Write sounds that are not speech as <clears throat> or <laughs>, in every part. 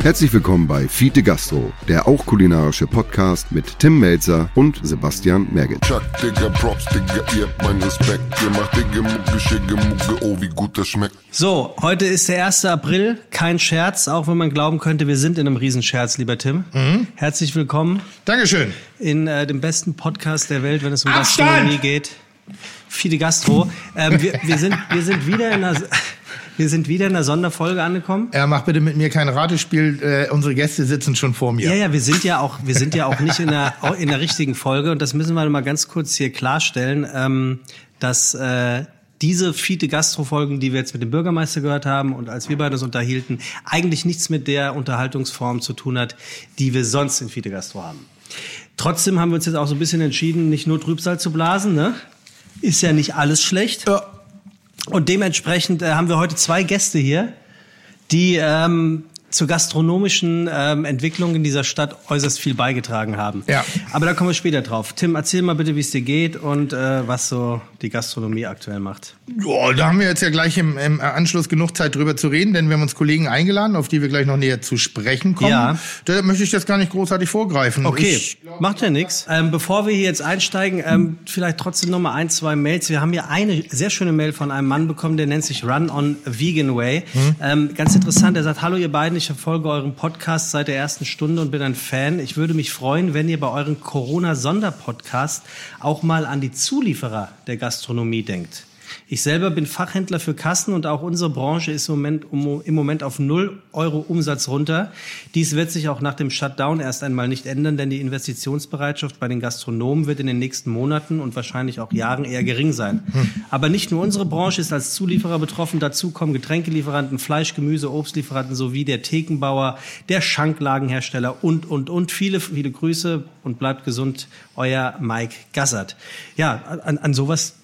Herzlich willkommen bei Fiete Gastro, der auch kulinarische Podcast mit Tim Melzer und Sebastian Merget. Chuck, Digga, Props, Digga, ihr habt meinen Respekt. Ihr macht Digga, Mucke, Schicke, Mucke, oh, wie gut das schmeckt. So, heute ist der 1. April, kein Scherz, auch wenn man glauben könnte, wir sind in einem Riesenscherz, lieber Tim. Herzlich willkommen Dankeschön. in äh, dem besten Podcast der Welt, wenn es um Abstand! Gastronomie geht. Fide Gastro. Ähm, wir, wir, sind, wir, sind wieder in einer, <laughs> wir sind wieder in einer Sonderfolge angekommen. Er macht bitte mit mir kein Ratespiel. Äh, unsere Gäste sitzen schon vor mir. Ja, ja, wir sind ja auch, wir sind ja auch nicht in der, <laughs> in der richtigen Folge und das müssen wir mal ganz kurz hier klarstellen, ähm, dass äh, diese Fiete Gastro-Folgen, die wir jetzt mit dem Bürgermeister gehört haben und als wir beide uns unterhielten, eigentlich nichts mit der Unterhaltungsform zu tun hat, die wir sonst in Fiete Gastro haben. Trotzdem haben wir uns jetzt auch so ein bisschen entschieden, nicht nur Trübsal zu blasen, ne? Ist ja nicht alles schlecht. Ja. Und dementsprechend äh, haben wir heute zwei Gäste hier, die ähm, zur gastronomischen ähm, Entwicklung in dieser Stadt äußerst viel beigetragen haben. Ja. Aber da kommen wir später drauf. Tim, erzähl mal bitte, wie es dir geht und äh, was so die Gastronomie aktuell macht. Boah, da haben wir jetzt ja gleich im, im Anschluss genug Zeit drüber zu reden, denn wir haben uns Kollegen eingeladen, auf die wir gleich noch näher zu sprechen kommen. Ja. Da möchte ich das gar nicht großartig vorgreifen. Okay, Ich, macht ja nichts. Ähm, bevor wir hier jetzt einsteigen, ähm, vielleicht trotzdem noch mal ein, zwei Mails. Wir haben hier eine sehr schöne Mail von einem Mann bekommen, der nennt sich Run on Vegan Way. Ähm, ganz interessant, er sagt, hallo ihr beiden, ich verfolge euren Podcast seit der ersten Stunde und bin ein Fan. Ich würde mich freuen, wenn ihr bei euren Corona-Sonderpodcast auch mal an die Zulieferer der Gastronomie denkt. Ich selber bin Fachhändler für Kassen und auch unsere Branche ist im Moment, um, im Moment auf 0 Euro Umsatz runter. Dies wird sich auch nach dem Shutdown erst einmal nicht ändern, denn die Investitionsbereitschaft bei den Gastronomen wird in den nächsten Monaten und wahrscheinlich auch Jahren eher gering sein. Aber nicht nur unsere Branche ist als Zulieferer betroffen. Dazu kommen Getränkelieferanten, Fleisch, Gemüse, Obstlieferanten sowie der Thekenbauer, der Schanklagenhersteller und, und, und. Viele, viele Grüße und bleibt gesund. Euer Mike Gassert. Ja, an, an sowas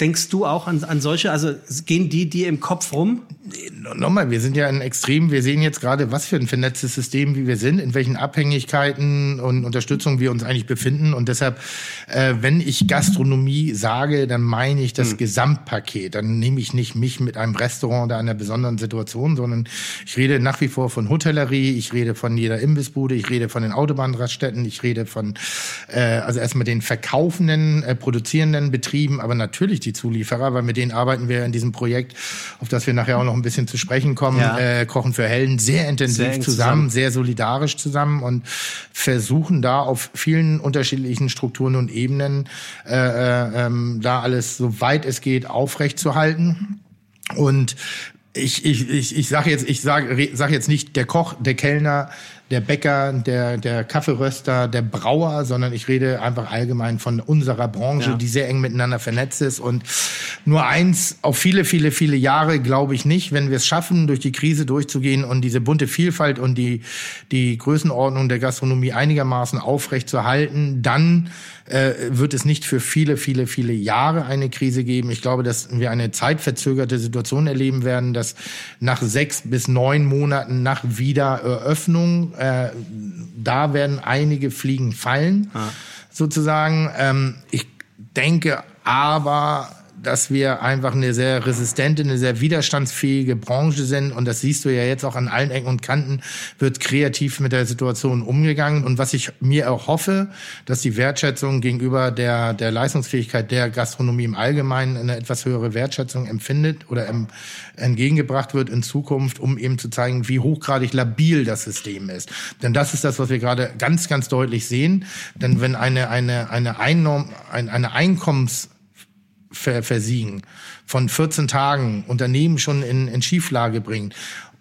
Denkst du auch an, an solche, also gehen die dir im Kopf rum? No- Nochmal, wir sind ja ein Extrem, wir sehen jetzt gerade, was für ein vernetztes System wie wir sind, in welchen Abhängigkeiten und Unterstützung wir uns eigentlich befinden. Und deshalb, äh, wenn ich Gastronomie sage, dann meine ich das Gesamtpaket. Dann nehme ich nicht mich mit einem Restaurant oder einer besonderen Situation, sondern ich rede nach wie vor von Hotellerie, ich rede von jeder Imbissbude, ich rede von den Autobahnraststätten, ich rede von, äh, also erstmal den verkaufenden, äh, produzierenden Betrieben, aber natürlich die Zulieferer, weil mit denen arbeiten wir in diesem Projekt, auf das wir nachher auch noch ein bisschen zu sprechen kommen, Ja. äh, Kochen für Helden, sehr intensiv Sehr zusammen, zusammen. sehr solidarisch zusammen und versuchen da auf vielen unterschiedlichen Strukturen und Ebenen äh, äh, ähm, da alles, soweit es geht, aufrechtzuerhalten. Und ich, ich, ich, ich sage jetzt, ich sage sag jetzt nicht der Koch, der Kellner, der Bäcker, der, der Kaffeeröster, der Brauer, sondern ich rede einfach allgemein von unserer Branche, Ja. die sehr eng miteinander vernetzt ist. Und nur eins, auf viele, viele, viele Jahre glaube ich nicht, wenn wir es schaffen, durch die Krise durchzugehen und diese bunte Vielfalt und die, die Größenordnung der Gastronomie einigermaßen aufrecht zu halten, dann äh, wird es nicht für viele, viele, viele Jahre eine Krise geben. Ich glaube, dass wir eine zeitverzögerte Situation erleben werden, dass nach sechs bis neun Monaten nach Wiedereröffnung, äh, da werden einige Fliegen fallen, sozusagen. Ähm, ich denke aber, dass wir einfach eine sehr resistente, eine sehr widerstandsfähige Branche sind. Und das siehst du ja jetzt auch an allen Ecken und Kanten, wird kreativ mit der Situation umgegangen. Und was ich mir auch hoffe, dass die Wertschätzung gegenüber der, der Leistungsfähigkeit der Gastronomie im Allgemeinen eine etwas höhere Wertschätzung empfindet oder em, entgegengebracht wird in Zukunft, um eben zu zeigen, wie hochgradig labil das System ist. Denn das ist das, was wir gerade ganz, ganz deutlich sehen. Denn wenn eine, eine, eine, Einnorm, ein, eine Einkommens ver versiegen, von 14 Tagen Unternehmen schon in, in Schieflage bringt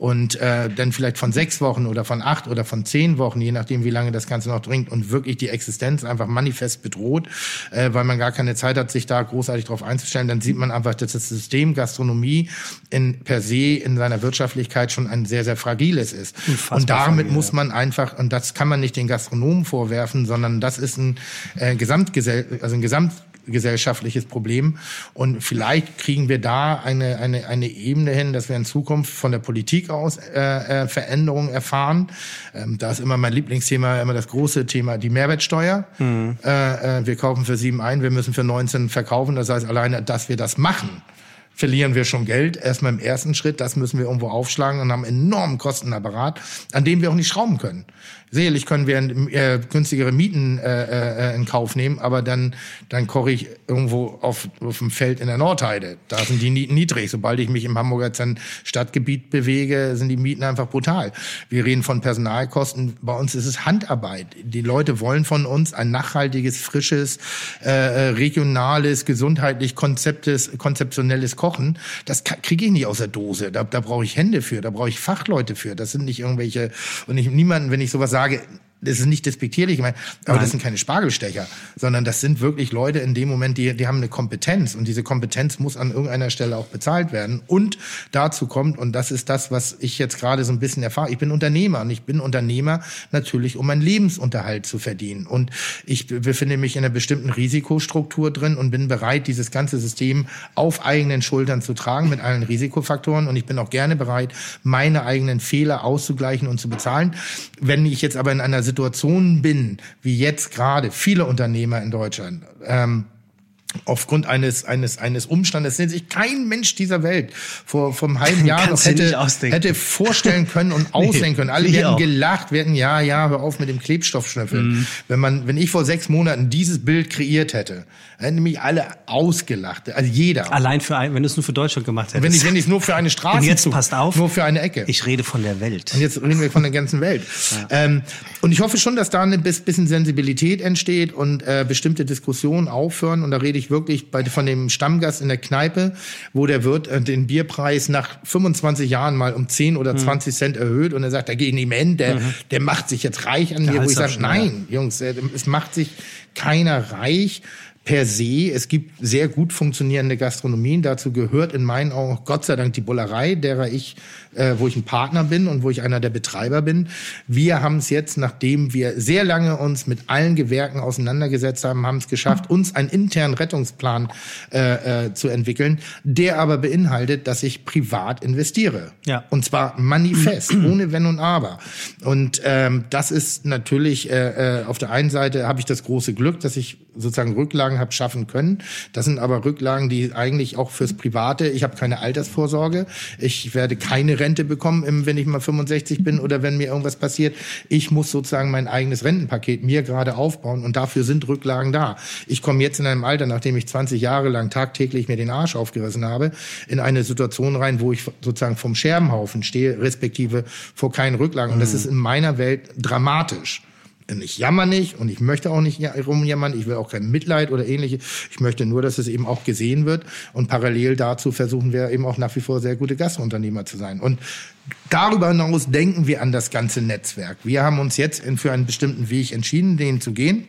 und äh, dann vielleicht von sechs Wochen oder von acht oder von zehn Wochen, je nachdem, wie lange das Ganze noch dringt und wirklich die Existenz einfach manifest bedroht, äh, weil man gar keine Zeit hat, sich da großartig drauf einzustellen, dann sieht man einfach, dass das System Gastronomie in, per se in seiner Wirtschaftlichkeit schon ein sehr, sehr fragiles ist. Unfassbar und damit fragil, muss man einfach, und das kann man nicht den Gastronomen vorwerfen, sondern das ist ein äh, Gesamtgesell also ein Gesamt gesellschaftliches Problem. Und vielleicht kriegen wir da eine, eine, eine Ebene hin, dass wir in Zukunft von der Politik aus äh, äh, Veränderungen erfahren. Ähm, da ist immer mein Lieblingsthema, immer das große Thema, die Mehrwertsteuer. Äh, äh, wir kaufen für sieben ein, wir müssen für 19 verkaufen. Das heißt, alleine, dass wir das machen, verlieren wir schon Geld. Erstmal im ersten Schritt, das müssen wir irgendwo aufschlagen und haben einen enormen Kostenapparat, an dem wir auch nicht schrauben können. Sicherlich können wir äh, günstigere Mieten äh, äh, in Kauf nehmen, aber dann, dann koche ich irgendwo auf, auf dem Feld in der Nordheide. Da sind die Mieten niedrig. Sobald ich mich im Hamburger Stadtgebiet bewege, sind die Mieten einfach brutal. Wir reden von Personalkosten. Bei uns ist es Handarbeit. Die Leute wollen von uns ein nachhaltiges, frisches, äh, äh regionales, gesundheitlich konzeptes, konzeptionelles Kochen. Das kriege ich nicht aus der Dose. Da, da brauche ich Hände für, da brauche ich Fachleute für. Das sind nicht irgendwelche, und ich niemanden, wenn ich sowas sage, sage, das ist nicht despektierlich, ich meine, aber Nein. das sind keine Spargelstecher, sondern das sind wirklich Leute in dem Moment, die, die haben eine Kompetenz und diese Kompetenz muss an irgendeiner Stelle auch bezahlt werden. Und dazu kommt, und das ist das, was ich jetzt gerade so ein bisschen erfahre, ich bin Unternehmer und ich bin Unternehmer natürlich, um meinen Lebensunterhalt zu verdienen. Und ich befinde mich in einer bestimmten Risikostruktur drin und bin bereit, dieses ganze System auf eigenen Schultern zu tragen mit allen Risikofaktoren. Und ich bin auch gerne bereit, meine eigenen Fehler auszugleichen und zu bezahlen. Wenn ich jetzt aber in einer Situation bin, wie jetzt gerade viele Unternehmer in Deutschland, ähm, aufgrund eines eines eines Umstandes, den sich kein Mensch dieser Welt vor vom halben <laughs> Jahr noch hätte hätte vorstellen können und <laughs> ausdenken können. Alle werden gelacht, werden ja ja hör auf mit dem Klebstoffschnüffeln. Mm. Wenn man wenn ich vor sechs Monaten dieses Bild kreiert hätte, hätten mich alle ausgelacht. Also jeder. Allein für ein, wenn du es nur für Deutschland gemacht hättest. Wenn ich, wenn ich es nur für eine Straße. Und jetzt passt auf. Nur für eine Ecke. Ich rede von der Welt. Und jetzt reden wir von der ganzen Welt. Ja. Ähm, und ich hoffe schon, dass da ein bisschen Sensibilität entsteht und äh, bestimmte Diskussionen aufhören. Und da rede ich wirklich bei, von dem Stammgast in der Kneipe, wo der Wirt äh, den Bierpreis nach 25 Jahren mal um 10 oder 20 mhm. Cent erhöht und er sagt, da gehe ich nicht mehr hin, der, mhm. der macht sich jetzt reich an mir, wo ich sage, nein, Jungs, es macht sich keiner reich per se. Es gibt sehr gut funktionierende Gastronomien. Dazu gehört in meinen Augen Gott sei Dank die Bullerei, derer ich, äh, wo ich ein Partner bin und wo ich einer der Betreiber bin. Wir haben es jetzt, nachdem wir sehr lange uns mit allen Gewerken auseinandergesetzt haben, haben es geschafft, uns einen internen Rettungsplan äh, äh, zu entwickeln, der aber beinhaltet, dass ich privat investiere. Ja. Und zwar manifest, <clears throat> ohne Wenn und Aber. Und ähm, das ist natürlich äh, äh, auf der einen Seite habe ich das große Glück, dass ich sozusagen Rücklagen habe schaffen können. Das sind aber Rücklagen, die eigentlich auch fürs Private. Ich habe keine Altersvorsorge. Ich werde keine Rente bekommen, wenn ich mal 65 bin oder wenn mir irgendwas passiert. Ich muss sozusagen mein eigenes Rentenpaket mir gerade aufbauen und dafür sind Rücklagen da. Ich komme jetzt in einem Alter, nachdem ich 20 Jahre lang tagtäglich mir den Arsch aufgerissen habe, in eine Situation rein, wo ich sozusagen vom Scherbenhaufen stehe, respektive vor keinen Rücklagen. Und das mhm. ist in meiner Welt dramatisch. Ich jammer nicht und ich möchte auch nicht rumjammern. Ich will auch kein Mitleid oder ähnliche. Ich möchte nur, dass es eben auch gesehen wird. Und parallel dazu versuchen wir eben auch nach wie vor sehr gute Gastunternehmer zu sein. Und darüber hinaus denken wir an das ganze Netzwerk. Wir haben uns jetzt für einen bestimmten Weg entschieden, den zu gehen.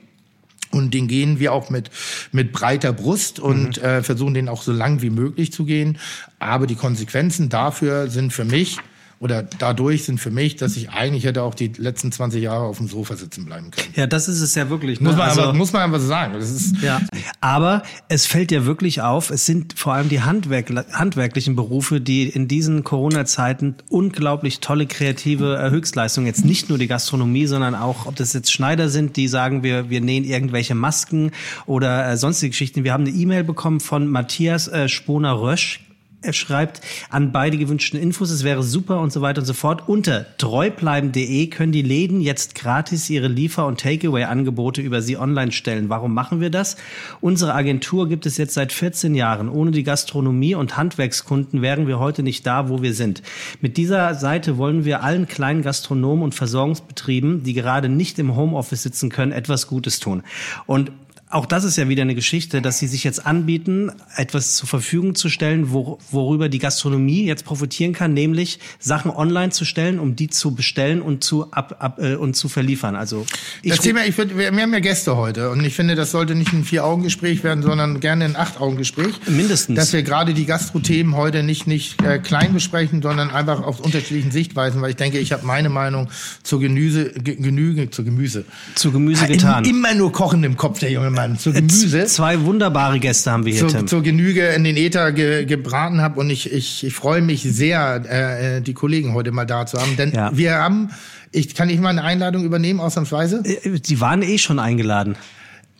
Und den gehen wir auch mit, mit breiter Brust und mhm. äh, versuchen den auch so lang wie möglich zu gehen. Aber die Konsequenzen dafür sind für mich, oder dadurch sind für mich, dass ich eigentlich hätte auch die letzten 20 Jahre auf dem Sofa sitzen bleiben können. Ja, das ist es ja wirklich. Ne? Muss, man also, aber, muss man einfach so sagen. Das ist ja. Aber es fällt ja wirklich auf, es sind vor allem die Handwerk, handwerklichen Berufe, die in diesen Corona-Zeiten unglaublich tolle kreative Höchstleistungen, jetzt nicht nur die Gastronomie, sondern auch, ob das jetzt Schneider sind, die sagen, wir, wir nähen irgendwelche Masken oder äh, sonstige Geschichten. Wir haben eine E-Mail bekommen von Matthias äh, Sponer-Rösch, er schreibt an beide gewünschten Infos, es wäre super und so weiter und so fort. Unter treubleiben.de können die Läden jetzt gratis ihre Liefer- und Takeaway-Angebote über sie online stellen. Warum machen wir das? Unsere Agentur gibt es jetzt seit 14 Jahren. Ohne die Gastronomie und Handwerkskunden wären wir heute nicht da, wo wir sind. Mit dieser Seite wollen wir allen kleinen Gastronomen und Versorgungsbetrieben, die gerade nicht im Homeoffice sitzen können, etwas Gutes tun. Und auch das ist ja wieder eine Geschichte, dass sie sich jetzt anbieten, etwas zur Verfügung zu stellen, wor worüber die Gastronomie jetzt profitieren kann, nämlich Sachen online zu stellen, um die zu bestellen und zu ab, ab äh, und zu verliefern. Also ich das Thema, ich würd, wir, wir haben ja Gäste heute und ich finde, das sollte nicht ein Vier-Augen-Gespräch werden, sondern gerne ein Acht-Augen-Gespräch. Mindestens. Dass wir gerade die Gastro-Themen heute nicht nicht äh, klein besprechen, sondern einfach aus unterschiedlichen Sichtweisen, weil ich denke, ich habe meine Meinung zur Genüse, Genüge, zur Gemüse. Zu Gemüse getan. Immer nur kochen im Kopf, der junge Mann. Mann, zur Gemüse. Zwei wunderbare Gäste haben wir hier, zur, Tim. Zur Genüge in den Ether ge, gebraten habe und ich, ich, ich freue mich sehr, äh, die Kollegen heute mal da zu haben, denn ja. wir haben, ich kann ich mal eine Einladung übernehmen ausnahmsweise? Äh, die waren eh schon eingeladen.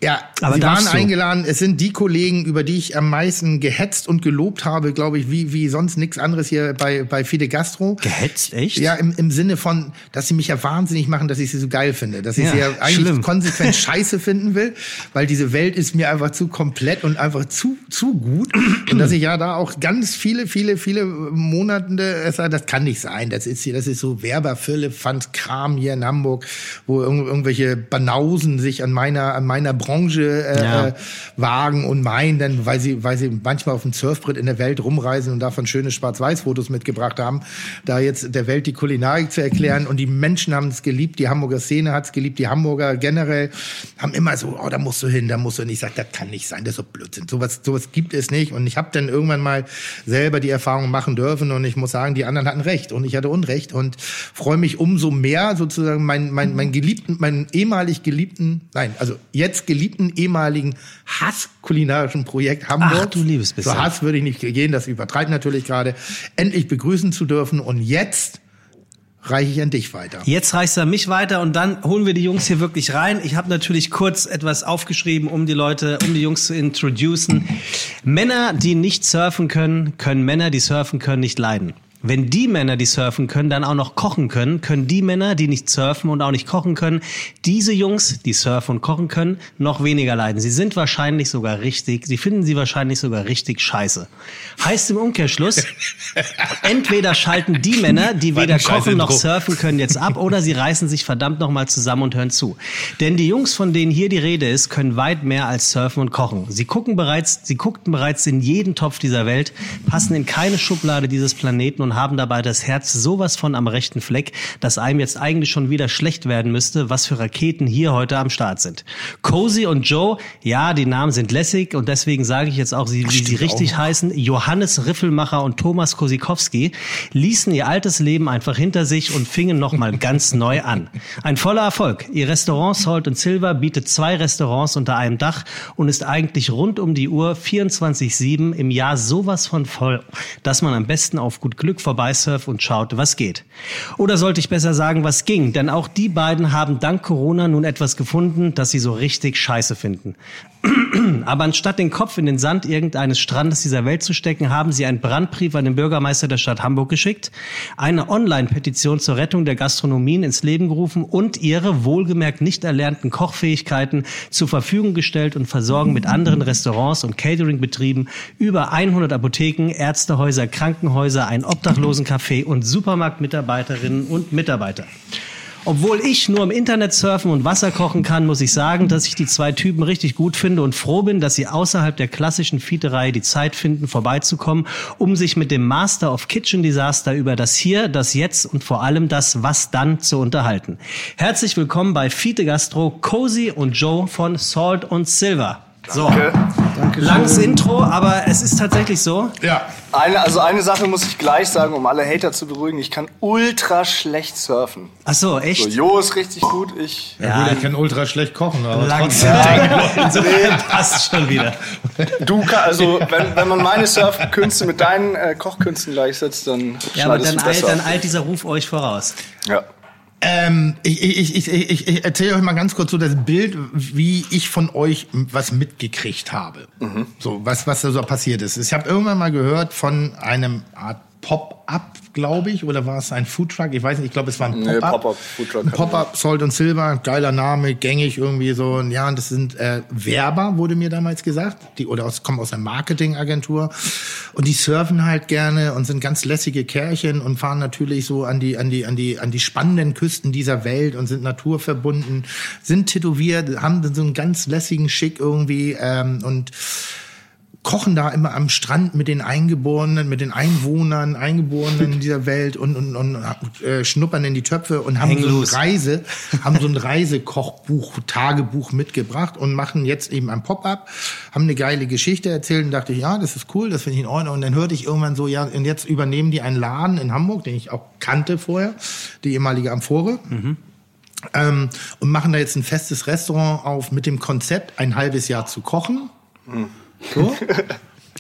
Ja, Aber sie waren du? eingeladen. Es sind die Kollegen, über die ich am meisten gehetzt und gelobt habe, glaube ich, wie, wie sonst nichts anderes hier bei, bei Fide Gastro. Gehetzt, echt? Ja, im, im Sinne von, dass sie mich ja wahnsinnig machen, dass ich sie so geil finde. Dass ich Ja, sie ja eigentlich schlimm. konsequent <laughs> scheiße finden will, weil diese Welt ist mir einfach zu komplett und einfach zu, zu gut. Und dass ich ja da auch ganz viele, viele, viele Monate das kann nicht sein. Das ist hier, das ist so Werberfülle, Fand Kram hier in Hamburg, wo irgend, irgendwelche Banausen sich an meiner, an meiner Branche äh, Ja. äh, wagen und meinen, dann, weil sie, weil sie manchmal auf dem Surfbrett in der Welt rumreisen und davon schöne Schwarz-Weiß-Fotos mitgebracht haben, da jetzt der Welt die Kulinarik zu erklären und die Menschen haben es geliebt, die Hamburger Szene hat es geliebt, die Hamburger generell haben immer so, oh, da musst du hin, da musst du hin. Ich sag, das kann nicht sein, das ist so Blödsinn. Sowas, sowas gibt es nicht. Und ich habe dann irgendwann mal selber die Erfahrung machen dürfen und ich muss sagen, die anderen hatten recht und ich hatte Unrecht und freue mich umso mehr sozusagen mein, mein, mein geliebten, meinen ehemalig geliebten, nein, also jetzt geliebten ehemaligen Hass-kulinarischen Projekt Hamburg. Ach, du liebes bisschen. So Hass würde ich nicht gehen, das übertreibt natürlich gerade. Endlich begrüßen zu dürfen und jetzt reiche ich an dich weiter. Jetzt reichst du an mich weiter und dann holen wir die Jungs hier wirklich rein. Ich habe natürlich kurz etwas aufgeschrieben, um die Leute, um die Jungs zu introducen. Männer, die nicht surfen können, können Männer, die surfen können, nicht leiden. Wenn die Männer, die surfen können, dann auch noch kochen können, können die Männer, die nicht surfen und auch nicht kochen können, diese Jungs, die surfen und kochen können, noch weniger leiden. Sie sind wahrscheinlich sogar richtig, sie finden sie wahrscheinlich sogar richtig scheiße. Heißt im Umkehrschluss, <laughs> entweder schalten die Männer, die weder kochen noch surfen können, jetzt ab oder sie reißen sich verdammt nochmal zusammen und hören zu. Denn die Jungs, von denen hier die Rede ist, können weit mehr als surfen und kochen. Sie gucken bereits, sie guckten bereits in jeden Topf dieser Welt, passen in keine Schublade dieses Planeten und haben dabei das Herz sowas von am rechten Fleck, dass einem jetzt eigentlich schon wieder schlecht werden müsste, was für Raketen hier heute am Start sind. Cozy und Joe, ja, die Namen sind lässig und deswegen sage ich jetzt auch, sie, wie sie richtig heißen, Johannes Riffelmacher und Thomas Kosikowski, ließen ihr altes Leben einfach hinter sich und fingen nochmal <laughs> ganz neu an. Ein voller Erfolg. Ihr Restaurant Salt and Silver bietet zwei Restaurants unter einem Dach und ist eigentlich rund um die Uhr 24-7 im Jahr sowas von voll, dass man am besten auf gut Glück vorbeisurft und schaut, was geht. Oder sollte ich besser sagen, was ging? Denn auch die beiden haben dank Corona nun etwas gefunden, das sie so richtig scheiße finden. <clears throat> Aber anstatt den Kopf in den Sand irgendeines Strandes dieser Welt zu stecken, haben sie einen Brandbrief an den Bürgermeister der Stadt Hamburg geschickt, eine Online-Petition zur Rettung der Gastronomien ins Leben gerufen und ihre wohlgemerkt nicht erlernten Kochfähigkeiten zur Verfügung gestellt und versorgen mit anderen Restaurants und Cateringbetrieben über 100 Apotheken, Ärztehäuser, Krankenhäuser, ein Obdachlosencafé und Supermarktmitarbeiterinnen und Mitarbeiter. Obwohl ich nur im Internet surfen und Wasser kochen kann, muss ich sagen, dass ich die zwei Typen richtig gut finde und froh bin, dass sie außerhalb der klassischen Fieterei die Zeit finden, vorbeizukommen, um sich mit dem Master of Kitchen Disaster über das Hier, das Jetzt und vor allem das Was dann zu unterhalten. Herzlich willkommen bei Fiete Gastro, Cozy und Joe von Salt und Silver. So, langes Intro, aber es ist tatsächlich so. Ja. Eine, also eine Sache muss ich gleich sagen, um alle Hater zu beruhigen. Ich kann ultra schlecht surfen. Ach so, So, echt? Jo ist richtig gut. Ich. Ja, gut, ich kann ultra schlecht kochen, aber Langsam. <laughs> Insofern passt schon wieder. Du kann, also wenn, wenn man meine Surfkünste mit deinen äh, Kochkünsten gleichsetzt, dann Ja, aber dann du eilt, dann eilt dieser Ruf euch voraus. ja. Ähm, ich, ich, ich, ich, ich erzähle euch mal ganz kurz so das Bild, wie ich von euch was mitgekriegt habe. So, was, was da so passiert ist. Ich habe irgendwann mal gehört von einem Art Pop-up, glaube ich, oder war es ein Foodtruck? Ich weiß nicht, ich glaube, es war ein Nee, Pop-up. Pop-up, Foodtruck Pop-up, Salt und Silver, geiler Name, gängig irgendwie so. Ja, und das sind äh, Werber, wurde mir damals gesagt, die oder aus, kommen aus der Marketingagentur und die surfen halt gerne und sind ganz lässige Kerlchen und fahren natürlich so an die an die an die an die spannenden Küsten dieser Welt und sind naturverbunden, sind tätowiert, haben so einen ganz lässigen Schick irgendwie ähm, und kochen da immer am Strand mit den Eingeborenen, mit den Einwohnern, Eingeborenen dieser Welt und, und, und äh, schnuppern in die Töpfe und haben Hang so loose. Reise, haben so ein Reisekochbuch, Tagebuch mitgebracht und machen jetzt eben ein Pop-up, haben eine geile Geschichte erzählt und dachte ich, ja, das ist cool, das finde ich in Ordnung. Und dann hörte ich irgendwann so, ja, und jetzt übernehmen die einen Laden in Hamburg, den ich auch kannte vorher, die ehemalige Amphore. Ähm, und machen da jetzt ein festes Restaurant auf mit dem Konzept, ein halbes Jahr zu kochen. So.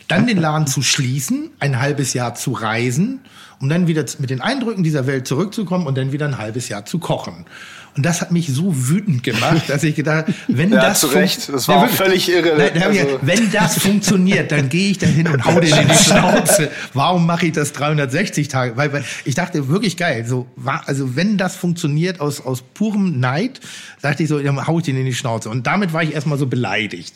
dann den Laden zu schließen, ein halbes Jahr zu reisen, um dann wieder mit den Eindrücken dieser Welt zurückzukommen und dann wieder ein halbes Jahr zu kochen. Und das hat mich so wütend gemacht, dass ich gedacht, wenn Ja, das zu Recht. Das war wirklich. völlig irre. Nein, Also- gedacht, wenn das funktioniert, dann gehe ich da hin und hau den in die <laughs> Schnauze. Warum mache ich das 360 Tage? Weil, weil ich dachte wirklich geil. So war, also wenn das funktioniert aus aus purem Neid, dachte ich so, dann hau ich den in die Schnauze. Und damit war ich erstmal so beleidigt.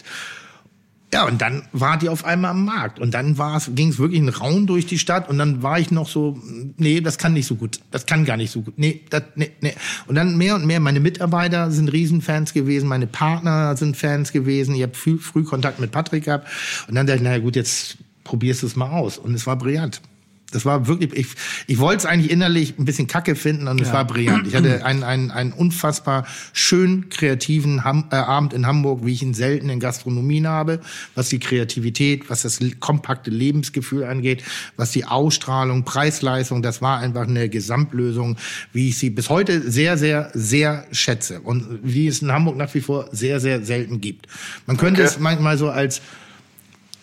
Ja, und dann war die auf einmal am Markt. Und dann ging es wirklich ein Raun durch die Stadt. Und dann war ich noch so, nee, das kann nicht so gut. Das kann gar nicht so gut. Nee, das, nee, nee. Und dann mehr und mehr, meine Mitarbeiter sind Riesenfans gewesen, meine Partner sind Fans gewesen. Ich habe früh, früh Kontakt mit Patrick gehabt. Und dann dachte ich, naja gut, jetzt probierst du es mal aus. Und es war brillant. Das war wirklich, ich, ich wollte es eigentlich innerlich ein bisschen kacke finden und es war brillant. Ich hatte <clears throat> einen, einen, einen unfassbar schön kreativen Ham, äh, Abend in Hamburg, wie ich ihn selten in Gastronomien habe, was die Kreativität, was das kompakte Lebensgefühl angeht, was die Ausstrahlung, Preisleistung, das war einfach eine Gesamtlösung, wie ich sie bis heute sehr, sehr, sehr schätze und wie es in Hamburg nach wie vor sehr, sehr selten gibt. Man könnte Okay. es manchmal so als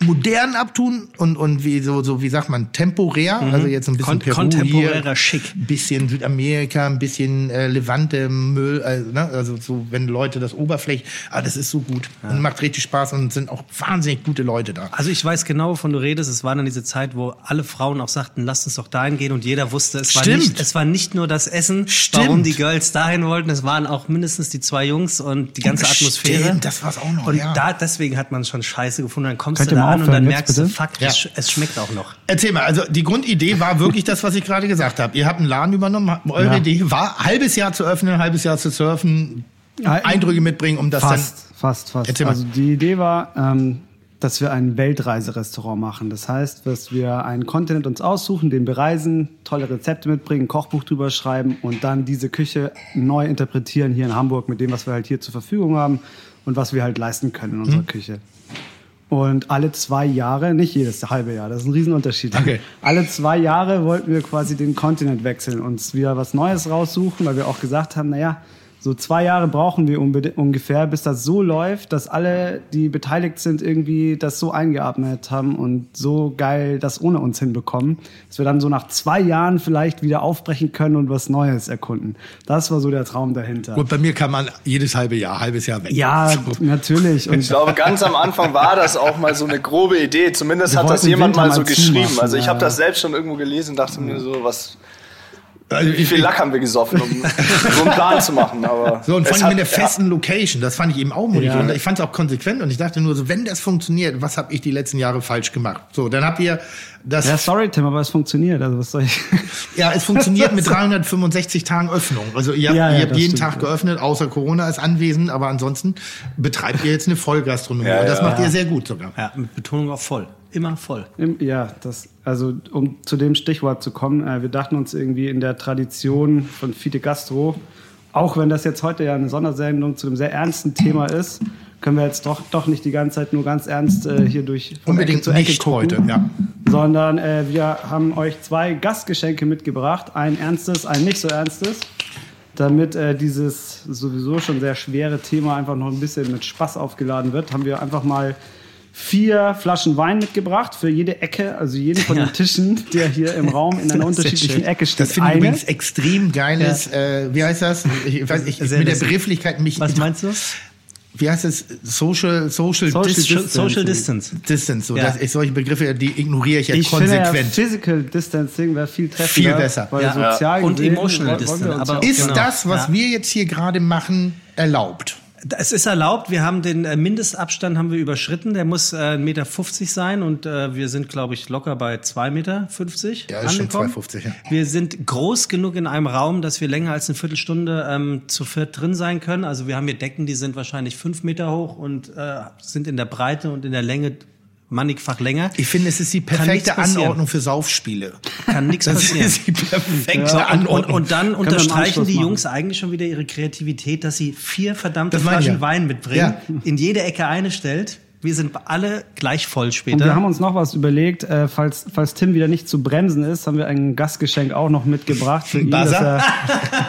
modern abtun und und wie so so wie sagt man temporär also jetzt ein bisschen Kon- Peru kontemporärer hier, Schick. ein bisschen Südamerika ein bisschen äh, Levante Müll also, ne? also so wenn Leute das Oberfläche ah das ist so gut und macht richtig Spaß und sind auch wahnsinnig gute Leute da Also ich weiß genau, wovon du redest. Es war dann diese Zeit, wo alle Frauen auch sagten, lasst uns doch dahin gehen und jeder wusste, es war Stimmt. nicht, es war nicht nur das Essen, Stimmt. warum die Girls dahin wollten. Es waren auch mindestens die zwei Jungs und die ganze Atmosphäre. Stimmt, das war's auch noch, Und ja. da, deswegen hat man es schon scheiße gefunden. Dann kommst Könnt du da an und dann jetzt, merkst du, fuck, Ja. es, sch- es schmeckt auch noch. Erzähl mal, also die Grundidee war wirklich das, was ich gerade gesagt habe. Ihr habt einen Laden übernommen, eure Ja. Idee war, halbes Jahr zu öffnen, ein halbes Jahr zu surfen, Eindrücke mitbringen, um das Fast, fast, fast. Erzähl mal. Also die Idee war, ähm, dass wir ein Weltreiserestaurant machen. Das heißt, dass wir einen Kontinent uns aussuchen, den bereisen, tolle Rezepte mitbringen, ein Kochbuch drüber schreiben und dann diese Küche neu interpretieren hier in Hamburg mit dem, was wir halt hier zur Verfügung haben und was wir halt leisten können in Mhm. unserer Küche. Und alle zwei Jahre, nicht jedes halbe Jahr, das ist ein Riesenunterschied. Okay. Alle zwei Jahre wollten wir quasi den Kontinent wechseln, uns wieder was Neues raussuchen, weil wir auch gesagt haben, naja, so zwei Jahre brauchen wir ungefähr, bis das so läuft, dass alle, die beteiligt sind, irgendwie das so eingeatmet haben und so geil das ohne uns hinbekommen, dass wir dann so nach zwei Jahren vielleicht wieder aufbrechen können und was Neues erkunden. Das war so der Traum dahinter. Gut, bei mir kann man jedes halbe Jahr, halbes Jahr weg. Ja, So. natürlich. Und Ich glaube, ganz am Anfang war das auch mal so eine grobe Idee. Zumindest Wir hat das jemand mal so geschrieben. Also ich ja. habe das selbst schon irgendwo gelesen und dachte mir so, was, Also wie viel Lack haben wir gesoffen, um <laughs> so einen Plan zu machen. Aber So, und vor allem in hat- der festen Location, das fand ich eben auch mutig. Ja. Und ich fand es auch konsequent und ich dachte nur so, wenn das funktioniert, was habe ich die letzten Jahre falsch gemacht? So, dann habt ihr das, ja, sorry, Tim, aber es funktioniert. Also was soll ich? <laughs> ja, es funktioniert mit <laughs> 365 Tagen Öffnung. Also ihr habt, Ja, ja, ihr habt jeden stimmt, Tag ja. geöffnet, außer Corona ist anwesend, aber ansonsten betreibt ihr jetzt eine Vollgastronomie. Ja, und das ja. macht ihr sehr gut sogar. Ja, mit Betonung auf voll. Immer voll. Ja, das, also um zu dem Stichwort zu kommen, äh, wir dachten uns irgendwie in der Tradition von Fide Gastro, auch wenn das jetzt heute ja eine Sondersendung zu einem sehr ernsten Thema ist, können wir jetzt doch, doch nicht die ganze Zeit nur ganz ernst äh, hier durch Unbedingt Ecke zu Ecke nicht gucken, heute, ja. sondern äh, wir haben euch zwei Gastgeschenke mitgebracht, ein ernstes, ein nicht so ernstes, damit äh, dieses sowieso schon sehr schwere Thema einfach noch ein bisschen mit Spaß aufgeladen wird, haben wir einfach mal vier Flaschen Wein mitgebracht für jede Ecke, also jeden von den Tischen, der hier im Raum in einer <laughs> unterschiedlichen Ecke steht. Das finde ich übrigens extrem geiles, äh, wie heißt das? Ich weiß ich, mit der. Begrifflichkeit mich. Was meinst du? Wie heißt es? Social, social, Social Dis- Distancing. Social Distance. Distance. So, Ja. das ist solche Begriffe, die ignoriere ich ja ich finde ja, konsequent. Physical Distancing wäre viel treffender. Viel besser. Weil Ja. sozial Und gesehen emotional Distance, aber- ja- ist Genau. das, was Ja. wir jetzt hier gerade machen, erlaubt? Es ist erlaubt. Wir haben den äh, Mindestabstand haben wir überschritten. Der muss äh, 1,50 Meter sein und äh, wir sind, glaube ich, locker bei 2,50 Meter Ja, ist schon angekommen. 2,50, ja. Wir sind groß genug in einem Raum, dass wir länger als eine Viertelstunde ähm, zu viert drin sein können. Also wir haben hier Decken, die sind wahrscheinlich fünf Meter hoch und äh, sind in der Breite und in der Länge mannigfach länger. Ich finde, es ist die Kann perfekte. Anordnung für Saufspiele. Kann nichts Das passieren. ist die perfekte Ja, und, und, Anordnung. und dann im unterstreichen die machen. Jungs eigentlich schon wieder ihre Kreativität, dass sie vier verdammte Das Flaschen ja. Wein mitbringen, Ja. in jede Ecke eine stellt. Wir sind alle gleich voll Und später. wir haben uns noch was überlegt, äh, falls, falls Tim wieder nicht zu bremsen ist, haben wir ein Gastgeschenk auch noch mitgebracht für ihn, dass er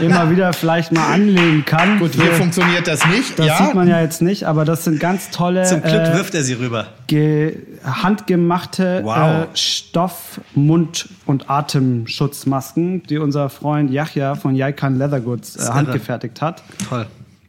immer wieder vielleicht mal anlegen kann. Gut, hier funktioniert das nicht. das ja, sieht man ja jetzt nicht, aber das sind ganz tolle Zum Glück äh, wirft er sie rüber. ge handgemachte Wow. äh, Stoff-, Mund- und Atemschutzmasken, die unser Freund Yachja von Yaikan Leather Goods äh, handgefertigt hat. Toll.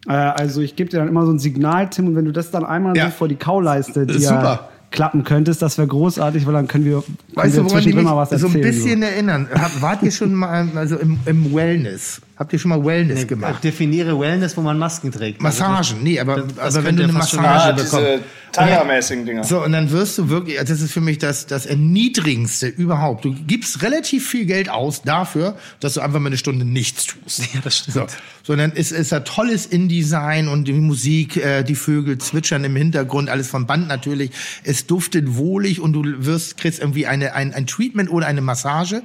Äh, also ich gebe dir dann immer so ein Signal, Tim, und wenn du das dann einmal Ja. so vor die Kauleiste dir super. klappen könntest, das wäre großartig, weil dann können wir, können Weißt wir du, zwischendrin mich mal was so erzählen. ein bisschen erinnern? Hab, wart ihr schon mal also im, im Wellness? Habt ihr schon mal Wellness gemacht? Definiere Wellness, wo man Masken trägt. Also Massagen, nee, aber, das aber wenn du eine Massage Ah, bekommst. diese Tanga-mäßigen Dinger. So, und dann wirst du wirklich, also das ist für mich das, das Erniedrigendste überhaupt. Du gibst relativ viel Geld aus dafür, dass du einfach mal eine Stunde nichts tust. Ja, das stimmt. So, sondern es ist ein tolles InDesign und die Musik, äh, die Vögel zwitschern im Hintergrund, alles vom Band natürlich. Es duftet wohlig und du wirst, kriegst irgendwie eine, ein, ein Treatment oder eine Massage.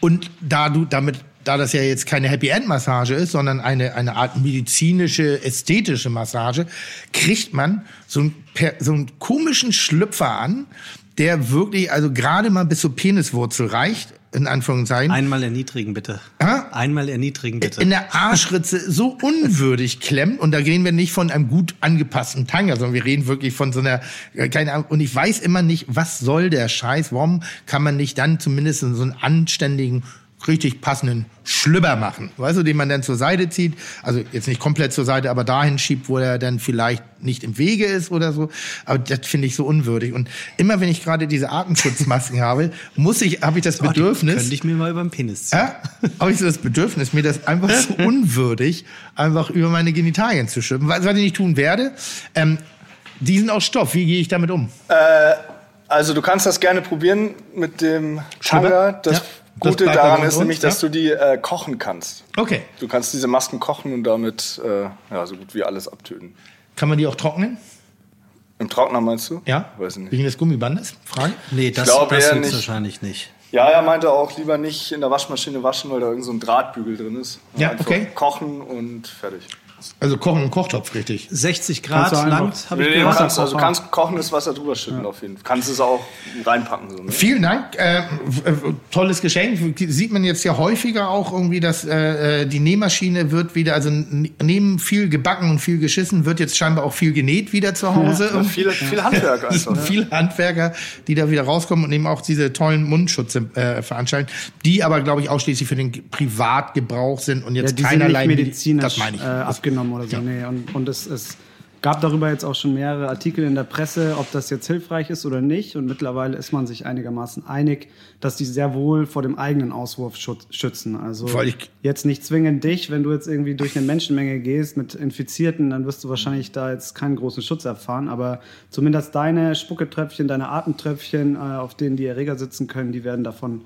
Und da du damit da das ja jetzt keine Happy End Massage ist, sondern eine, eine Art medizinische, ästhetische Massage, kriegt man so einen, so einen komischen Schlüpfer an, der wirklich, also gerade mal bis zur Peniswurzel reicht, in Anführungszeichen. Einmal erniedrigen, bitte. Hä? Einmal erniedrigen, bitte. in der Arschritze so unwürdig klemmt. Und da reden wir nicht von einem gut angepassten Tanga, sondern wir reden wirklich von so einer, äh, keine Ahnung. Und ich weiß immer nicht, was soll der Scheiß? Warum kann man nicht dann zumindest so einen anständigen, richtig passenden Schlüpper machen? Weißt du, den man dann zur Seite zieht. Also jetzt nicht komplett zur Seite, aber dahin schiebt, wo er dann vielleicht nicht im Wege ist oder so. Aber das finde ich so unwürdig. Und immer wenn ich gerade diese Atemschutzmasken <laughs> habe, muss ich, habe ich das Oh, Bedürfnis. Könnte ich mir mal über den Penis ziehen. Ja, habe ich so das Bedürfnis, mir das einfach so <laughs> unwürdig einfach über meine Genitalien zu schippen, was, was ich nicht tun werde. Ähm, die sind aus Stoff. Wie gehe ich damit um? Also du kannst das gerne probieren mit dem Tanga. Das Ja. Gute Das bleibt daran ist nämlich, dass ja. du die äh, kochen kannst. Okay. Du kannst diese Masken kochen und damit äh, ja, so gut wie alles abtöten. Kann man die auch trocknen? Im Trockner meinst du? Ja. Weiß ich nicht. Wegen des Gummibandes? Frage. Nee, das, glaub das nicht. wahrscheinlich nicht. Ja, er meinte auch lieber nicht in der Waschmaschine waschen, weil da irgend so ein Drahtbügel drin ist. Ja, Einfach okay. Kochen und fertig. Also kochen im Kochtopf, richtig. 60 Kannst Grad du einfach- lang, habe ich Nee, gehört. kannst, also kannst kochendes Wasser drüber schütten auf jeden Fall. Kannst es auch reinpacken. So, ne? Vielen Dank. Äh, w- w- tolles Geschenk. Sieht man jetzt ja häufiger auch irgendwie, dass äh, äh, die Nähmaschine wird wieder, also neben viel gebacken und viel geschissen, wird jetzt scheinbar auch viel genäht wieder zu Hause. Ja, viel, <laughs> viel Handwerk Es sind einfach. viele Handwerker, die da wieder rauskommen und eben auch diese tollen Mundschutze äh, veranstalten, die aber, glaube ich, ausschließlich für den Privatgebrauch sind und Ja, jetzt sind keinerlei medizinisch Das meine ich. Äh, abgenommen oder so. Nee. Und, und es, es gab darüber jetzt auch schon mehrere Artikel in der Presse, ob das jetzt hilfreich ist oder nicht. Und mittlerweile ist man sich einigermaßen einig, dass die sehr wohl vor dem eigenen Auswurf schützen. Also jetzt nicht zwingend dich, wenn du jetzt irgendwie durch eine Menschenmenge gehst mit Infizierten, dann wirst du wahrscheinlich da jetzt keinen großen Schutz erfahren. Aber zumindest deine Spucketröpfchen, deine Atemtröpfchen, äh, auf denen die Erreger sitzen können, die werden davon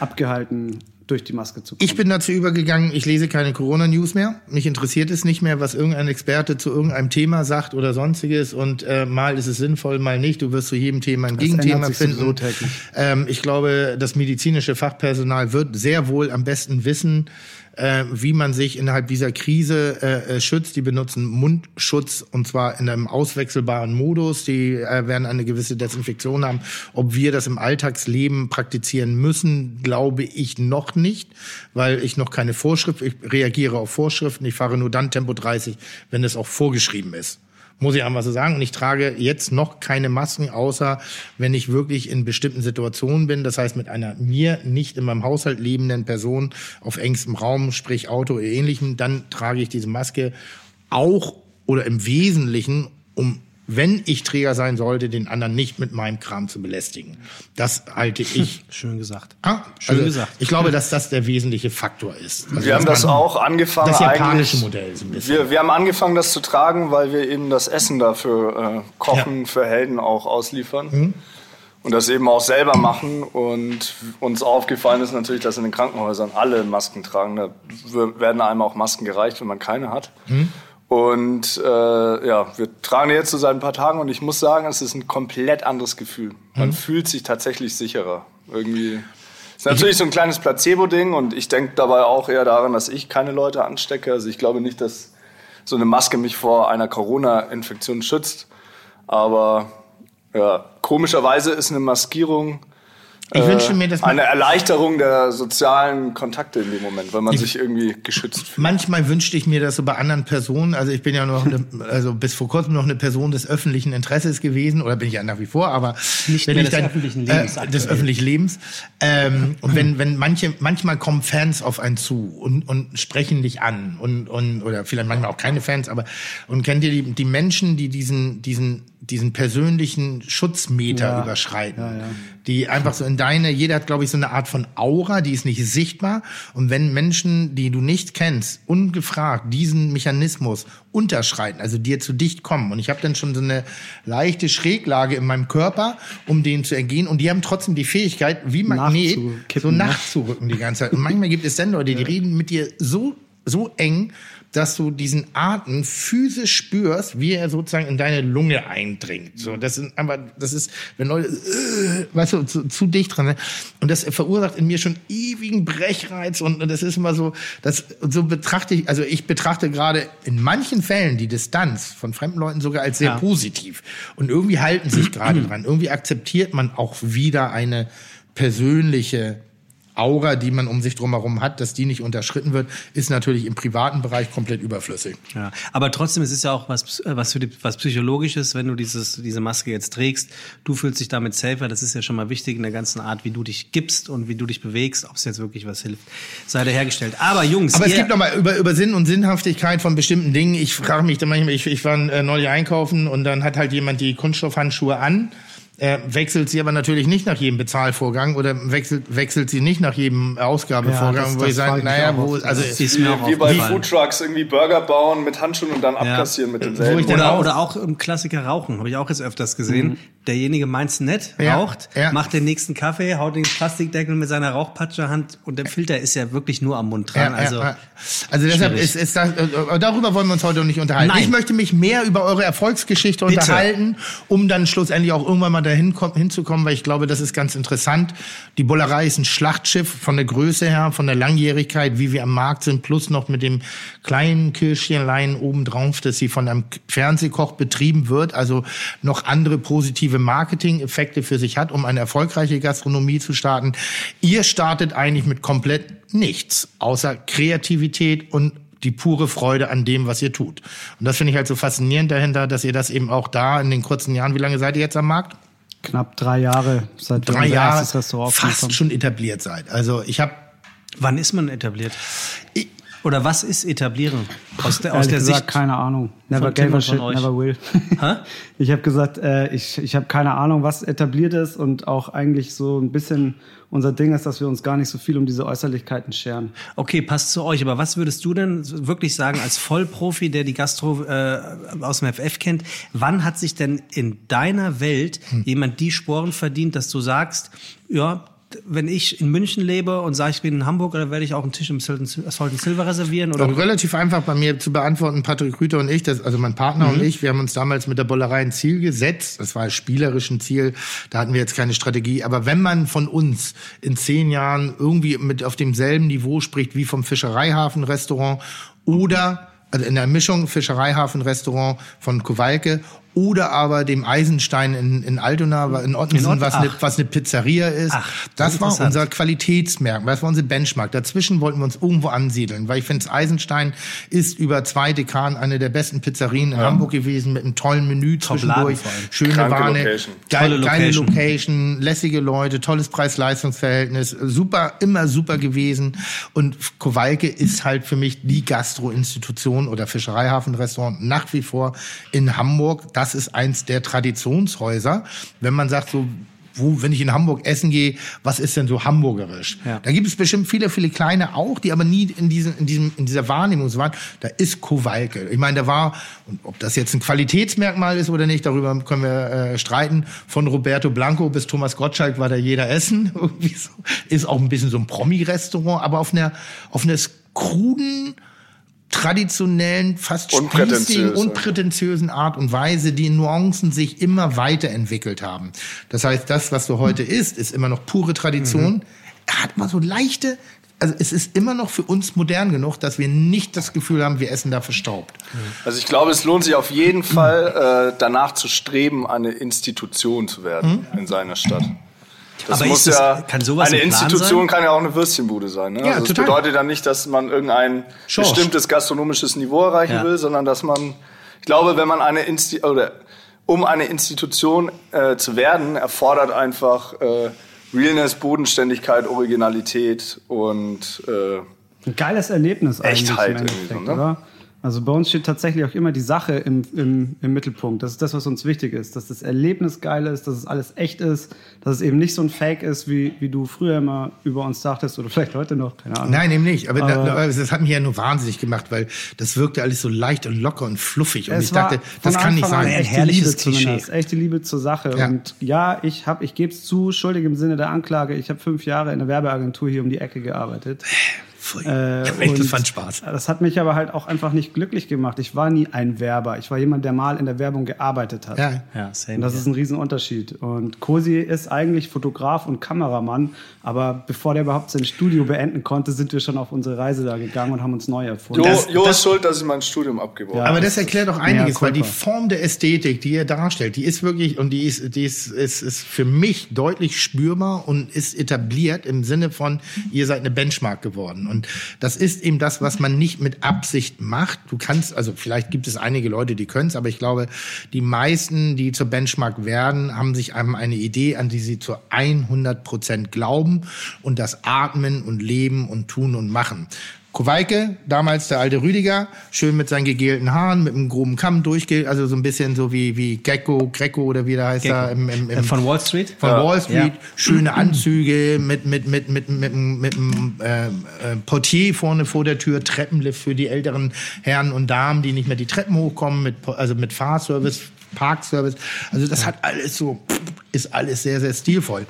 abgehalten, durch die Maske zu kommen. Ich bin dazu übergegangen, ich lese keine Corona-News mehr. Mich interessiert es nicht mehr, was irgendein Experte zu irgendeinem Thema sagt oder sonstiges. Und äh, mal ist es sinnvoll, mal nicht. Du wirst zu jedem Thema ein Das Gegenthema finden. täglich. Ähm, ich glaube, das medizinische Fachpersonal wird sehr wohl am besten wissen, äh, wie man sich innerhalb dieser Krise äh, äh, schützt. Die benutzen Mundschutz und zwar in einem auswechselbaren Modus. Die äh, werden eine gewisse Desinfektion haben. Ob wir das im Alltagsleben praktizieren müssen, glaube ich noch nicht, weil ich noch keine Vorschrift, ich reagiere auf Vorschriften. Ich fahre nur dann Tempo 30, wenn es auch vorgeschrieben ist muss ich einfach so sagen. Und ich trage jetzt noch keine Masken, außer wenn ich wirklich in bestimmten Situationen bin. Das heißt, mit einer mir nicht in meinem Haushalt lebenden Person auf engstem Raum, sprich Auto oder ähnlichem, dann trage ich diese Maske auch oder im Wesentlichen, um wenn ich Träger sein sollte, den anderen nicht mit meinem Kram zu belästigen. Das halte ich. Schön gesagt. Ah, Schön also gesagt. Ich glaube, dass das der wesentliche Faktor ist. Also, Wir haben das auch angefangen. Das japanische Modell so ein bisschen. Wir, wir haben angefangen, das zu tragen, weil wir eben das Essen dafür äh, Kochen für Helden auch ausliefern. Mhm. Und das eben auch selber machen. Und uns aufgefallen ist natürlich, dass in den Krankenhäusern alle Masken tragen. Da werden einem auch Masken gereicht, wenn man keine hat. Mhm. Und äh, ja, wir tragen jetzt so seit ein paar Tagen und ich muss sagen, es ist ein komplett anderes Gefühl. Man Mhm. fühlt sich tatsächlich sicherer. Irgendwie. Ist natürlich so ein kleines Placebo-Ding und ich denke dabei auch eher daran, dass ich keine Leute anstecke. Also ich glaube nicht, dass so eine Maske mich vor einer Corona-Infektion schützt. Aber Ja, komischerweise ist eine Maskierung Ich äh, wünsche mir, dass man- eine Erleichterung der sozialen Kontakte in dem Moment, weil man sich irgendwie geschützt fühlt. Manchmal wünschte ich mir das so bei anderen Personen. Also ich bin ja noch eine, <laughs> also bis vor kurzem noch eine Person des öffentlichen Interesses gewesen oder bin ich ja nach wie vor, aber Nicht wenn mehr ich des dann, öffentlichen Lebens äh, aktuell. des öffentlichen Lebens. Ähm, und wenn <clears throat> wenn manche manchmal kommen Fans auf einen zu und und sprechen dich an und und oder vielleicht manchmal auch keine Fans, aber und kennt ihr die die Menschen, die diesen diesen diesen persönlichen Schutzmeter Ja. überschreiten, Ja, ja. Die einfach so in deine, jeder hat, glaube ich, so eine Art von Aura, die ist nicht sichtbar. Und wenn Menschen, die du nicht kennst, ungefragt diesen Mechanismus unterschreiten, also dir zu dicht kommen, und ich habe dann schon so eine leichte Schräglage in meinem Körper, um denen zu entgehen, und die haben trotzdem die Fähigkeit, wie Magnet, so ne? nachzurücken die ganze Zeit. Und manchmal gibt es dann Leute, die reden mit dir so so eng, dass du diesen Atem physisch spürst, wie er sozusagen in deine Lunge eindringt. So, das ist einfach, das ist, wenn Leute, äh, weißt du, zu, zu dicht dran, ne? und das verursacht in mir schon ewigen Brechreiz und, und das ist immer so, das so betrachte ich, also ich betrachte gerade in manchen Fällen die Distanz von fremden Leuten sogar als sehr Ja. positiv und irgendwie halten sich gerade dran, irgendwie akzeptiert man auch wieder eine persönliche Aura, die man um sich drumherum hat, dass die nicht unterschritten wird, ist natürlich im privaten Bereich komplett überflüssig. Ja, aber trotzdem, es ist ja auch was, äh, was für die, was psychologisches, wenn du dieses, diese Maske jetzt trägst. Du fühlst dich damit safer. Das ist ja schon mal wichtig in der ganzen Art, wie du dich gibst und wie du dich bewegst, ob es jetzt wirklich was hilft, sei dahergestellt. Aber Jungs, Aber es gibt noch mal über, über Sinn und Sinnhaftigkeit von bestimmten Dingen. Ich frage mich dann manchmal, ich, ich war äh, neulich einkaufen und dann hat halt jemand die Kunststoffhandschuhe an. Äh, wechselt sie aber natürlich nicht nach jedem Bezahlvorgang oder wechselt, wechselt sie nicht nach jedem Ausgabevorgang, Ja, das- wo das ich sage, naja, wo, also, ist mir auch Wie bei. Foodtrucks irgendwie Burger bauen mit Handschuhen und dann abkassieren mit Wo ich denselben. dann Oder, auch- oder auch im Klassiker Rauchen, habe ich auch jetzt öfters gesehen. Derjenige meint's nett, Ja, raucht, ja. macht den nächsten Kaffee, haut den Plastikdeckel mit seiner Rauchpatschehand und der Filter ist ja wirklich nur am Mund dran. Ja, also also deshalb schwierig. ist, ist das, äh, darüber wollen wir uns heute noch nicht unterhalten. Nein. Ich möchte mich mehr über eure Erfolgsgeschichte Bitte. unterhalten, um dann schlussendlich auch irgendwann mal dahin komm, hinzukommen, weil ich glaube, das ist ganz interessant. Die Bullerei ist ein Schlachtschiff von der Größe her, von der Langjährigkeit, wie wir am Markt sind, plus noch mit dem kleinen Kirschchenlein obendrauf, dass sie von einem Fernsehkoch betrieben wird, also noch andere positive Marketing-Effekte für sich hat, um eine erfolgreiche Gastronomie zu starten. Ihr startet eigentlich mit komplett nichts, außer Kreativität und die pure Freude an dem, was ihr tut. Und das finde ich halt so faszinierend dahinter, dass ihr das eben auch da in den kurzen Jahren, wie lange seid ihr jetzt am Markt? Knapp drei Jahre, seit Drei unser Jahre erstes Restaurant fast schon etabliert seid. Also ich habe wann ist man etabliert? Ich- Oder was ist etablieren? Aus der, aus der gesagt, Sicht. keine Ahnung. Never gave a shit, never will. <laughs> <laughs> Ich habe gesagt, äh, ich, ich habe keine Ahnung, was etabliert ist und auch eigentlich so ein bisschen unser Ding ist, dass wir uns gar nicht so viel um diese Äußerlichkeiten scheren. Okay, passt zu euch. Aber was würdest du denn wirklich sagen als Vollprofi, der die Gastro äh, aus dem FF kennt? Wann hat sich denn in deiner Welt Hm. jemand die Sporen verdient, dass du sagst, ja, wenn ich in München lebe und sage, ich bin in Hamburg, dann werde ich auch einen Tisch im and Silver reservieren? Oder Auch relativ einfach bei mir zu beantworten, Patrick Rüther und ich, das, also mein Partner Mhm. und ich, wir haben uns damals mit der Bollerei ein Ziel gesetzt. Das war spielerisch ein Ziel, da hatten wir jetzt keine Strategie. Aber wenn man von uns in zehn Jahren irgendwie mit auf demselben Niveau spricht wie vom Fischereihafen-Restaurant oder also in der Mischung Fischereihafen-Restaurant von Kowalke oder aber dem Eisenstein in, in Altona, in Ottensen, Ott- was, eine, was eine Pizzeria ist. Ach, das war unser Qualitätsmerkmal, das war unser Benchmark. Dazwischen wollten wir uns irgendwo ansiedeln, weil ich finde, Eisenstein ist über zwei Dekaden eine der besten Pizzerien in Hamburg gewesen, mit einem tollen Menü zwischendurch, schöne Kranke Warne, Location. geil, Tolle geile Location. Location, lässige Leute, tolles Preis-Leistungs-Verhältnis, super, immer super gewesen. Und Kowalke ist halt für mich die Gastro-Institution oder Fischereihafen-Restaurant nach wie vor in Hamburg. Das ist eins der Traditionshäuser. Wenn man sagt so, wo, wenn ich in Hamburg essen gehe, was ist denn so hamburgerisch? Ja. Da gibt es bestimmt viele, viele kleine auch, die aber nie in, diesen, in, diesem, in dieser Wahrnehmung waren. Da ist Kowalke. Ich meine, da war, und ob das jetzt ein Qualitätsmerkmal ist oder nicht, darüber können wir äh, streiten. Von Roberto Blanco bis Thomas Gottschalk war da jeder essen. <laughs> Irgendwie so. Ist auch ein bisschen so ein Promi-Restaurant, aber auf einer, auf einer kruden, traditionellen, fast spießigen, unprätentiösen Art und Weise, die Nuancen sich immer weiterentwickelt haben. Das heißt, das, was du heute isst, ist immer noch pure Tradition. Er hat mal so leichte, also es ist immer noch für uns modern genug, dass wir nicht das Gefühl haben, wir essen da verstaubt. Also ich glaube, es lohnt sich auf jeden Fall äh, danach zu streben, eine Institution zu werden in seiner Stadt. Das Aber muss ist das- ja, kann sowas eine Institution sein? kann ja auch eine Würstchenbude sein. Ne? Ja, also das bedeutet dann nicht, dass man irgendein Schorsch. bestimmtes gastronomisches Niveau erreichen Ja. will, sondern dass man, ich glaube, wenn man eine Insti oder um eine Institution äh, zu werden, erfordert einfach äh, Realness, Bodenständigkeit, Originalität und äh, Ein geiles Erlebnis eigentlich Echtheit im irgendwie so, ne? oder? Also bei uns steht tatsächlich auch immer die Sache im, im, im Mittelpunkt. Das ist das, was uns wichtig ist. Dass das Erlebnis geil ist, dass es alles echt ist, dass es eben nicht so ein Fake ist, wie, wie du früher immer über uns dachtest oder vielleicht heute noch, keine Ahnung. Nein, eben nicht. Aber, Aber- das hat mich ja nur wahnsinnig gemacht, weil das wirkte alles so leicht und locker und fluffig. Und Es ich dachte, war das von kann nicht Anfang an sein. Ein Echte herrliches Liebe Klischee. echte Liebe zur Sache. Ja. Und ja, ich habe, ich gebe es zu, schuldig im Sinne der Anklage. Ich habe fünf Jahre in der Werbeagentur hier um die Ecke gearbeitet. Pfui. Äh, <laughs> Echt, das und fand Spaß. Das hat mich aber halt auch einfach nicht glücklich gemacht. Ich war nie ein Werber. Ich war jemand, der mal in der Werbung gearbeitet hat. Ja. Ja, same Und das hier. ist ein Riesenunterschied. Und Cosi ist eigentlich Fotograf und Kameramann, aber bevor der überhaupt sein Studio beenden konnte, sind wir schon auf unsere Reise da gegangen und haben uns neu erfunden. Jo, Das- jo das- ist schuld, dass ich mein Studium abgebrochen Ja. habe. Aber das erklärt doch einiges, Ja, weil die. Form der Ästhetik, die ihr darstellt, die ist wirklich und die ist, die ist, ist, ist für mich deutlich spürbar und ist etabliert im Sinne von, ihr seid eine Benchmark geworden. Und das ist eben das, was man nicht mit Absicht macht. Du kannst, also vielleicht gibt es einige Leute, die können es, aber ich glaube, die meisten, die zur Benchmark werden, haben sich haben eine Idee, an die sie zu 100 Prozent glauben und das atmen und leben und tun und machen. Kowalke, damals der alte Rüdiger, schön mit seinen gegelten Haaren, mit einem groben Kamm durchge, also so ein bisschen so wie, wie Gecko, Greco oder wie der heißt da im, im, Äh, im Von Wall Street? von Wall Street, Ja. schöne Anzüge mit mit mit mit mit, mit, einem äh, äh, Portier vorne vor der Tür, Treppenlift für die älteren Herren und Damen, die nicht mehr die Treppen hochkommen, mit also mit Fahrservice, Parkservice. Also das hat alles so ist alles sehr sehr stilvoll.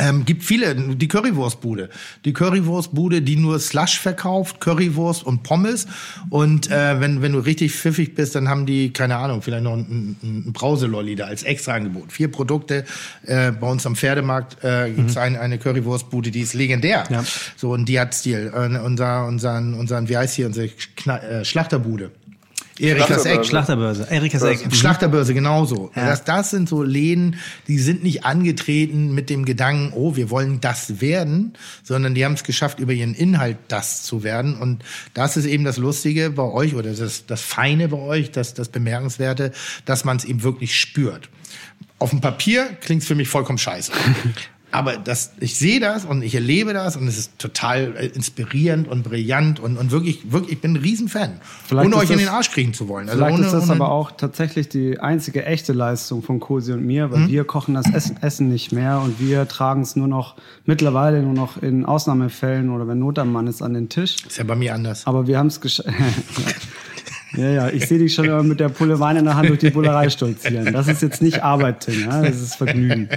Ähm, gibt viele, die Currywurstbude. Die Currywurstbude, die nur Slush verkauft, Currywurst und Pommes. Und äh, wenn, wenn du richtig pfiffig bist, dann haben die, keine Ahnung, vielleicht noch ein, ein, Brauselolli da als extra Angebot. Vier Produkte. Äh, bei uns am Pferdemarkt äh, gibt's ein, eine Currywurstbude, die ist legendär. Ja. So, und die hat Stil. Äh, unser, unseren, unseren, wie heißt hier, unsere Kna äh, Schlachterbude. Erikas Eck. Schlachterbörse. Erika Eck. Mhm. Schlachterbörse genauso. Ja. Das, das sind so Läden, die sind nicht angetreten mit dem Gedanken, oh, wir wollen das werden, sondern die haben es geschafft, über ihren Inhalt das zu werden. Und das ist eben das Lustige bei euch oder das, das Feine bei euch, das, das Bemerkenswerte, dass man es eben wirklich spürt. Auf dem Papier klingt es für mich vollkommen scheiße. <laughs> Aber das, ich sehe das und ich erlebe das und es ist total äh, inspirierend und brillant und, und wirklich, wirklich, ich bin ein Riesenfan. Vielleicht ohne euch in das- den Arsch kriegen zu wollen. Also Vielleicht ohne, ist das aber auch tatsächlich die einzige echte Leistung von Cosi und mir, Mhm. weil wir kochen das Essen, Essen nicht mehr und wir tragen es nur noch mittlerweile nur noch in Ausnahmefällen oder wenn Not am Mann ist an den Tisch. Ist ja bei mir anders. Aber wir haben es geschafft. <laughs> ja, ja, ich sehe dich schon immer mit der Pulle Wein in der Hand durch die Bullerei stolzieren. Das ist jetzt nicht Arbeit, Tim, ja? das ist Vergnügen.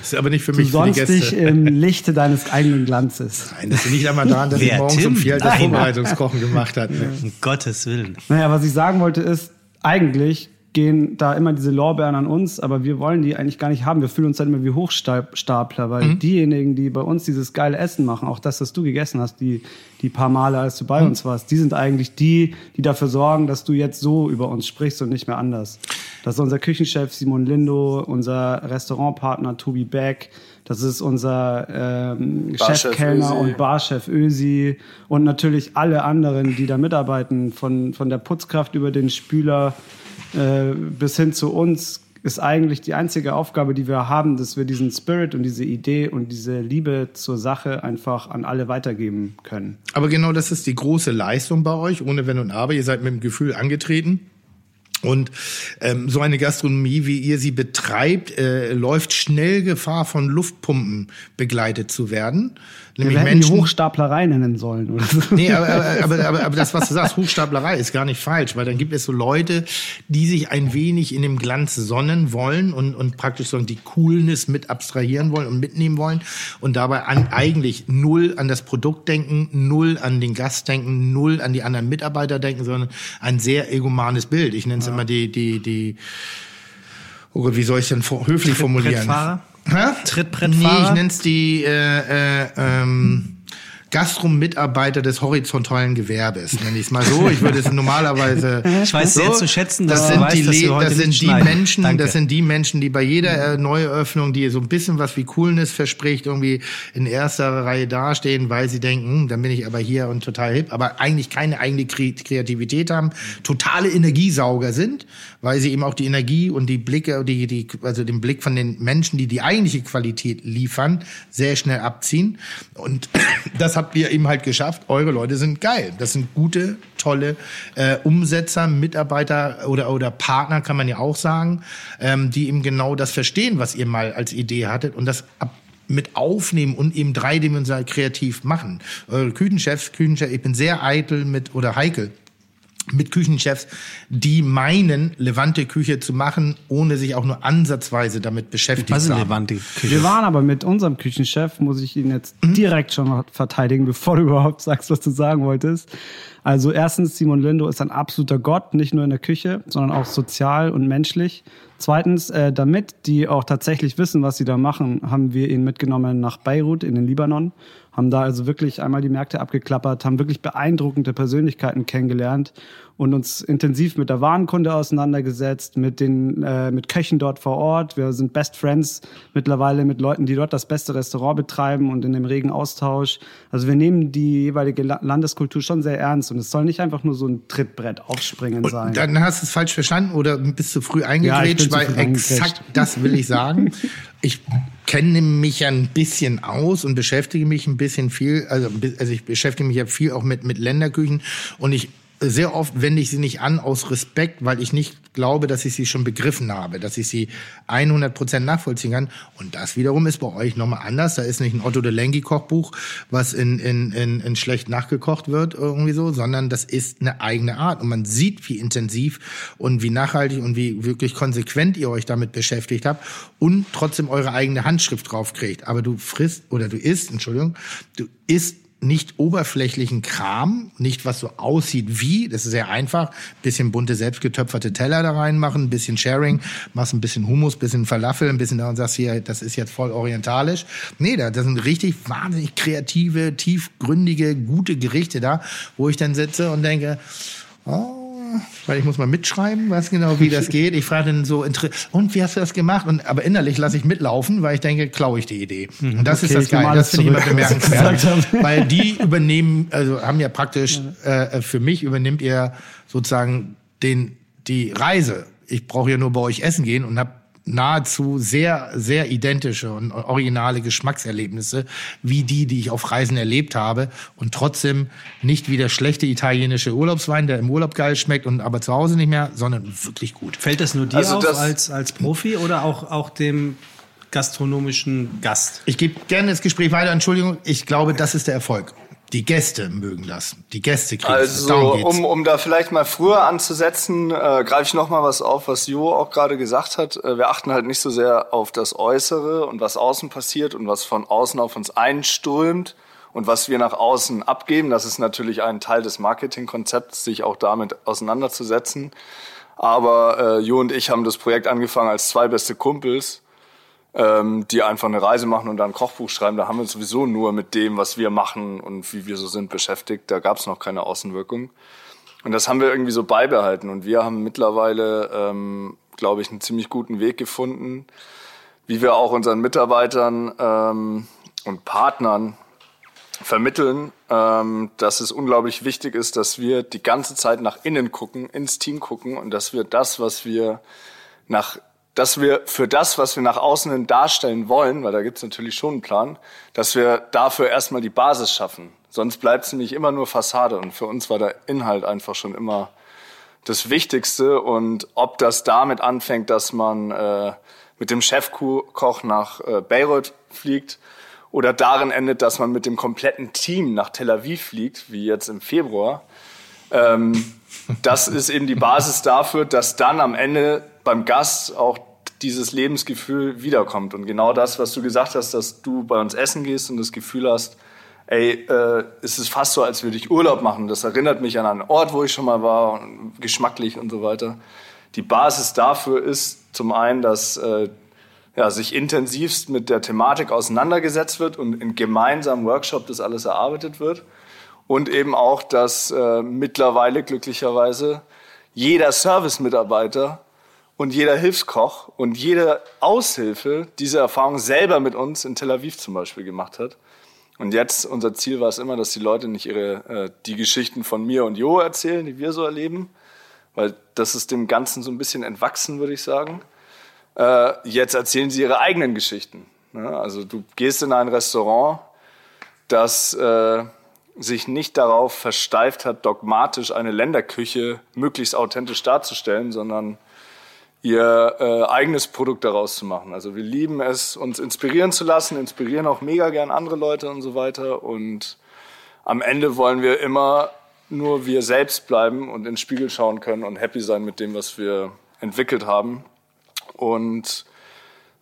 ist aber nicht für Du mich, für die sonst dich im Lichte deines eigenen Glanzes. Nein, das liegt nicht einmal daran, dass ich Wer, morgens Tim? um vier das. Vorbereitungskochen gemacht hat. Ne? Um Gottes Willen. Naja, was ich sagen wollte ist, eigentlich gehen da immer diese Lorbeeren an uns, aber wir wollen die eigentlich gar nicht haben. Wir fühlen uns dann immer wie Hochstapler, weil diejenigen, die bei uns dieses geile Essen machen, auch das, was du gegessen hast, die, die paar Male, als du bei uns warst, die sind eigentlich die, die dafür sorgen, dass du jetzt so über uns sprichst und nicht mehr anders. Das ist unser Küchenchef Simon Lindo, unser Restaurantpartner Tobi Beck, das ist unser ähm, Chefkellner und Barchef Ösi und natürlich alle anderen, die da mitarbeiten, von, von der Putzkraft über den Spüler äh, bis hin zu uns, ist eigentlich die einzige Aufgabe, die wir haben, dass wir diesen Spirit und diese Idee und diese Liebe zur Sache einfach an alle weitergeben können. Aber genau das ist die große Leistung bei euch, ohne Wenn und Aber. Ihr seid mit dem Gefühl angetreten. Und ähm, so eine Gastronomie, wie ihr sie betreibt, äh, läuft schnell Gefahr, von Luftpumpen begleitet zu werden. Wir Nämlich die Menschen, Hochstaplerei nennen sollen. Oder so. Nee, aber, aber, aber, aber, aber das, was du sagst, Hochstaplerei ist gar nicht falsch, weil dann gibt es so Leute, die sich ein wenig in dem Glanz sonnen wollen und, und praktisch so die Coolness mit abstrahieren wollen und mitnehmen wollen und dabei an, eigentlich null an das Produkt denken, null an den Gast denken, null an die anderen Mitarbeiter denken, sondern ein sehr egomanes Bild. Ich nenne es immer die, die, die, oh Gott, wie soll ich denn höflich formulieren? Trittbrettfahrer? Hä? Trittbrettfahrer? Nee, ich nenne es die, äh, äh, ähm, Gastro-Mitarbeiter des horizontalen Gewerbes, nenne ich es mal so. Ich würde es <laughs> normalerweise. Ich weiß so, sehr zu schätzen, dass das sind weißt, die, dass wir heute das sind die schneiden. Menschen, Danke. das sind die Menschen, die bei jeder äh, Neueröffnung, die so ein bisschen was wie Coolness verspricht, irgendwie in erster Reihe dastehen, weil sie denken, hm, dann bin ich aber hier und total hip, aber eigentlich keine eigene Kre Kreativität haben, totale Energiesauger sind, weil sie eben auch die Energie und die Blicke, die, die, also den Blick von den Menschen, die die eigentliche Qualität liefern, sehr schnell abziehen. Und <clears throat> das habt ihr eben halt geschafft. Eure Leute sind geil. Das sind gute, tolle äh, Umsetzer, Mitarbeiter oder, oder Partner, kann man ja auch sagen, ähm, die eben genau das verstehen, was ihr mal als Idee hattet und das ab mit aufnehmen und eben dreidimensional kreativ machen. Eure Küchenchefs, Küchenchef, ich bin sehr eitel mit oder heikel mit Küchenchefs, die meinen, Levante Küche zu machen, ohne sich auch nur ansatzweise damit beschäftigt zu haben. Levante Küche? Wir waren aber mit unserem Küchenchef, muss ich ihn jetzt Mhm. direkt schon noch verteidigen, bevor du überhaupt sagst, was du sagen wolltest. Also erstens, Simon Lindo ist ein absoluter Gott, nicht nur in der Küche, sondern auch sozial und menschlich. Zweitens, äh, damit die auch tatsächlich wissen, was sie da machen, haben wir ihn mitgenommen nach Beirut in den Libanon, haben da also wirklich einmal die Märkte abgeklappert, haben wirklich beeindruckende Persönlichkeiten kennengelernt und uns intensiv mit der Warenkunde auseinandergesetzt, mit den äh, mit Köchen dort vor Ort. Wir sind Best Friends mittlerweile mit Leuten, die dort das beste Restaurant betreiben und in dem regen Austausch. Also wir nehmen die jeweilige La Landeskultur schon sehr ernst und es soll nicht einfach nur so ein Trittbrett aufspringen sein. Dann hast du es falsch verstanden oder bist du früh Ja, eingegrätscht, zu weil exakt das will ich sagen. Ich kenne mich ja ein bisschen aus und beschäftige mich ein bisschen viel, also, also ich beschäftige mich ja viel auch mit, mit Länderküchen und ich sehr oft wende ich sie nicht an aus Respekt, weil ich nicht glaube, dass ich sie schon begriffen habe, dass ich sie 100 Prozent nachvollziehen kann. Und das wiederum ist bei euch nochmal anders. Da ist nicht ein Otto de Lengi Kochbuch, was in, in, in, in schlecht nachgekocht wird irgendwie so, sondern das ist eine eigene Art. Und man sieht, wie intensiv und wie nachhaltig und wie wirklich konsequent ihr euch damit beschäftigt habt und trotzdem eure eigene Handschrift drauf kriegt. Aber du frisst oder du isst, Entschuldigung, du isst nicht oberflächlichen Kram, nicht was so aussieht wie, das ist sehr einfach, bisschen bunte selbstgetöpferte Teller da reinmachen, ein bisschen Sharing, machst ein bisschen Hummus, bisschen Falafel, ein bisschen da und sagst hier, das ist jetzt voll orientalisch. Nee, da das sind richtig wahnsinnig kreative, tiefgründige, gute Gerichte da, wo ich dann sitze und denke, oh, weil ich muss mal mitschreiben, was genau wie das geht. Ich frage dann so, und wie hast du das gemacht? Und aber innerlich lasse ich mitlaufen, weil ich denke, klaue ich die Idee. Und das Okay, ist das Geile. Das finde ich immer <laughs> bemerkenswert. Weil die übernehmen, also haben ja praktisch äh, für mich übernimmt ihr sozusagen den die Reise. Ich brauche ja nur bei euch essen gehen und habe nahezu sehr, sehr identische und originale Geschmackserlebnisse, wie die, die ich auf Reisen erlebt habe und trotzdem nicht wie der schlechte italienische Urlaubswein, der im Urlaub geil schmeckt und aber zu Hause nicht mehr, sondern wirklich gut. Fällt das nur dir Also auf als, als Profi oder auch, auch dem gastronomischen Gast? Ich gebe gerne das Gespräch weiter. Entschuldigung, ich glaube, das ist der Erfolg. Die Gäste mögen das. Die Gäste kriegen es. Also, Darum geht's. um, um da vielleicht mal früher anzusetzen, äh, greife ich noch mal was auf, was Jo auch gerade gesagt hat. Äh, wir achten halt nicht so sehr auf das Äußere und was außen passiert und was von außen auf uns einströmt und was wir nach außen abgeben. Das ist natürlich ein Teil des Marketingkonzepts, sich auch damit auseinanderzusetzen. Aber äh, Jo und ich haben das Projekt angefangen als zwei beste Kumpels ähm, die einfach eine Reise machen und dann ein Kochbuch schreiben. Da haben wir uns sowieso nur mit dem, was wir machen und wie wir so sind, beschäftigt. Da gab es noch keine Außenwirkung. Und das haben wir irgendwie so beibehalten. Und wir haben mittlerweile, ähm, glaube ich, einen ziemlich guten Weg gefunden, wie wir auch unseren Mitarbeitern ähm, und Partnern vermitteln, ähm, dass es unglaublich wichtig ist, dass wir die ganze Zeit nach innen gucken, ins Team gucken und dass wir das, was wir nach dass wir für das, was wir nach außen hin darstellen wollen, weil da gibt's natürlich schon einen Plan, dass wir dafür erstmal die Basis schaffen. Sonst bleibt es nämlich immer nur Fassade. Und für uns war der Inhalt einfach schon immer das Wichtigste. Und ob das damit anfängt, dass man äh, mit dem Chefkoch nach äh, Beirut fliegt oder darin endet, dass man mit dem kompletten Team nach Tel Aviv fliegt, wie jetzt im Februar, ähm, das ist eben die Basis dafür, dass dann am Ende beim Gast auch dieses Lebensgefühl wiederkommt. Und genau das, was du gesagt hast, dass du bei uns essen gehst und das Gefühl hast, ey, äh, es ist fast so, als würde ich Urlaub machen. Das erinnert mich an einen Ort, wo ich schon mal war, und geschmacklich und so weiter. Die Basis dafür ist zum einen, dass äh, ja, sich intensivst mit der Thematik auseinandergesetzt wird und in gemeinsamen Workshop das alles erarbeitet wird. Und eben auch, dass äh, mittlerweile glücklicherweise jeder Service-Mitarbeiter und jeder Hilfskoch und jede Aushilfe diese Erfahrung selber mit uns in Tel Aviv zum Beispiel gemacht hat. Und jetzt, unser Ziel war es immer, dass die Leute nicht ihre, äh, die Geschichten von mir und Jo erzählen, die wir so erleben, weil das ist dem Ganzen so ein bisschen entwachsen, würde ich sagen. Äh, jetzt erzählen sie ihre eigenen Geschichten. Ne? Also du gehst in ein Restaurant, das äh, sich nicht darauf versteift hat, dogmatisch eine Länderküche möglichst authentisch darzustellen, sondern ihr äh, eigenes Produkt daraus zu machen. Also wir lieben es, uns inspirieren zu lassen, inspirieren auch mega gern andere Leute und so weiter. Und am Ende wollen wir immer nur wir selbst bleiben und in den Spiegel schauen können und happy sein mit dem, was wir entwickelt haben. Und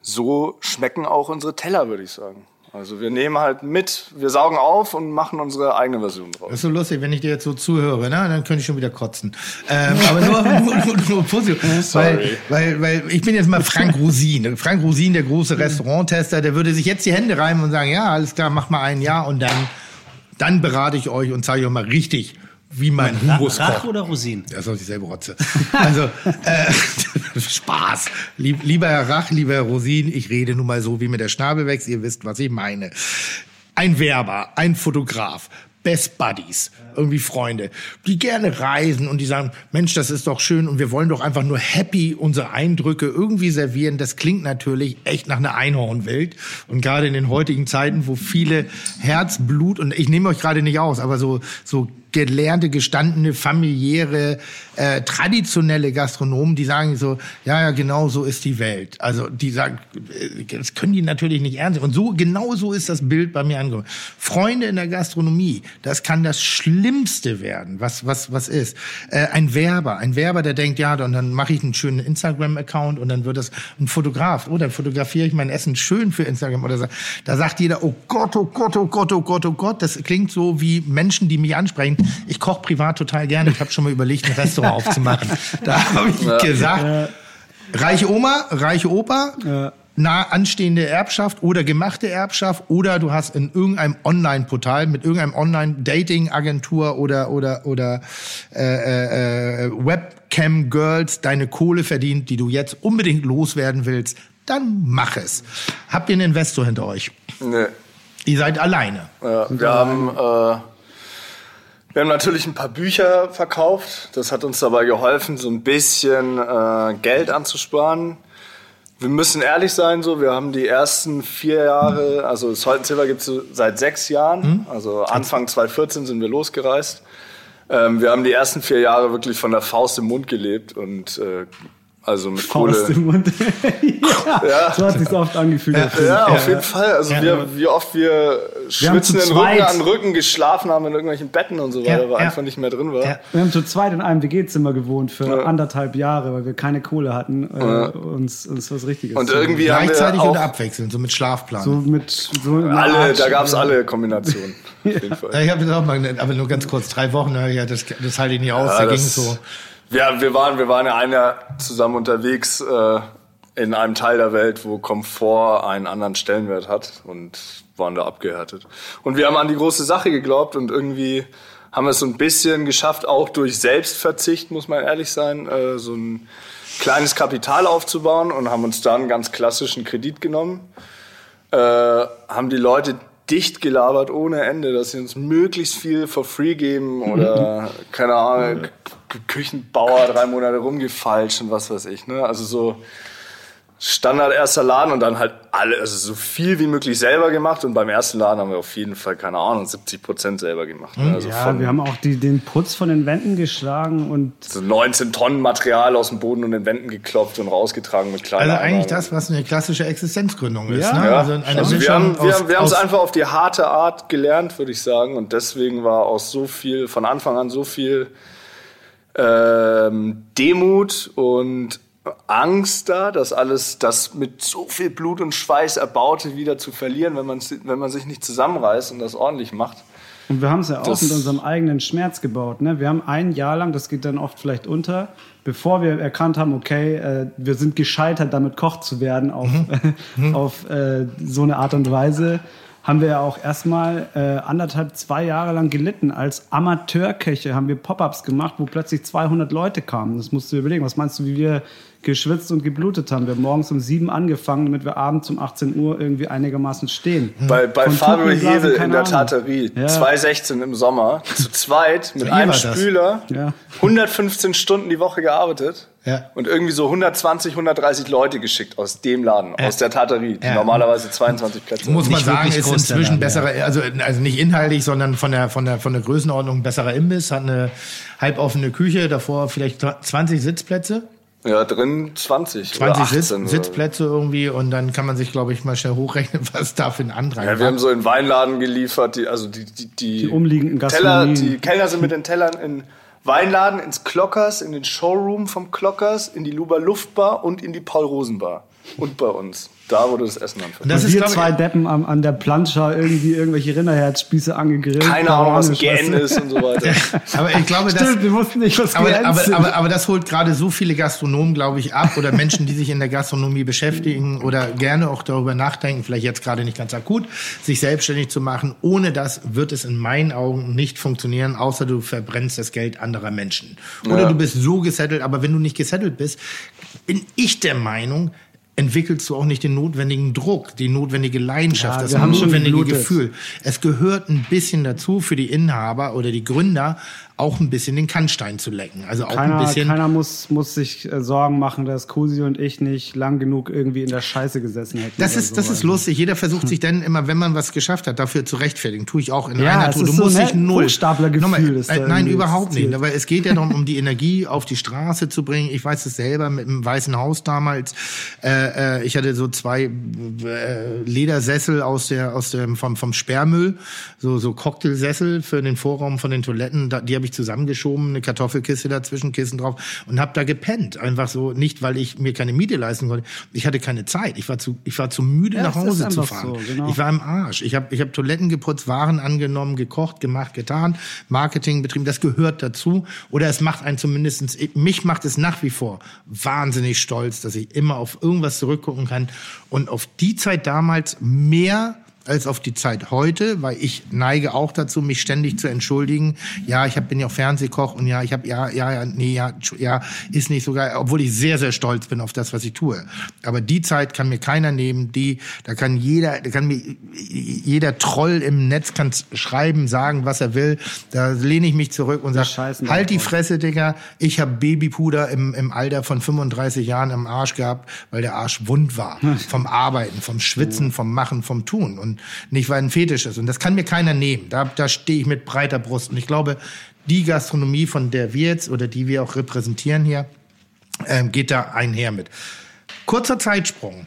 so schmecken auch unsere Teller, würde ich sagen. Also wir nehmen halt mit, wir saugen auf und machen unsere eigene Version draus. Das ist so lustig, wenn ich dir jetzt so zuhöre, ne? dann könnte ich schon wieder kotzen. Ähm, aber nur, <laughs> nur, nur, nur positiv. Weil, weil, weil ich bin jetzt mal Frank Rosin. Frank Rosin, der große Restauranttester, der würde sich jetzt die Hände reiben und sagen, ja, alles klar, mach mal ein Jahr und dann, dann berate ich euch und zeige euch mal richtig, wie mein Humus Rach kocht. oder Rosin? Das ist auch dieselbe Rotze. <laughs> Also, äh, <laughs> Spaß. Lieb, lieber Herr Rach, lieber Herr Rosin, ich rede nun mal so, wie mir der Schnabel wächst. Ihr wisst, was ich meine. Ein Werber, ein Fotograf, Best Buddies, irgendwie Freunde, die gerne reisen und die sagen, Mensch, das ist doch schön und wir wollen doch einfach nur happy unsere Eindrücke irgendwie servieren. Das klingt natürlich echt nach einer Einhornwelt und gerade in den heutigen Zeiten, wo viele Herz, Blut und ich nehme euch gerade nicht aus, aber so so gelernte, gestandene, familiäre, äh, traditionelle Gastronomen, die sagen so, ja, ja, genau so ist die Welt. Also die sagen, äh, das können die natürlich nicht ernst. Und so, genau so ist das Bild bei mir angekommen. Freunde in der Gastronomie, das kann das Schlimmste werden, was, was, was ist. Äh, ein Werber, ein Werber, der denkt, ja, dann, dann mache ich einen schönen Instagram-Account und dann wird das ein Fotograf, oh, dann fotografiere ich mein Essen schön für Instagram oder so. Da sagt jeder, oh Gott, oh Gott, oh Gott, oh Gott, oh Gott. Das klingt so wie Menschen, die mich ansprechen. Ich koche privat total gerne. Ich habe schon mal überlegt, ein Restaurant <laughs> aufzumachen. Da habe ich gesagt, reiche Oma, reiche Opa, nah anstehende Erbschaft oder gemachte Erbschaft oder du hast in irgendeinem Online-Portal mit irgendeinem Online-Dating-Agentur oder oder oder äh, äh, Webcam-Girls deine Kohle verdient, die du jetzt unbedingt loswerden willst, dann mach es. Habt ihr einen Investor hinter euch? Nee. Ihr seid alleine. Ja, wir haben, äh, wir haben natürlich ein paar Bücher verkauft. Das hat uns dabei geholfen, so ein bisschen äh, Geld anzusparen. Wir müssen ehrlich sein, so wir haben die ersten vier Jahre, also Salt Silver gibt es seit sechs Jahren. Also Anfang 2014 sind wir losgereist. Ähm, wir haben die ersten vier Jahre wirklich von der Faust im Mund gelebt und äh, also mit Faust Kohle. im Mund. <laughs> ja, Ja. So hat sich's oft angefühlt. Ja, auf jeden Fall. Also wir, wie oft wir Wir schwitzenden Rücken an Rücken geschlafen haben in irgendwelchen Betten und so weiter, Ja, weil ja. einfach nicht mehr drin war. Ja. Wir haben zu zweit in einem WG-Zimmer gewohnt für Ja. anderthalb Jahre, weil wir keine Kohle hatten, äh, uns, uns was Richtiges Und irgendwie Gleichzeitig und abwechselnd, so mit Schlafplan. So mit so alle, Art- da gab's alle Kombinationen. <laughs> Auf jeden Fall. Ja, ich habe das auch mal, aber nur ganz kurz, drei Wochen, ja, das, das halte ich nicht aus, Ja, da ging das- so. Ja, wir waren, wir waren ja einer zusammen unterwegs äh, in einem Teil der Welt, wo Komfort einen anderen Stellenwert hat und waren da abgehärtet. Und wir haben an die große Sache geglaubt und irgendwie haben wir es so ein bisschen geschafft, auch durch Selbstverzicht, muss man ehrlich sein, äh, so ein kleines Kapital aufzubauen und haben uns dann ganz klassischen Kredit genommen. Äh, haben die Leute dicht gelabert ohne Ende, dass sie uns möglichst viel for free geben oder <laughs> keine Ahnung, Küchenbauer drei Monate rumgefalscht und was weiß ich. Ne? Also so Standard erster Laden und dann halt alle, also so viel wie möglich selber gemacht und beim ersten Laden haben wir auf jeden Fall, keine Ahnung, 70 Prozent selber gemacht. Ne? Also Ja, von wir haben auch die, den Putz von den Wänden geschlagen und so 19 Tonnen Material aus dem Boden und den Wänden geklopft und rausgetragen mit kleinen Also eigentlich das, was eine klassische Existenzgründung ist. Ja. ne? Ja, Also eine also wir haben wir, aus- haben- wir haben es einfach auf die harte Art gelernt, würde ich sagen. Und deswegen war auch so viel, von Anfang an so viel ähm, Demut und Angst da, das alles, das mit so viel Blut und Schweiß erbaute wieder zu verlieren, wenn man, wenn man sich nicht zusammenreißt und das ordentlich macht. Und wir haben es ja auch Das- mit unserem eigenen Schmerz gebaut. Ne? Wir haben ein Jahr lang, das geht dann oft vielleicht unter, bevor wir erkannt haben, okay, äh, wir sind gescheitert, damit Koch zu werden auf, Mhm. <laughs> auf äh, so eine Art und Weise, haben wir ja auch erstmal äh, anderthalb, zwei Jahre lang gelitten. Als Amateurköche haben wir Pop-ups gemacht, wo plötzlich 200 Leute kamen. Das musst du dir überlegen. Was meinst du, wie wir geschwitzt und geblutet haben? Wir haben morgens um sieben angefangen, damit wir abends um 18 Uhr irgendwie einigermaßen stehen. Bei, bei Von Fabio Hevel in der. Taterie, Ja. 2016 im Sommer, zu zweit mit einem. Spüler, Ja. 115 Stunden die Woche gearbeitet Ja. und irgendwie so 120, 130 Leute geschickt aus dem Laden, aus der Taterie, die Ja. normalerweise 22 Plätze Muss man Nicht sagen, ist inzwischen Laden, besserer, also, also nicht inhaltlich, sondern von der, von der, von der Größenordnung besserer Imbiss, hat eine halboffene Küche, davor vielleicht 20 Sitzplätze. Ja, drin 20 20 oder 18. Sitz, Sitzplätze irgendwie und dann kann man sich, glaube ich, mal schnell hochrechnen, <laughs> was da für ein Andrang Ja, wir war. haben so in Weinladen geliefert, die, also die, die, die, Die umliegenden Teller, die Kellner sind mit den Tellern in Weinladen, ins Klockers, in den Showroom vom Klockers, in die Luber Luftbar und in die Paul Rosen Bar. Und bei uns. Da wurde das Essen verkauft. das ist, wir ich, zwei Deppen am, an der Plancha irgendwie irgendwelche Rinderherzspieße angegrillt. Keine Ahnung, was GN ist und so weiter. <laughs> aber ich glaube, das, Stimmt, wir wussten nicht, was aber, aber, sind. aber, aber das holt gerade so viele Gastronomen, glaube ich, ab oder Menschen, die sich in der Gastronomie beschäftigen oder gerne auch darüber nachdenken, vielleicht jetzt gerade nicht ganz akut, sich selbstständig zu machen. Ohne das wird es in meinen Augen nicht funktionieren, außer du verbrennst das Geld anderer Menschen. Oder Ja. du bist so gesettelt, aber wenn du nicht gesettelt bist, bin ich der Meinung, entwickelst du auch nicht den notwendigen Druck, die notwendige Leidenschaft, Ja, das notwendige. Gefühl. Es gehört ein bisschen dazu für die Inhaber oder die Gründer, auch ein bisschen den Kannstein zu lecken. Also auch keiner, ein bisschen. keiner muss, muss sich äh, Sorgen machen, dass Cosi und ich nicht lang genug irgendwie in der Scheiße gesessen hätten. Das ist, das so. ist lustig. Jeder versucht sich dann immer, wenn man was geschafft hat, dafür zu rechtfertigen. Tue ich auch in Ja, einer Tour. Du ist so musst dich null. Nochmal, das da äh, nein, überhaupt nicht. Aber es geht ja darum, um die Energie auf die Straße zu bringen. Ich weiß es selber mit dem Weißen Haus damals. Äh, äh, ich hatte so zwei äh, Ledersessel aus der, aus dem, vom, vom Sperrmüll. So, so Cocktailsessel für den Vorraum von den Toiletten. Da, die habe ich zusammengeschoben, eine Kartoffelkiste dazwischen, Kissen drauf und habe da gepennt. Einfach so, nicht weil ich mir keine Miete leisten konnte. Ich hatte keine Zeit. Ich war zu, ich war zu müde, Ja, nach Hause zu fahren. so, genau. Ich war im Arsch. Ich habe ich hab Toiletten geputzt, Waren angenommen, gekocht, gemacht, getan, Marketing betrieben. Das gehört dazu. Oder es macht einen zumindestens. mich macht es nach wie vor wahnsinnig stolz, dass ich immer auf irgendwas zurückgucken kann und auf die Zeit damals mehr als auf die Zeit heute, weil ich neige auch dazu, mich ständig zu entschuldigen. Ja, ich hab, bin ja auch Fernsehkoch und ja, ich habe ja, ja, ja, nee, ja, ja, ist nicht so geil, obwohl ich sehr, sehr stolz bin auf das, was ich tue. Aber die Zeit kann mir keiner nehmen, die, da kann jeder, da kann mir jeder Troll im Netz kann schreiben, sagen, was er will. Da lehne ich mich zurück und sage, halt die. Fresse, Digga. Ich habe Babypuder im, im Alter von 35 Jahren im Arsch gehabt, weil der Arsch wund war. <laughs> Vom Arbeiten, vom Schwitzen, vom Machen, vom Tun. Und nicht, weil ein Fetisch ist. Und das kann mir keiner nehmen. Da, da stehe ich mit breiter Brust. Und ich glaube, die Gastronomie, von der wir jetzt oder die wir auch repräsentieren hier, ähm, geht da einher mit. Kurzer Zeitsprung.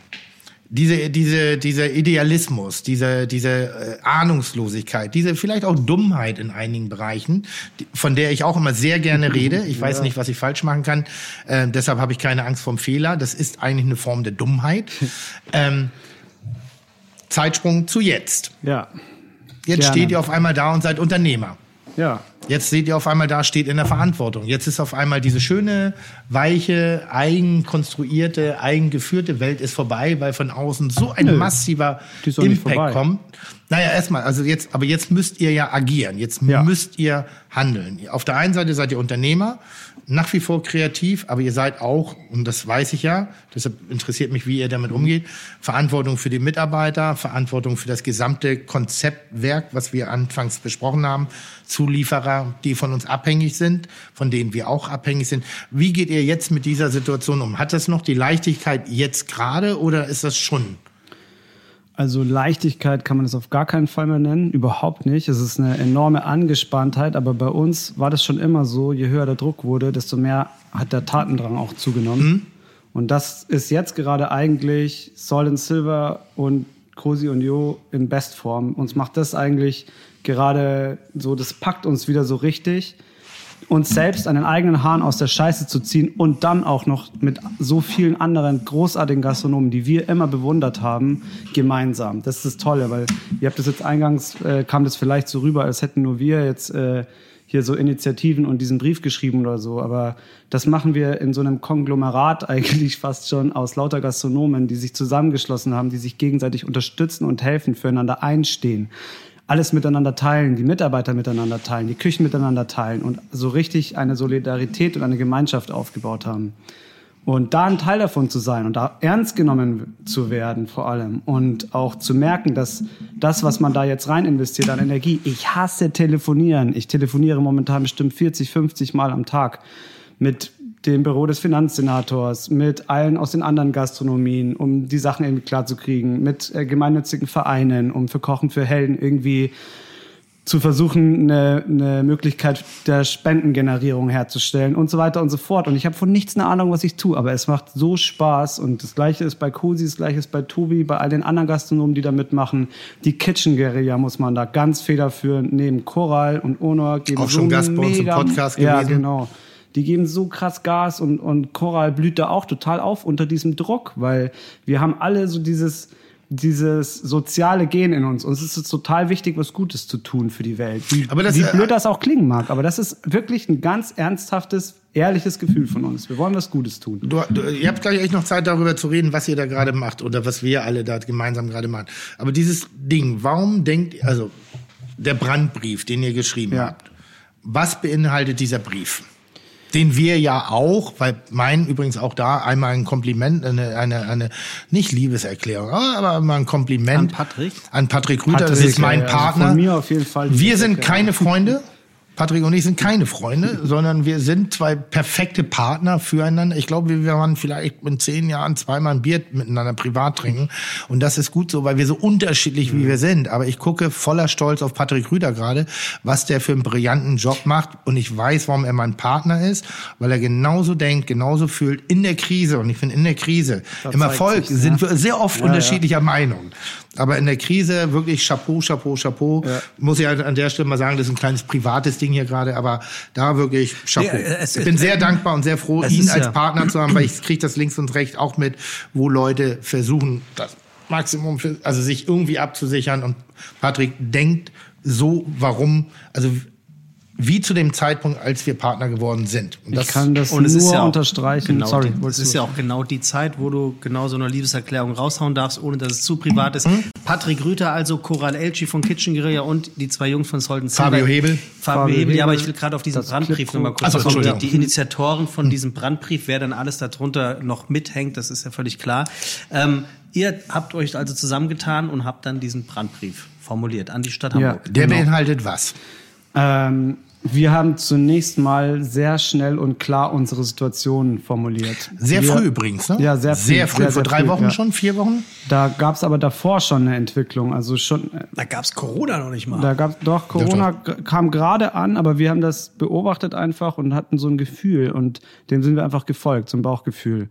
Diese, diese, dieser Idealismus, diese, diese äh, Ahnungslosigkeit, diese vielleicht auch Dummheit in einigen Bereichen, die, von der ich auch immer sehr gerne rede. Ich weiß nicht, was ich falsch machen kann. Äh, deshalb habe ich keine Angst vom Fehler. Das ist eigentlich eine Form der Dummheit. <laughs> ähm, Zeitsprung zu jetzt. Ja. Jetzt Gerne. steht ihr auf einmal da und seid Unternehmer. Ja. Jetzt seht ihr auf einmal da, steht in der Verantwortung. Jetzt ist auf einmal diese schöne, weiche, eigenkonstruierte, eigengeführte Welt ist vorbei, weil von außen so ein Nö, massiver Impact kommt. Naja, erstmal, also jetzt, aber jetzt müsst ihr ja agieren. Jetzt Ja. müsst ihr handeln. Auf der einen Seite seid ihr Unternehmer, nach wie vor kreativ, aber ihr seid auch, und das weiß ich ja, deshalb interessiert mich, wie ihr damit umgeht, Verantwortung für die Mitarbeiter, Verantwortung für das gesamte Konzeptwerk, was wir anfangs besprochen haben, Zulieferer, die von uns abhängig sind, von denen wir auch abhängig sind. Wie geht ihr jetzt mit dieser Situation um? Hat das noch die Leichtigkeit jetzt gerade oder ist das schon? Also Leichtigkeit kann man das auf gar keinen Fall mehr nennen, überhaupt nicht. Es ist eine enorme Angespanntheit, aber bei uns war das schon immer so, je höher der Druck wurde, desto mehr hat der Tatendrang auch zugenommen. Und das ist jetzt gerade eigentlich and Silver und Cosi und Jo in Bestform. Uns macht das eigentlich gerade so, das packt uns wieder so richtig. Uns selbst an den eigenen Haaren aus der Scheiße zu ziehen und dann auch noch mit so vielen anderen großartigen Gastronomen, die wir immer bewundert haben, gemeinsam. Das ist das Tolle, weil ihr habt das jetzt eingangs, äh, kam das vielleicht so rüber, als hätten nur wir jetzt äh, hier so Initiativen und diesen Brief geschrieben oder so. Aber das machen wir in so einem Konglomerat <laughs> eigentlich fast schon aus lauter Gastronomen, die sich zusammengeschlossen haben, die sich gegenseitig unterstützen und helfen, füreinander einstehen. Alles miteinander teilen, die Mitarbeiter miteinander teilen, die Küchen miteinander teilen und so richtig eine Solidarität und eine Gemeinschaft aufgebaut haben. Und da ein Teil davon zu sein und da ernst genommen zu werden vor allem und auch zu merken, dass das, was man da jetzt rein investiert an Energie, ich hasse telefonieren. Ich telefoniere momentan bestimmt 40, 50 Mal am Tag mit dem Büro des Finanzsenators, mit allen aus den anderen Gastronomien, um die Sachen irgendwie klarzukriegen, mit äh, gemeinnützigen Vereinen, um für Kochen für Helden irgendwie zu versuchen, eine, eine Möglichkeit der Spendengenerierung herzustellen und so weiter und so fort. Und ich habe von nichts eine Ahnung, was ich tue, aber es macht so Spaß. Und das Gleiche ist bei Cosi, das Gleiche ist bei Tobi, bei all den anderen Gastronomen, die da mitmachen. Die Kitchen Guerilla muss man da ganz federführend nehmen. Coral und Honor geben Auch so schon Gast bei uns im Podcast Ja, gewesen. genau. Die geben so krass Gas und, und Coral blüht da auch total auf unter diesem Druck, weil wir haben alle so dieses, dieses soziale Gen in uns. Uns ist es total wichtig, was Gutes zu tun für die Welt. Wie, Aber das- wie blöd das auch klingen mag. Aber das ist wirklich ein ganz ernsthaftes, ehrliches Gefühl von uns. Wir wollen was Gutes tun. Du, du, ihr habt gleich echt noch Zeit darüber zu reden, was ihr da gerade macht oder was wir alle da gemeinsam gerade machen. Aber dieses Ding, warum denkt ihr, also der Brandbrief, den ihr geschrieben Ja. habt, was beinhaltet dieser Brief? Den wir ja auch, weil mein übrigens auch da einmal ein Kompliment, eine, eine, eine nicht Liebeserklärung, aber mal ein Kompliment An Patrick? An Patrick Rüther, das Patrick, ist mein ja, also Partner. von mir auf jeden Fall Wir sind keine Freunde. Patrick und ich sind keine Freunde, <laughs> sondern wir sind zwei perfekte Partner füreinander. Ich glaube, wir waren vielleicht in zehn Jahren zweimal ein Bier miteinander privat trinken. Und das ist gut so, weil wir so unterschiedlich wie wir sind. Aber ich gucke voller Stolz auf Patrick Rüder gerade, was der für einen brillanten Job macht. Und ich weiß, warum er mein Partner ist, weil er genauso denkt, genauso fühlt in der Krise. Und ich finde, in der Krise, im zeigt Erfolg sich's, sind ja. wir sehr oft Ja, unterschiedlicher Meinung. Aber in der Krise wirklich Chapeau, Chapeau, Chapeau. Muss ich halt an der Stelle mal sagen, das ist ein kleines privates Ding hier gerade, aber da wirklich Chapeau. Es- ich bin sehr dankbar und sehr froh, ihn ist als ja- Partner zu haben, weil ich kriege das links und rechts auch mit, wo Leute versuchen, das Maximum für, also sich irgendwie abzusichern und Patrick denkt so, warum, also wie zu dem Zeitpunkt, als wir Partner geworden sind. Und Ich kann das Und es nur ist ja auch unterstreichen. Genau Sorry, die, es wolltest ist ja auch genau die Zeit, wo du genau so eine Liebeserklärung raushauen darfst, ohne dass es zu privat ist. Hm? Patrick Rüther, also Coral Elchi von Kitchen Guerilla und die zwei Jungs von Solden Fabio Hebel. Fabio, Fabio Hebel, ja, aber ich will gerade auf diesen das Brandbrief nochmal kurz Ach so, kommen. Entschuldigung. Die Initiatoren von diesem Brandbrief, wer dann alles darunter noch mithängt, das ist ja völlig klar. Ähm, ihr habt euch also zusammengetan und habt dann diesen Brandbrief formuliert an die Stadt Ja. Hamburg. Der Genau. beinhaltet was? Ähm, wir haben zunächst mal sehr schnell und klar unsere Situation formuliert. Sehr wir, früh übrigens, ne? Ja, sehr früh. Sehr früh, Sehr, vor sehr drei früh, Wochen ja. schon, vier Wochen? Da gab es aber davor schon eine Entwicklung. Also schon, äh, Da gab's Corona noch nicht mal. da gab doch Corona g- kam gerade an, aber wir haben das beobachtet einfach und hatten so ein Gefühl und dem sind wir einfach gefolgt, so ein Bauchgefühl.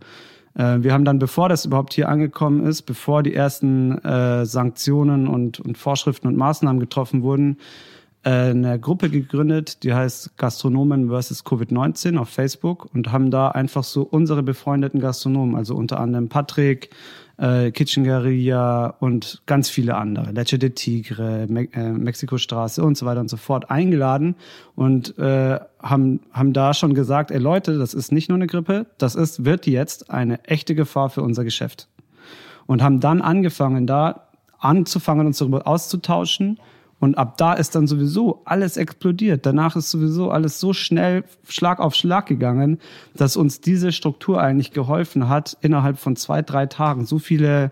Äh, wir haben dann, bevor das überhaupt hier angekommen ist, bevor die ersten äh, Sanktionen und, und Vorschriften und Maßnahmen getroffen wurden, eine Gruppe gegründet, die heißt Gastronomen vs. Covid-19 auf Facebook und haben da einfach so unsere befreundeten Gastronomen, also unter anderem Patrick, äh, Kitchen Guerilla und ganz viele andere, Leche de Tigre, Me äh, Mexikostraße und so weiter und so fort eingeladen und äh, haben, haben da schon gesagt, ey Leute, das ist nicht nur eine Grippe, das ist, wird jetzt eine echte Gefahr für unser Geschäft und haben dann angefangen, da anzufangen, uns darüber auszutauschen. Und ab da ist dann sowieso alles explodiert. Danach ist sowieso alles so schnell Schlag auf Schlag gegangen, dass uns diese Struktur eigentlich geholfen hat, innerhalb von zwei, drei Tagen so viele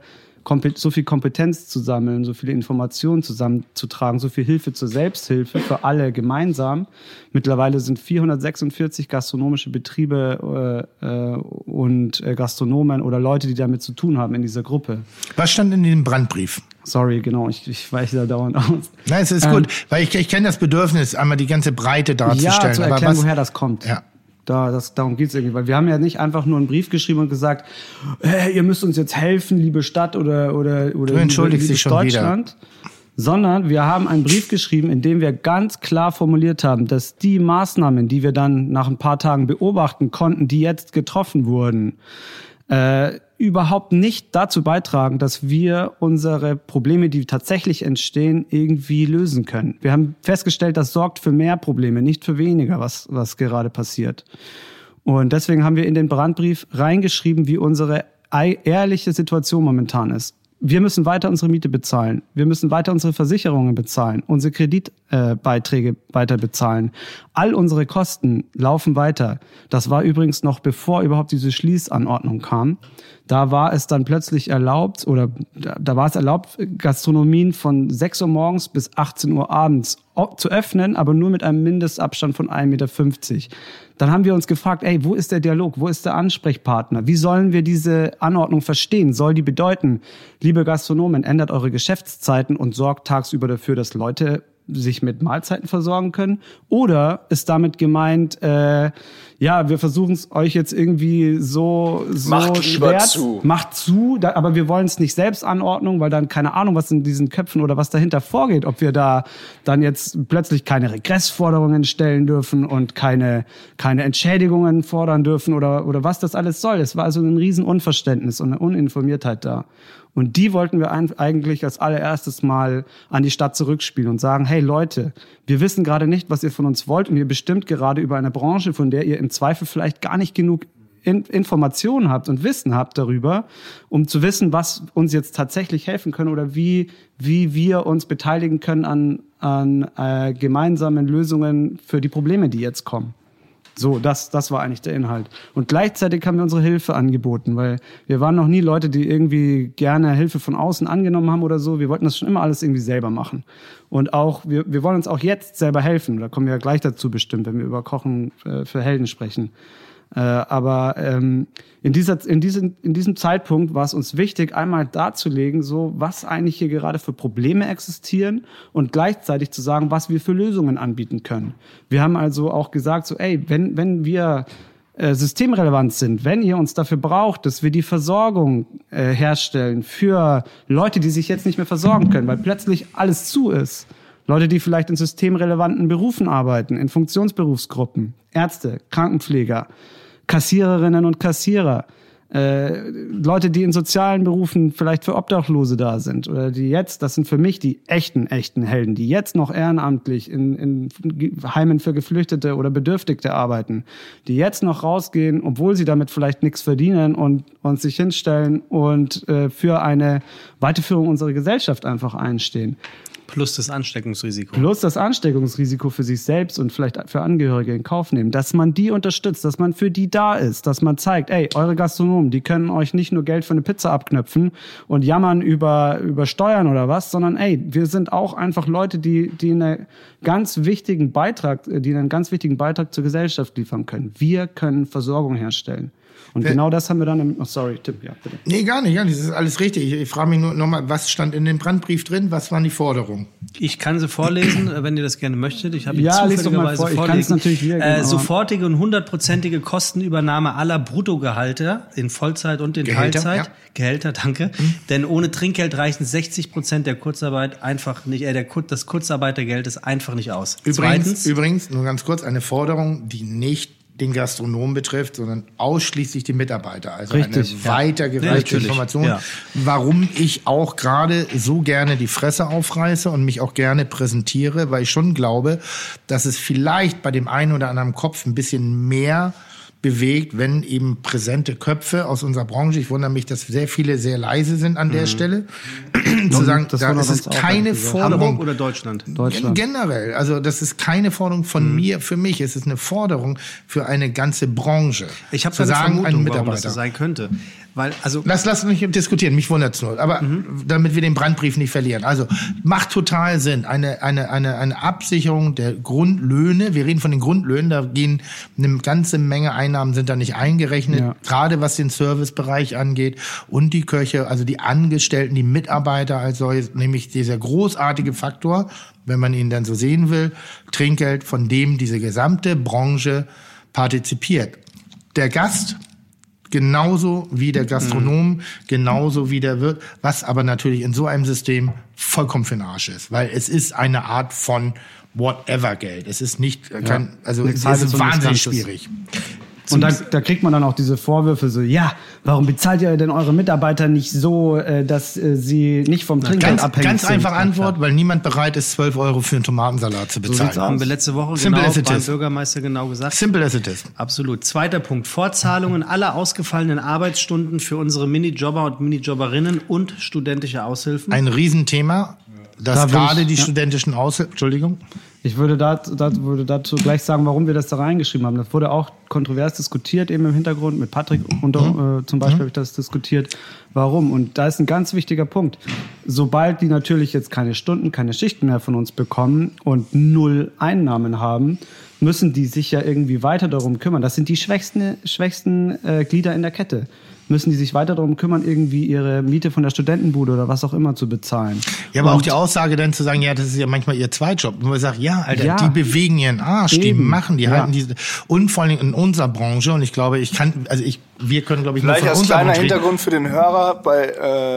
so viel Kompetenz zu sammeln, so viele Informationen zusammenzutragen, so viel Hilfe zur Selbsthilfe für alle gemeinsam. Mittlerweile sind 446 gastronomische Betriebe äh, äh, und äh, Gastronomen oder Leute, die damit zu tun haben in dieser Gruppe. Was stand in dem Brandbrief? Sorry, genau, ich, ich weiche da dauernd aus. Nein, es ist Ähm, gut, weil ich, ich kenne das Bedürfnis, einmal die ganze Breite darzustellen. Ja, zu erklären, was, woher das kommt. Ja. Da, das, darum geht's irgendwie, weil wir haben ja nicht einfach nur einen Brief geschrieben und gesagt, hey, ihr müsst uns jetzt helfen, liebe Stadt oder oder oder Du entschuldigst liebes dich schon wieder. Deutschland, sondern wir haben einen Brief geschrieben, in dem wir ganz klar formuliert haben, dass die Maßnahmen, die wir dann nach ein paar Tagen beobachten konnten, die jetzt getroffen wurden, äh, überhaupt nicht dazu beitragen, dass wir unsere Probleme, die tatsächlich entstehen, irgendwie lösen können. Wir haben festgestellt, das sorgt für mehr Probleme, nicht für weniger, was, was gerade passiert. Und deswegen haben wir in den Brandbrief reingeschrieben, wie unsere ehrliche Situation momentan ist wir müssen weiter unsere Miete bezahlen. Wir müssen weiter unsere Versicherungen bezahlen, unsere Kreditbeiträge äh, weiter bezahlen. All unsere Kosten laufen weiter. Das war übrigens noch bevor überhaupt diese Schließanordnung kam. Da war es dann plötzlich erlaubt oder da, da war es erlaubt, Gastronomien von 6 Uhr morgens bis 18 Uhr abends zu öffnen, aber nur mit einem Mindestabstand von 1,50 Meter. Dann haben wir uns gefragt, ey, wo ist der Dialog? Wo ist der Ansprechpartner? Wie sollen wir diese Anordnung verstehen? Soll die bedeuten, liebe Gastronomen, ändert eure Geschäftszeiten und sorgt tagsüber dafür, dass Leute sich mit Mahlzeiten versorgen können? Oder ist damit gemeint, äh, ja, wir versuchen es euch jetzt irgendwie so, so Macht schwer, zu. macht zu, da, aber wir wollen es nicht selbst Anordnung, weil dann keine Ahnung, was in diesen Köpfen oder was dahinter vorgeht, ob wir da dann jetzt plötzlich keine Regressforderungen stellen dürfen und keine, keine Entschädigungen fordern dürfen oder, oder was das alles soll. Es war also ein Riesenunverständnis und eine Uninformiertheit da. Und die wollten wir eigentlich als allererstes mal an die Stadt zurückspielen und sagen, hey Leute, wir wissen gerade nicht, was ihr von uns wollt und ihr bestimmt gerade über eine Branche, von der ihr im Zweifel vielleicht gar nicht genug in Informationen habt und Wissen habt darüber, um zu wissen, was uns jetzt tatsächlich helfen können oder wie, wie wir uns beteiligen können an, an äh, gemeinsamen Lösungen für die Probleme, die jetzt kommen. So, das, das war eigentlich der Inhalt. Und gleichzeitig haben wir unsere Hilfe angeboten, weil wir waren noch nie Leute, die irgendwie gerne Hilfe von außen angenommen haben oder so. Wir wollten das schon immer alles irgendwie selber machen. Und auch, wir, wir wollen uns auch jetzt selber helfen. Da kommen wir ja gleich dazu bestimmt, wenn wir über Kochen äh, für Helden sprechen. Äh, aber ähm, in, dieser, in, diesem, in diesem Zeitpunkt war es uns wichtig, einmal darzulegen, so was eigentlich hier gerade für Probleme existieren und gleichzeitig zu sagen, was wir für Lösungen anbieten können. Wir haben also auch gesagt, so, ey, wenn, wenn wir äh, systemrelevant sind, wenn ihr uns dafür braucht, dass wir die Versorgung äh, herstellen für Leute, die sich jetzt nicht mehr versorgen können, weil plötzlich alles zu ist, Leute, die vielleicht in systemrelevanten Berufen arbeiten, in Funktionsberufsgruppen, Ärzte, Krankenpfleger, Kassiererinnen und Kassierer, äh, Leute, die in sozialen Berufen vielleicht für Obdachlose da sind oder die jetzt, das sind für mich die echten, echten Helden, die jetzt noch ehrenamtlich in, in Heimen für Geflüchtete oder Bedürftigte arbeiten, die jetzt noch rausgehen, obwohl sie damit vielleicht nichts verdienen und, und sich hinstellen und äh, für eine Weiterführung unserer Gesellschaft einfach einstehen. Plus das Ansteckungsrisiko. Plus das Ansteckungsrisiko für sich selbst und vielleicht für Angehörige in Kauf nehmen. Dass man die unterstützt, dass man für die da ist, dass man zeigt, ey, eure Gastronomen, die können euch nicht nur Geld für eine Pizza abknöpfen und jammern über, über Steuern oder was, sondern ey, wir sind auch einfach Leute, die, die einen ganz wichtigen Beitrag, die einen ganz wichtigen Beitrag zur Gesellschaft liefern können. Wir können Versorgung herstellen. Und Wer, genau das haben wir dann im, oh, sorry, Tim, ja, bitte. Nee, gar nicht, ja, das ist alles richtig. Ich, ich frage mich nur nochmal, was stand in dem Brandbrief drin? Was waren die Forderungen? Ich kann sie vorlesen, äh, wenn ihr das gerne möchtet. Ich habe ja, zufälligerweise vor. Ich kann es natürlich wieder äh, Sofortige und hundertprozentige Kostenübernahme aller Bruttogehalte in Vollzeit und in Gehälter, Teilzeit. Ja. Gehälter, danke. Mhm. Denn ohne Trinkgeld reichen 60 Prozent der Kurzarbeit einfach nicht, äh, der, das Kurzarbeitergeld ist einfach nicht aus. Übrigens, Zweitens, übrigens, nur ganz kurz, eine Forderung, die nicht den Gastronom betrifft, sondern ausschließlich die Mitarbeiter. Also Richtig, eine ja. weitergereichte nee, Information, ja. warum ich auch gerade so gerne die Fresse aufreiße und mich auch gerne präsentiere, weil ich schon glaube, dass es vielleicht bei dem einen oder anderen Kopf ein bisschen mehr bewegt, wenn eben präsente Köpfe aus unserer Branche, ich wundere mich, dass sehr viele sehr leise sind an der mhm. Stelle, zu sagen, das da ist es keine Forderung. Hamburg oder Deutschland? Deutschland? Generell, also das ist keine Forderung von mhm. mir für mich, es ist eine Forderung für eine ganze Branche. Ich habe eine sagen, Vermutung, warum das so sein könnte. Weil, also lass, lass mich diskutieren, mich wundert's nur. Aber mhm. damit wir den Brandbrief nicht verlieren. Also macht total Sinn. Eine, eine, eine, eine Absicherung der Grundlöhne. Wir reden von den Grundlöhnen, da gehen eine ganze Menge Einnahmen sind da nicht eingerechnet, ja. gerade was den Servicebereich angeht und die Köche, also die Angestellten, die Mitarbeiter als solches, nämlich dieser großartige Faktor, wenn man ihn dann so sehen will, Trinkgeld, von dem diese gesamte Branche partizipiert. Der Gast genauso wie der Gastronom, genauso wie der Wirt, was aber natürlich in so einem System vollkommen für den Arsch ist, weil es ist eine Art von whatever Geld. Es ist nicht, äh, kein, also Nichts es ist wahnsinnig schwierig. Und da, da kriegt man dann auch diese Vorwürfe so, ja, warum bezahlt ihr denn eure Mitarbeiter nicht so, äh, dass äh, sie nicht vom Trinkgeld Ganz, abhängig ganz sind? einfach Antwort, weil niemand bereit ist, 12 Euro für einen Tomatensalat zu bezahlen. aus. Haben wir letzte Woche Simple genau as it beim is. Bürgermeister genau gesagt. Simple as it is. Absolut. Zweiter Punkt. Vorzahlungen aller ausgefallenen Arbeitsstunden für unsere Minijobber und Minijobberinnen und studentische Aushilfen. Ein Riesenthema, dass Da gerade ich- die ja. studentischen Aushilfen, Entschuldigung, Ich würde, dazu, dazu, würde dazu gleich sagen, warum wir das da reingeschrieben haben. Das wurde auch kontrovers diskutiert, eben im Hintergrund. Mit Patrick unter, Mhm. äh, zum Beispiel habe ich das diskutiert. Warum? Und da ist ein ganz wichtiger Punkt. Sobald die natürlich jetzt keine Stunden, keine Schichten mehr von uns bekommen und null Einnahmen haben, müssen die sich ja irgendwie weiter darum kümmern. Das sind die schwächsten, schwächsten äh, Glieder in der Kette. Müssen die sich weiter darum kümmern, irgendwie ihre Miete von der Studentenbude oder was auch immer zu bezahlen. Ja, aber auch Und- die Aussage dann zu sagen, ja, das ist ja manchmal ihr Zweitjob. Wo ich sage, ja, Alter, Ja. die bewegen ihren Arsch, die Eben. machen, die Ja. halten diese, und vor allem in unserer Branche, und ich glaube, ich kann, also ich, wir können, glaube ich, nur Vielleicht von als kleiner. Hintergrund für den Hörer, bei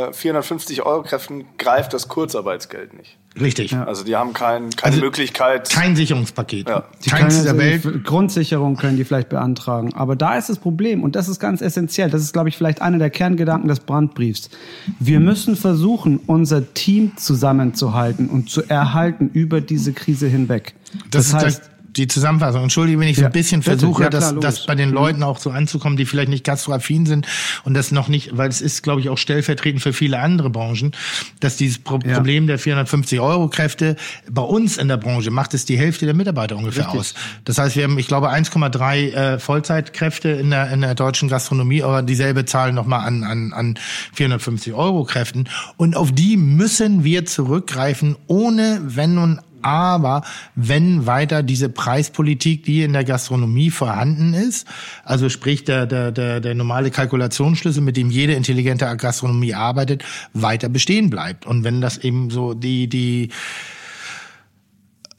äh, 450 Euro Kräften greift das Kurzarbeitsgeld nicht. Richtig. Also die haben kein, keine Also Möglichkeit. Kein Sicherungspaket. Ja. Die Keins jetzt Welt. irgendwie Grundsicherung können die vielleicht beantragen. Aber da ist das Problem und das ist ganz essentiell. Das ist, glaube ich, vielleicht einer der Kerngedanken des Brandbriefs. Wir müssen versuchen, unser Team zusammenzuhalten und zu erhalten über diese Krise hinweg. Das, ist heißt, das, die Zusammenfassung. Entschuldige, wenn ich so Ja, ein bisschen bitte. versuche, Ja, klar, logisch. dass bei den Leuten auch so anzukommen, die vielleicht nicht gastroaffin sind und das noch nicht, weil es ist, glaube ich, auch stellvertretend für viele andere Branchen, dass dieses Pro Ja. Problem der 450 Euro Kräfte bei uns in der Branche macht es die Hälfte der Mitarbeiter ungefähr aus. Das heißt, wir haben, ich glaube, 1,3 äh, Vollzeitkräfte in der, in der deutschen Gastronomie, aber dieselbe Zahl nochmal an, an, an 450 Euro Kräften. Und auf die müssen wir zurückgreifen, ohne wenn und aber wenn weiter diese Preispolitik, die in der Gastronomie vorhanden ist, also sprich der, der, der, der normale Kalkulationsschlüssel, mit dem jede intelligente Gastronomie arbeitet, weiter bestehen bleibt. Und wenn das eben so die, die,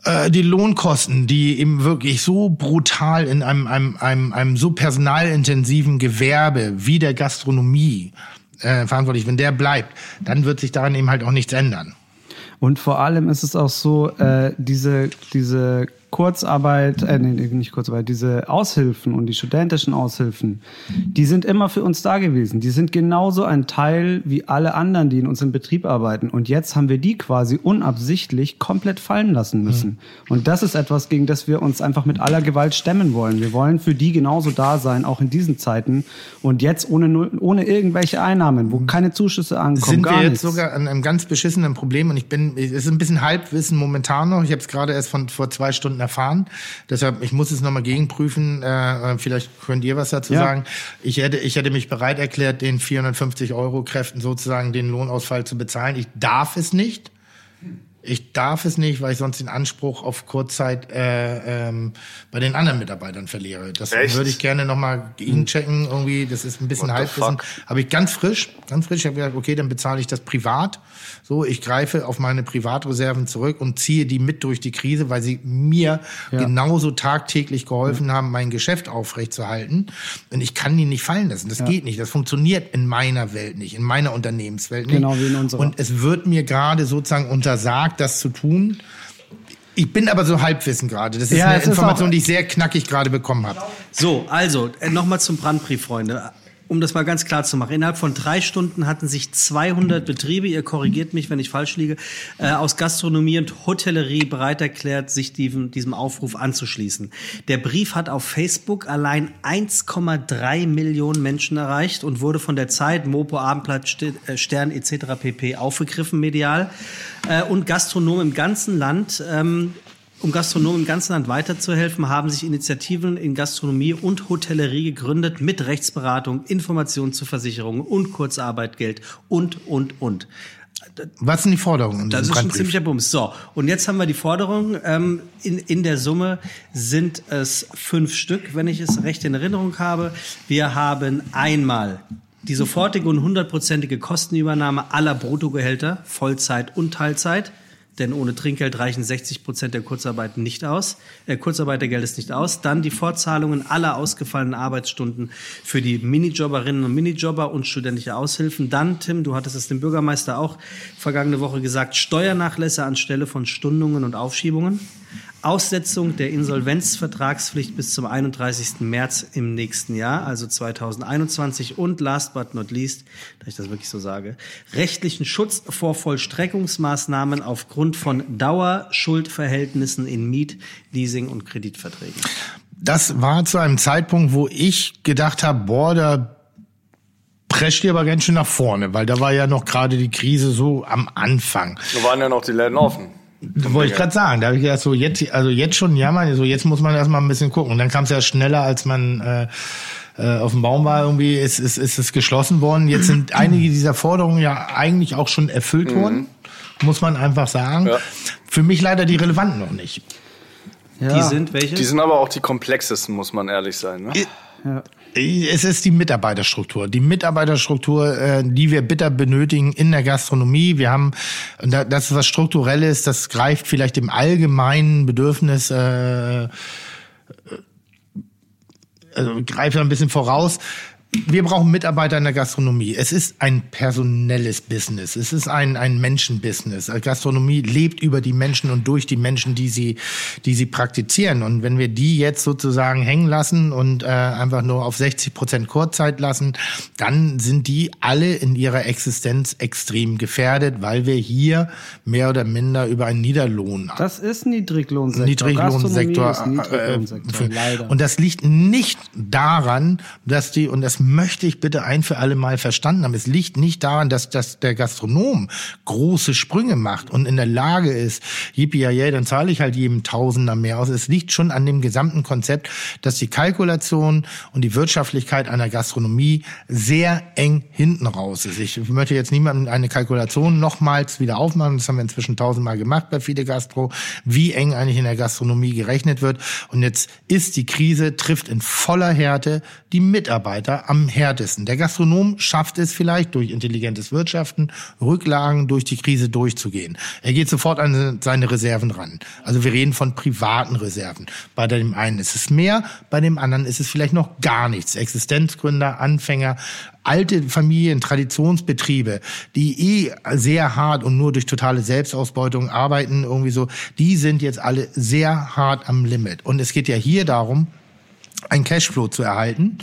äh, die Lohnkosten, die eben wirklich so brutal in einem, einem, einem, einem so personalintensiven Gewerbe wie der Gastronomie äh, verantwortlich, wenn der bleibt, dann wird sich daran eben halt auch nichts ändern. Und vor allem ist es auch so, äh, diese, diese Kurzarbeit, äh, nee, nicht Kurzarbeit, diese Aushilfen und die studentischen Aushilfen, die sind immer für uns da gewesen. Die sind genauso ein Teil wie alle anderen, die in unserem Betrieb arbeiten. Und jetzt haben wir die quasi unabsichtlich komplett fallen lassen müssen. Und das ist etwas, gegen das wir uns einfach mit aller Gewalt stemmen wollen. Wir wollen für die genauso da sein, auch in diesen Zeiten. Und jetzt ohne, ohne irgendwelche Einnahmen, wo keine Zuschüsse ankommen, sind wir jetzt nichts. sogar an einem ganz beschissenen Problem und ich bin, es ist ein bisschen Halbwissen momentan noch. Ich habe es gerade erst von vor zwei Stunden erfahren. Deshalb, ich muss es nochmal gegenprüfen. Äh, vielleicht könnt ihr was dazu Ja. sagen. Ich hätte, ich hätte mich bereit erklärt, den 450 Euro Kräften sozusagen den Lohnausfall zu bezahlen. Ich darf es nicht. Ich darf es nicht, weil ich sonst den Anspruch auf Kurzzeit äh, ähm, bei den anderen Mitarbeitern verliere. Das Echt? würde ich gerne nochmal gegenchecken. Irgendwie, das ist ein bisschen Halbwissen. Habe ich ganz frisch, ganz frisch. Ich habe gesagt, okay, dann bezahle ich das privat. So, ich greife auf meine Privatreserven zurück und ziehe die mit durch die Krise, weil sie mir genauso tagtäglich geholfen haben, mein Geschäft aufrechtzuerhalten. Und ich kann die nicht fallen lassen. Das geht nicht. Das funktioniert in meiner Welt nicht, in meiner Unternehmenswelt nicht. Genau wie in unserer. Und es wird mir gerade sozusagen untersagt, das zu tun. Ich bin aber so halbwissen gerade. Das ist Ja, eine ist Information, auch- die ich sehr knackig gerade bekommen habe. So, also äh, nochmal zum Brandbrief, Freunde. Um das mal ganz klar zu machen. Innerhalb von drei Stunden hatten sich 200 Betriebe, ihr korrigiert mich, wenn ich falsch liege, äh, aus Gastronomie und Hotellerie bereit erklärt, sich diesem, diesem Aufruf anzuschließen. Der Brief hat auf Facebook allein 1,3 Millionen Menschen erreicht und wurde von der Zeit, Mopo, Abendblatt, äh, Stern etc. pp. aufgegriffen medial. Äh, und Gastronomen im ganzen Land ähm, um Gastronomen im ganzen Land weiterzuhelfen, haben sich Initiativen in Gastronomie und Hotellerie gegründet mit Rechtsberatung, Informationen zu Versicherungen und Kurzarbeitgeld und, und, und. Was sind die Forderungen? Das ist schon Brandbrief? ziemlicher Bums. So, und jetzt haben wir die Forderung. Ähm, in, in der Summe sind es fünf Stück, wenn ich es recht in Erinnerung habe. Wir haben einmal die sofortige und hundertprozentige Kostenübernahme aller Bruttogehälter, Vollzeit und Teilzeit. Denn ohne Trinkgeld reichen 60 Prozent der Kurzarbeit nicht aus, äh, Kurzarbeitergeld nicht aus. Dann die Fortzahlungen aller ausgefallenen Arbeitsstunden für die Minijobberinnen und Minijobber und studentische Aushilfen. Dann, Tim, du hattest es dem Bürgermeister auch vergangene Woche gesagt, Steuernachlässe anstelle von Stundungen und Aufschiebungen. Aussetzung der Insolvenzvertragspflicht bis zum 31. März im nächsten Jahr, also 2021 und last but not least, da ich das wirklich so sage, rechtlichen Schutz vor Vollstreckungsmaßnahmen aufgrund von Dauerschuldverhältnissen in Miet-, Leasing- und Kreditverträgen. Das war zu einem Zeitpunkt, wo ich gedacht habe, boah, da prescht ihr aber ganz schön nach vorne, weil da war ja noch gerade die Krise so am Anfang. Da waren ja noch die Läden offen. Wollte ich gerade sagen, da habe ich gedacht, so jetzt, also jetzt schon jammern, so jetzt muss man erstmal ein bisschen gucken. Und dann kam es ja schneller, als man äh, äh, auf dem Baum war, irgendwie ist, ist, ist es geschlossen worden. Jetzt sind <clears throat> einige dieser Forderungen ja eigentlich auch schon erfüllt worden, muss man einfach sagen. Ja. Für mich leider die relevanten noch nicht. Ja. Die sind welche? Die sind aber auch die komplexesten, muss man ehrlich sein. Ne? ja. Es ist die Mitarbeiterstruktur. Die Mitarbeiterstruktur, äh, die wir bitter benötigen in der Gastronomie. Wir haben, das ist was Strukturelles, das greift vielleicht dem allgemeinen Bedürfnis, äh, also greift ein bisschen voraus. Wir brauchen Mitarbeiter in der Gastronomie. Es ist ein personelles Business. Es ist ein, ein Menschenbusiness. Gastronomie lebt über die Menschen und durch die Menschen, die sie, die sie praktizieren. Und wenn wir die jetzt sozusagen hängen lassen und äh, einfach nur auf 60 Prozent Kurzzeit lassen, dann sind die alle in ihrer Existenz extrem gefährdet, weil wir hier mehr oder minder über einen Niederlohn Das ist Niedriglohnsektor. Niedriglohnsektor. Ist Niedriglohnsektor, äh, leider. Und das liegt nicht daran, dass die, und das möchte ich bitte ein für alle Mal verstanden haben, es liegt nicht daran, dass, dass der Gastronom große Sprünge macht und in der Lage ist, yippie ja, dann zahle ich halt jedem Tausender mehr aus. Es liegt schon an dem gesamten Konzept, dass die Kalkulation und die Wirtschaftlichkeit einer Gastronomie sehr eng hinten raus ist. Ich möchte jetzt niemandem eine Kalkulation nochmals wieder aufmachen. Das haben wir inzwischen tausendmal gemacht bei Fide Gastro, wie eng eigentlich in der Gastronomie gerechnet wird. Und jetzt ist die Krise, trifft in voller Härte die Mitarbeiter am härtesten. Der Gastronom schafft es vielleicht durch intelligentes Wirtschaften, Rücklagen durch die Krise durchzugehen. Er geht sofort an seine Reserven ran. Also wir reden von privaten Reserven. Bei dem einen ist es mehr, bei dem anderen ist es vielleicht noch gar nichts. Existenzgründer, Anfänger, alte Familien, Traditionsbetriebe, die eh sehr hart und nur durch totale Selbstausbeutung arbeiten, irgendwie so, die sind jetzt alle sehr hart am Limit. Und es geht ja hier darum, ein Cashflow zu erhalten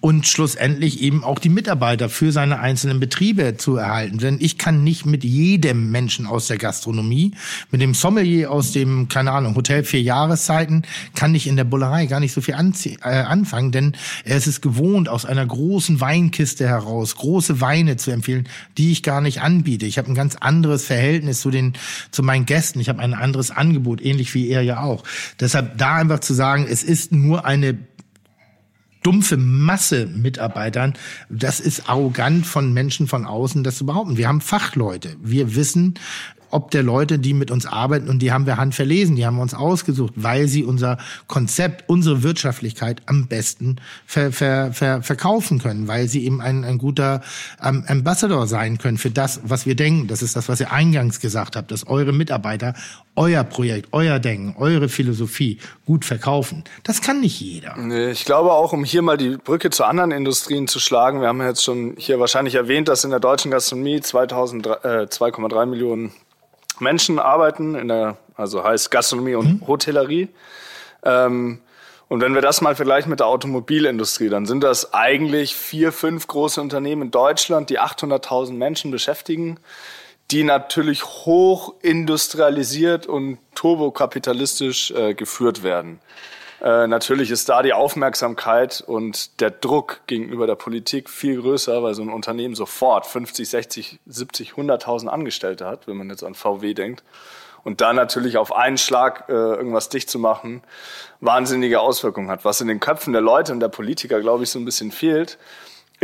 und schlussendlich eben auch die Mitarbeiter für seine einzelnen Betriebe zu erhalten. Denn ich kann nicht mit jedem Menschen aus der Gastronomie, mit dem Sommelier aus dem, keine Ahnung, Hotel vier Jahreszeiten, kann ich in der Bullerei gar nicht so viel äh, anfangen, denn er ist es gewohnt, aus einer großen Weinkiste heraus große Weine zu empfehlen, die ich gar nicht anbiete. Ich habe ein ganz anderes Verhältnis zu den, zu meinen Gästen. Ich habe ein anderes Angebot, ähnlich wie er ja auch. Deshalb da einfach zu sagen, es ist nur eine dumpfe Masse Mitarbeitern, das ist arrogant von Menschen von außen, das zu behaupten. Wir haben Fachleute. Wir wissen, ob der Leute, die mit uns arbeiten, und die haben wir handverlesen, die haben wir uns ausgesucht, weil sie unser Konzept, unsere Wirtschaftlichkeit am besten ver, ver, ver, verkaufen können, weil sie eben ein, ein guter ähm, Ambassador sein können für das, was wir denken. Das ist das, was ihr eingangs gesagt habt, dass eure Mitarbeiter euer Projekt, euer Denken, eure Philosophie gut verkaufen. Das kann nicht jeder. Nee, ich glaube auch, um hier mal die Brücke zu anderen Industrien zu schlagen, wir haben jetzt schon hier wahrscheinlich erwähnt, dass in der deutschen Gastronomie 2000, äh, 2,3 Millionen Menschen arbeiten, in der, also heißt Gastronomie und Hotellerie. Ähm, und wenn wir das mal vergleichen mit der Automobilindustrie, dann sind das eigentlich vier, fünf große Unternehmen in Deutschland, die 800.000 Menschen beschäftigen, die natürlich hoch industrialisiert und turbokapitalistisch äh, geführt werden. Äh, natürlich ist da die Aufmerksamkeit und der Druck gegenüber der Politik viel größer, weil so ein Unternehmen sofort 50, 60, 70, 100.000 Angestellte hat, wenn man jetzt an VW denkt. Und da natürlich auf einen Schlag äh, irgendwas dicht zu machen, wahnsinnige Auswirkungen hat. Was in den Köpfen der Leute und der Politiker, glaube ich, so ein bisschen fehlt,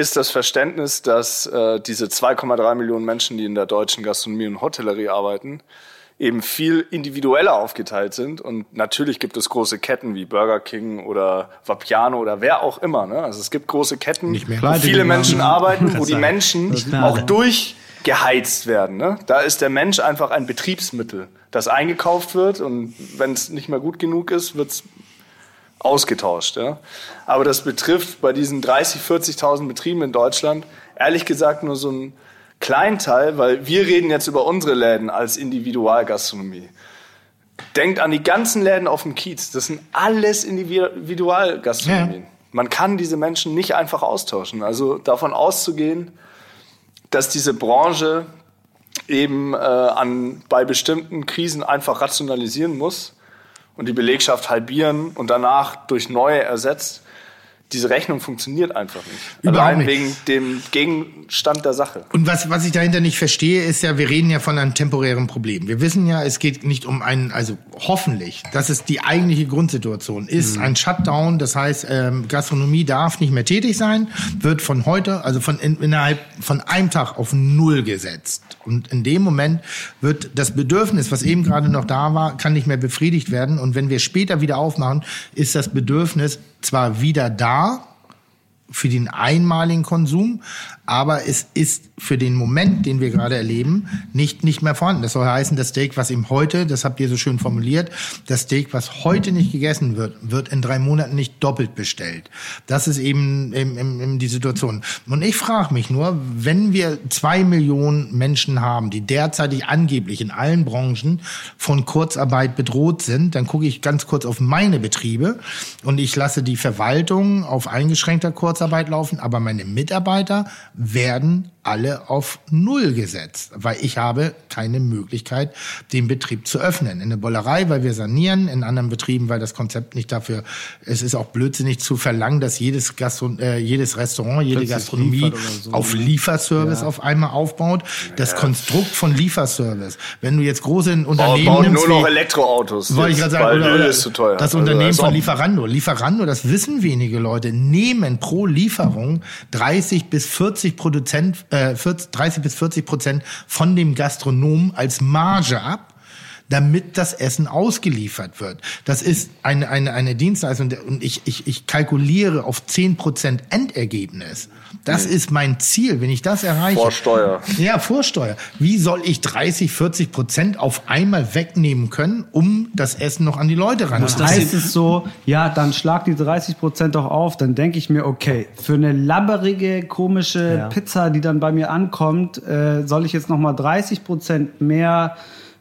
ist das Verständnis, dass äh, diese 2,3 Millionen Menschen, die in der deutschen Gastronomie und Hotellerie arbeiten, eben viel individueller aufgeteilt sind. Und natürlich gibt es große Ketten wie Burger King oder Vapiano oder wer auch immer. Ne? Also es gibt große Ketten, wo viele. Menschen arbeiten, wo die. Menschen auch alle. durch geheizt werden. Ne? Da ist der Mensch einfach ein Betriebsmittel, das eingekauft wird und wenn es nicht mehr gut genug ist, wird es ausgetauscht. Ja? Aber das betrifft bei diesen 30, 40.000 Betrieben in Deutschland ehrlich gesagt nur so einen kleinen Teil, weil wir reden jetzt über unsere Läden als Individualgastronomie. Denkt an die ganzen Läden auf dem Kiez. Das sind alles Individualgastronomien. Ja. Man kann diese Menschen nicht einfach austauschen. Also davon auszugehen, dass diese Branche eben äh, an, bei bestimmten Krisen einfach rationalisieren muss und die Belegschaft halbieren und danach durch neue ersetzt, diese Rechnung funktioniert einfach nicht. Überhaupt Allein nicht. wegen dem Gegenstand der Sache. Und was, was ich dahinter nicht verstehe, ist ja, wir reden ja von einem temporären Problem. Wir wissen ja, es geht nicht um einen, also hoffentlich, dass es die eigentliche Grundsituation ist, ein Shutdown. Das heißt, ähm, Gastronomie darf nicht mehr tätig sein, wird von heute, also von in, innerhalb von einem Tag auf null gesetzt. Und in dem Moment wird das Bedürfnis, was eben gerade noch da war, kann nicht mehr befriedigt werden. Und wenn wir später wieder aufmachen, ist das Bedürfnis zwar wieder da, für den einmaligen Konsum, aber es ist für den Moment, den wir gerade erleben, nicht, nicht mehr vorhanden. Das soll heißen, das Steak, was eben heute, das habt ihr so schön formuliert, das Steak, was heute nicht gegessen wird, wird in drei Monaten nicht doppelt bestellt. Das ist eben, eben, eben, die Situation. Und ich frage mich nur, wenn wir zwei Millionen Menschen haben, die derzeitig angeblich in allen Branchen von Kurzarbeit bedroht sind, dann gucke ich ganz kurz auf meine Betriebe und ich lasse die Verwaltung auf eingeschränkter Kurzarbeit laufen, aber meine Mitarbeiter werden alle auf Null gesetzt, weil ich habe keine Möglichkeit, den Betrieb zu öffnen. In der Bollerei, weil wir sanieren, in anderen Betrieben, weil das Konzept nicht dafür, es ist auch blödsinnig zu verlangen, dass jedes, Gastro, äh, jedes Restaurant, jede Plötzlich Gastronomie oder so, auf ne? Lieferservice auf einmal aufbaut. Das Konstrukt von Lieferservice, wenn du jetzt große Unternehmen bauen nimmst, nur noch Elektroautos. wollte ich gerade sagen, oder, Öl ist zu teuer. Das Also, Unternehmen als von Lieferando. Lieferando, das wissen wenige Leute, nehmen pro Lieferung 30 bis 40 Prozent, äh, 40, 30 bis 40 Prozent von dem Gastronomen als Marge ab damit das Essen ausgeliefert wird. Das ist eine, eine, eine Dienstleistung und ich, ich, ich kalkuliere auf 10% Endergebnis. Das ist mein Ziel. Wenn ich das erreiche. Vor Steuer. Ja, Vorsteuer. Wie soll ich 30, 40 Prozent auf einmal wegnehmen können, um das Essen noch an die Leute Dann ranzuhalten? heißt es so, ja, dann schlag die 30 Prozent doch auf. Dann denke ich mir, okay, für eine labberige, komische Ja. Pizza, die dann bei mir ankommt, äh, soll ich jetzt noch mal 30 Prozent mehr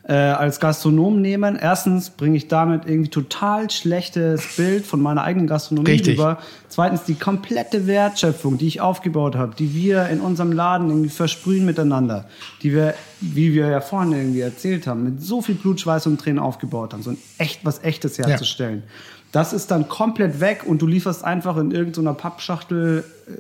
äh, als Gastronom nehmen. Erstens bringe ich damit irgendwie total schlechtes Bild von meiner eigenen Gastronomie Richtig. rüber. Zweitens die komplette Wertschöpfung, die ich aufgebaut habe, die wir in unserem Laden irgendwie versprühen miteinander, die wir, wie wir ja vorhin irgendwie erzählt haben, mit so viel Blut, Schweiß und Tränen aufgebaut haben, so ein echt was Echtes herzustellen. Das ist dann komplett weg und du lieferst einfach in irgendeiner Pappschachtel äh,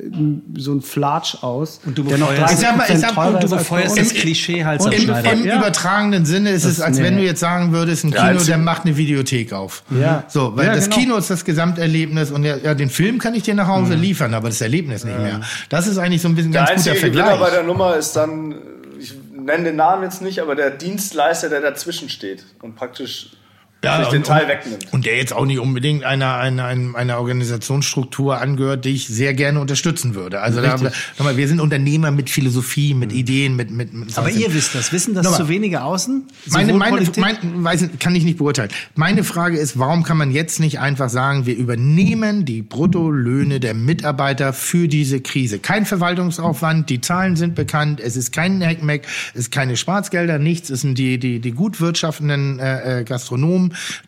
so ein Flatsch aus. Und du der noch befeuerst- Ich sag mal, ich 30% sag- Und du als befeuerst das Klischee Hals Und Im, im Ja. übertragenen Sinne ist es, Das- als wenn nee. du jetzt sagen würdest, ein Kino, als- der macht eine Videothek auf. Ja. So, weil Ja, das genau. Kino ist das Gesamterlebnis und ja, ja, den Film kann ich dir nach Hause liefern, aber das Erlebnis nicht mehr. Das ist eigentlich so ein bisschen ein Der ganz guter Vergleich. bei der Nummer ist dann, ich nenne den Namen jetzt nicht, aber der Dienstleister, der dazwischen steht und praktisch sich den und, Teil wegnimmt. und der jetzt auch nicht unbedingt einer, einer, einer, Organisationsstruktur angehört, die ich sehr gerne unterstützen würde. Also da, nochmal, wir sind Unternehmer mit Philosophie, mit Ideen, mit, mit, mit Aber ihr wisst das. Wissen das Nochmal. zu wenige außen? Meine, meine, Politik- mein, weiß, nicht, kann ich nicht beurteilen. Meine Frage ist, warum kann man jetzt nicht einfach sagen, wir übernehmen die Bruttolöhne der Mitarbeiter für diese Krise? Kein Verwaltungsaufwand, die Zahlen sind bekannt, es ist kein Hackmack, es ist keine Schwarzgelder, nichts, es sind die, die, die gut wirtschaftenden äh, äh,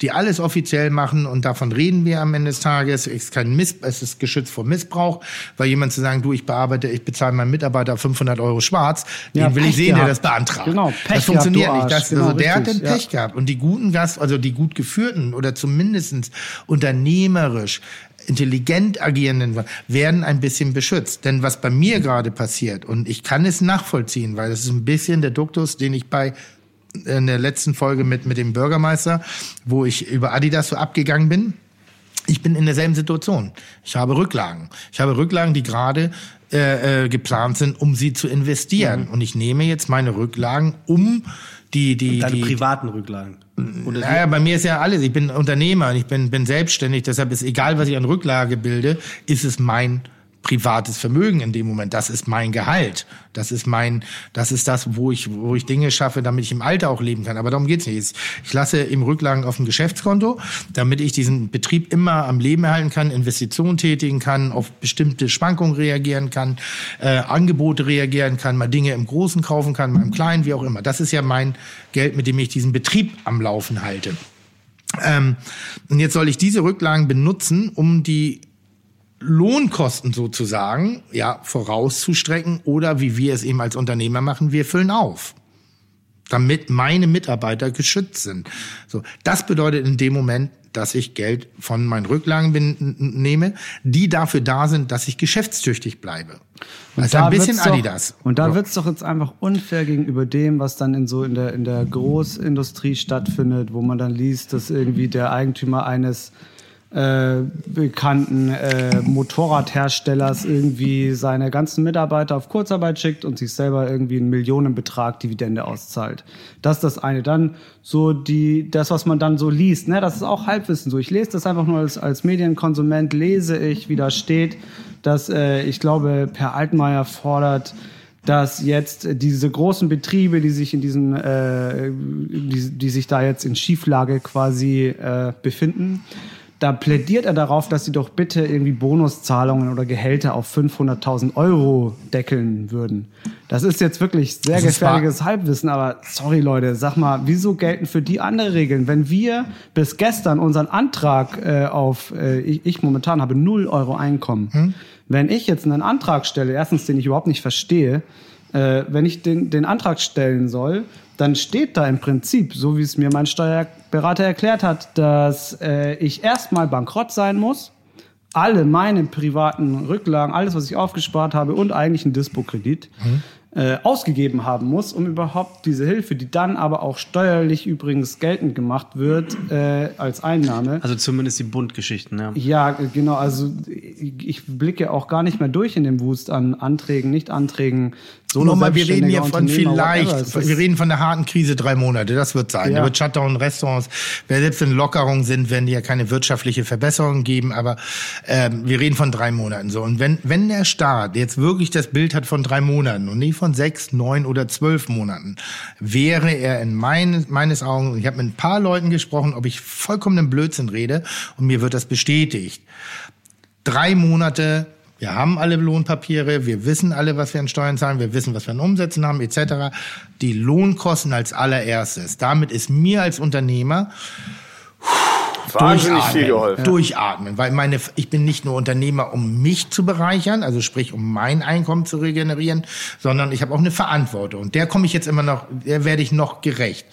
Die alles offiziell machen und davon reden wir am Ende des Tages. Es ist kein Miss, es ist geschützt vor Missbrauch, weil jemand zu sagen, du, ich bearbeite, ich bezahle meinen Mitarbeiter 500 Euro schwarz, Ja, den will ich Pech sehen, der gehabt. das beantragt. Genau, Pech das funktioniert gehabt, nicht. Das, Genau, also der hat den richtig, ja. Pech gehabt. Und die guten Gast, also die gut geführten oder zumindestens unternehmerisch intelligent agierenden werden ein bisschen beschützt. Denn was bei mir gerade passiert, und ich kann es nachvollziehen, weil das ist ein bisschen der Duktus, den ich bei in der letzten Folge mit, mit dem Bürgermeister, wo ich über Adidas so abgegangen bin, ich bin in derselben Situation. Ich habe Rücklagen. Ich habe Rücklagen, die gerade äh, äh, geplant sind, um sie zu investieren. Und ich nehme jetzt meine Rücklagen, um die die Deine die privaten Rücklagen. Oder naja, bei mir ist ja alles. Ich bin Unternehmer und ich bin, bin selbstständig. Deshalb ist egal, was ich an Rücklage bilde, ist es mein privates Vermögen in dem Moment. Das ist mein Gehalt. Das ist mein, das ist das, wo ich, wo ich Dinge schaffe, damit ich im Alter auch leben kann. Aber darum geht's nicht. Ich lasse im Rücklagen auf dem Geschäftskonto, damit ich diesen Betrieb immer am Leben erhalten kann, Investitionen tätigen kann, auf bestimmte Schwankungen reagieren kann, äh, Angebote reagieren kann, mal Dinge im Großen kaufen kann, mal im Kleinen, wie auch immer. Das ist ja mein Geld, mit dem ich diesen Betrieb am Laufen halte. Ähm, und jetzt soll ich diese Rücklagen benutzen, um die Lohnkosten sozusagen ja vorauszustrecken oder wie wir es eben als Unternehmer machen, wir füllen auf, damit meine Mitarbeiter geschützt sind. So, das bedeutet in dem Moment, dass ich Geld von meinen Rücklagen bin, nehme, die dafür da sind, dass ich geschäftstüchtig bleibe. Und Also da ein bisschen doch, Adidas. Und da Ja. wird's doch jetzt einfach unfair gegenüber dem, was dann in so in der, in der Großindustrie stattfindet, wo man dann liest, dass irgendwie der Eigentümer eines äh, bekannten äh, Motorradherstellers irgendwie seine ganzen Mitarbeiter auf Kurzarbeit schickt und sich selber irgendwie einen Millionenbetrag Dividende auszahlt. Das ist das eine. Dann so die, das, was man dann so liest, ne, das ist auch Halbwissen so. Ich lese das einfach nur als, als Medienkonsument, lese ich, wie da steht, dass äh, ich glaube, Per Altmaier fordert, dass jetzt diese großen Betriebe, die sich in diesen, äh, die, die sich da jetzt in Schieflage quasi äh, befinden, da plädiert er darauf, dass sie doch bitte irgendwie Bonuszahlungen oder Gehälter auf 500.000 Euro deckeln würden. Das ist jetzt wirklich sehr gefährliches Halbwissen, aber sorry Leute, sag mal, wieso gelten für die andere Regeln? Wenn wir bis gestern unseren Antrag äh, auf, äh, ich, ich momentan habe 0 Euro Einkommen, wenn ich jetzt einen Antrag stelle, erstens, den ich überhaupt nicht verstehe, äh, wenn ich den, den Antrag stellen soll, dann steht da im Prinzip, so wie es mir mein Steuerberater erklärt hat, dass äh, ich erstmal bankrott sein muss, alle meine privaten Rücklagen, alles, was ich aufgespart habe und eigentlich einen Dispo-Kredit äh, ausgegeben haben muss, um überhaupt diese Hilfe, die dann aber auch steuerlich übrigens geltend gemacht wird, äh, als Einnahme. Also zumindest die Buntgeschichten, ja. Ja, genau. Also ich ich blicke auch gar nicht mehr durch in dem Wust an Anträgen, Nicht-Anträgen. Nochmal, wir reden hier von vielleicht, wir reden von der harten Krise drei Monate, das wird sein. Ja. Da wird Shutdown, Restaurants, wer selbst wenn Lockerungen sind, werden die ja keine wirtschaftliche Verbesserung geben, aber ähm, wir reden von drei Monaten so. Und wenn, wenn der Staat jetzt wirklich das Bild hat von drei Monaten und nicht von sechs, neun oder zwölf Monaten, wäre er in mein, meines Augen, ich habe mit ein paar Leuten gesprochen, ob ich vollkommenen Blödsinn rede und mir wird das bestätigt drei Monate, wir haben alle Lohnpapiere, wir wissen alle, was wir an Steuern zahlen, wir wissen, was wir an Umsätzen haben, etc. Die Lohnkosten als allererstes. Damit ist mir als Unternehmer Wahnsinnig viel durchatmen, geholfen. Durchatmen, weil meine, ich bin nicht nur Unternehmer, um mich zu bereichern, also sprich, um mein Einkommen zu regenerieren, sondern ich habe auch eine Verantwortung. Und der komme ich jetzt immer noch, der werde ich noch gerecht.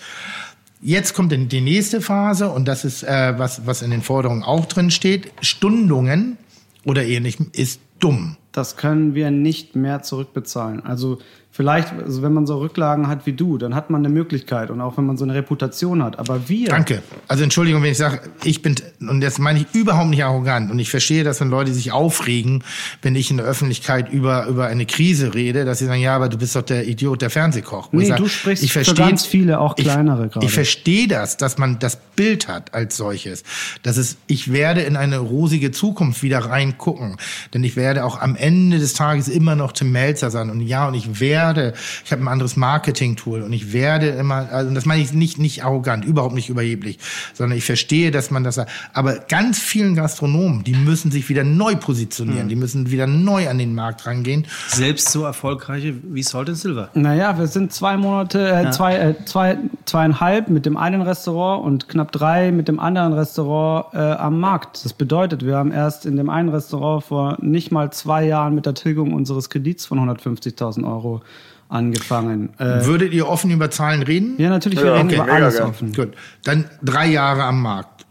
Jetzt kommt die nächste Phase und das ist, äh, was, was in den Forderungen auch drin steht. Stundungen oder ähnlichem ist dumm. das können wir nicht mehr zurückbezahlen. Also vielleicht, also wenn man so Rücklagen hat wie du, dann hat man eine Möglichkeit und auch wenn man so eine Reputation hat. Aber wir, Danke. Also Entschuldigung, wenn ich sage, ich bin, und das meine ich überhaupt nicht arrogant. Und ich verstehe, dass wenn Leute sich aufregen, wenn ich in der Öffentlichkeit über, über eine Krise rede, dass sie sagen, ja, aber du bist doch der Idiot, der Fernsehkoch. Wo Nee, ich sage, du sprichst ich verstehe- ganz viele, auch kleinere gerade. Ich verstehe das, dass man das Bild hat als solches. Das ist, ich werde in eine rosige Zukunft wieder reingucken. Denn ich werde auch am Ende des Tages immer noch Tim Melzer sein. Und ja, und ich werde, ich habe ein anderes Marketing-Tool und ich werde immer, also das meine ich nicht, nicht arrogant, überhaupt nicht überheblich, sondern ich verstehe, dass man das. Aber ganz vielen Gastronomen, die müssen sich wieder neu positionieren, Hm. die müssen wieder neu an den Markt rangehen. Selbst so erfolgreiche wie Salt and Silver. naja, wir sind zwei Monate, äh, zwei, äh, zwei, zweieinhalb mit dem einen Restaurant und knapp drei mit dem anderen Restaurant äh, am Markt. Das bedeutet, wir haben erst in dem einen Restaurant vor nicht mal zwei Jahren mit der Tilgung unseres Kredits von 150.000 Euro angefangen. Äh, Würdet ihr offen über Zahlen reden? ja, natürlich, wir Ja, reden okay, über alles gern. offen. Gut, dann drei Jahre am Markt.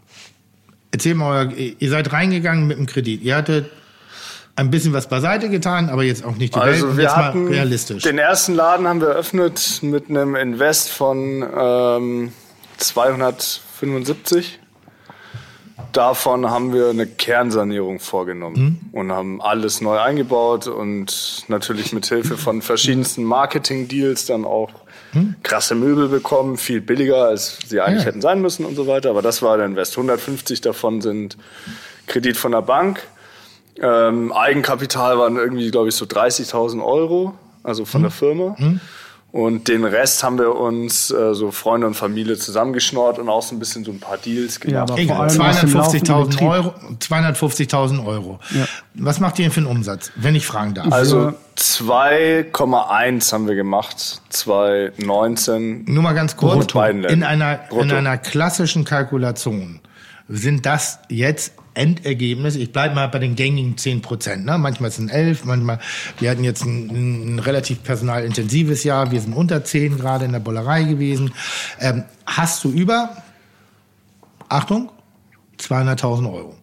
Erzähl mal, euer, ihr seid reingegangen mit dem Kredit. Ihr hattet ein bisschen was beiseite getan, aber jetzt auch nicht die Welt. Also Und wir jetzt hatten mal realistisch. den ersten Laden haben wir eröffnet mit einem Invest von ähm, 275. Davon haben wir eine Kernsanierung vorgenommen und haben alles neu eingebaut und natürlich mit Hilfe von verschiedensten Marketing-Deals dann auch krasse Möbel bekommen, viel billiger als sie eigentlich Ja. hätten sein müssen und so weiter. Aber das war der Invest. 150 davon sind Kredit von der Bank. Ähm, Eigenkapital waren irgendwie, glaube ich, so 30.000 Euro, also von der Firma. Und den Rest haben wir uns, äh, so Freunde und Familie, zusammengeschnort und auch so ein bisschen so ein paar Deals Ja, gemacht. laufenden 250.000 Betrieb. Euro. 250.000 Euro. Was macht ihr denn für einen Umsatz, wenn ich fragen darf? Also 2,1 haben wir gemacht, 2,19. Nur mal ganz kurz, in einer, in einer klassischen Kalkulation sind das jetzt Endergebnis, ich bleibe mal bei den gängigen 10 Prozent, ne? manchmal sind 11, manchmal, wir hatten jetzt ein, ein relativ personalintensives Jahr, wir sind unter 10 gerade in der Bollerei gewesen. Ähm, hast du über, Achtung, 200.000 Euro.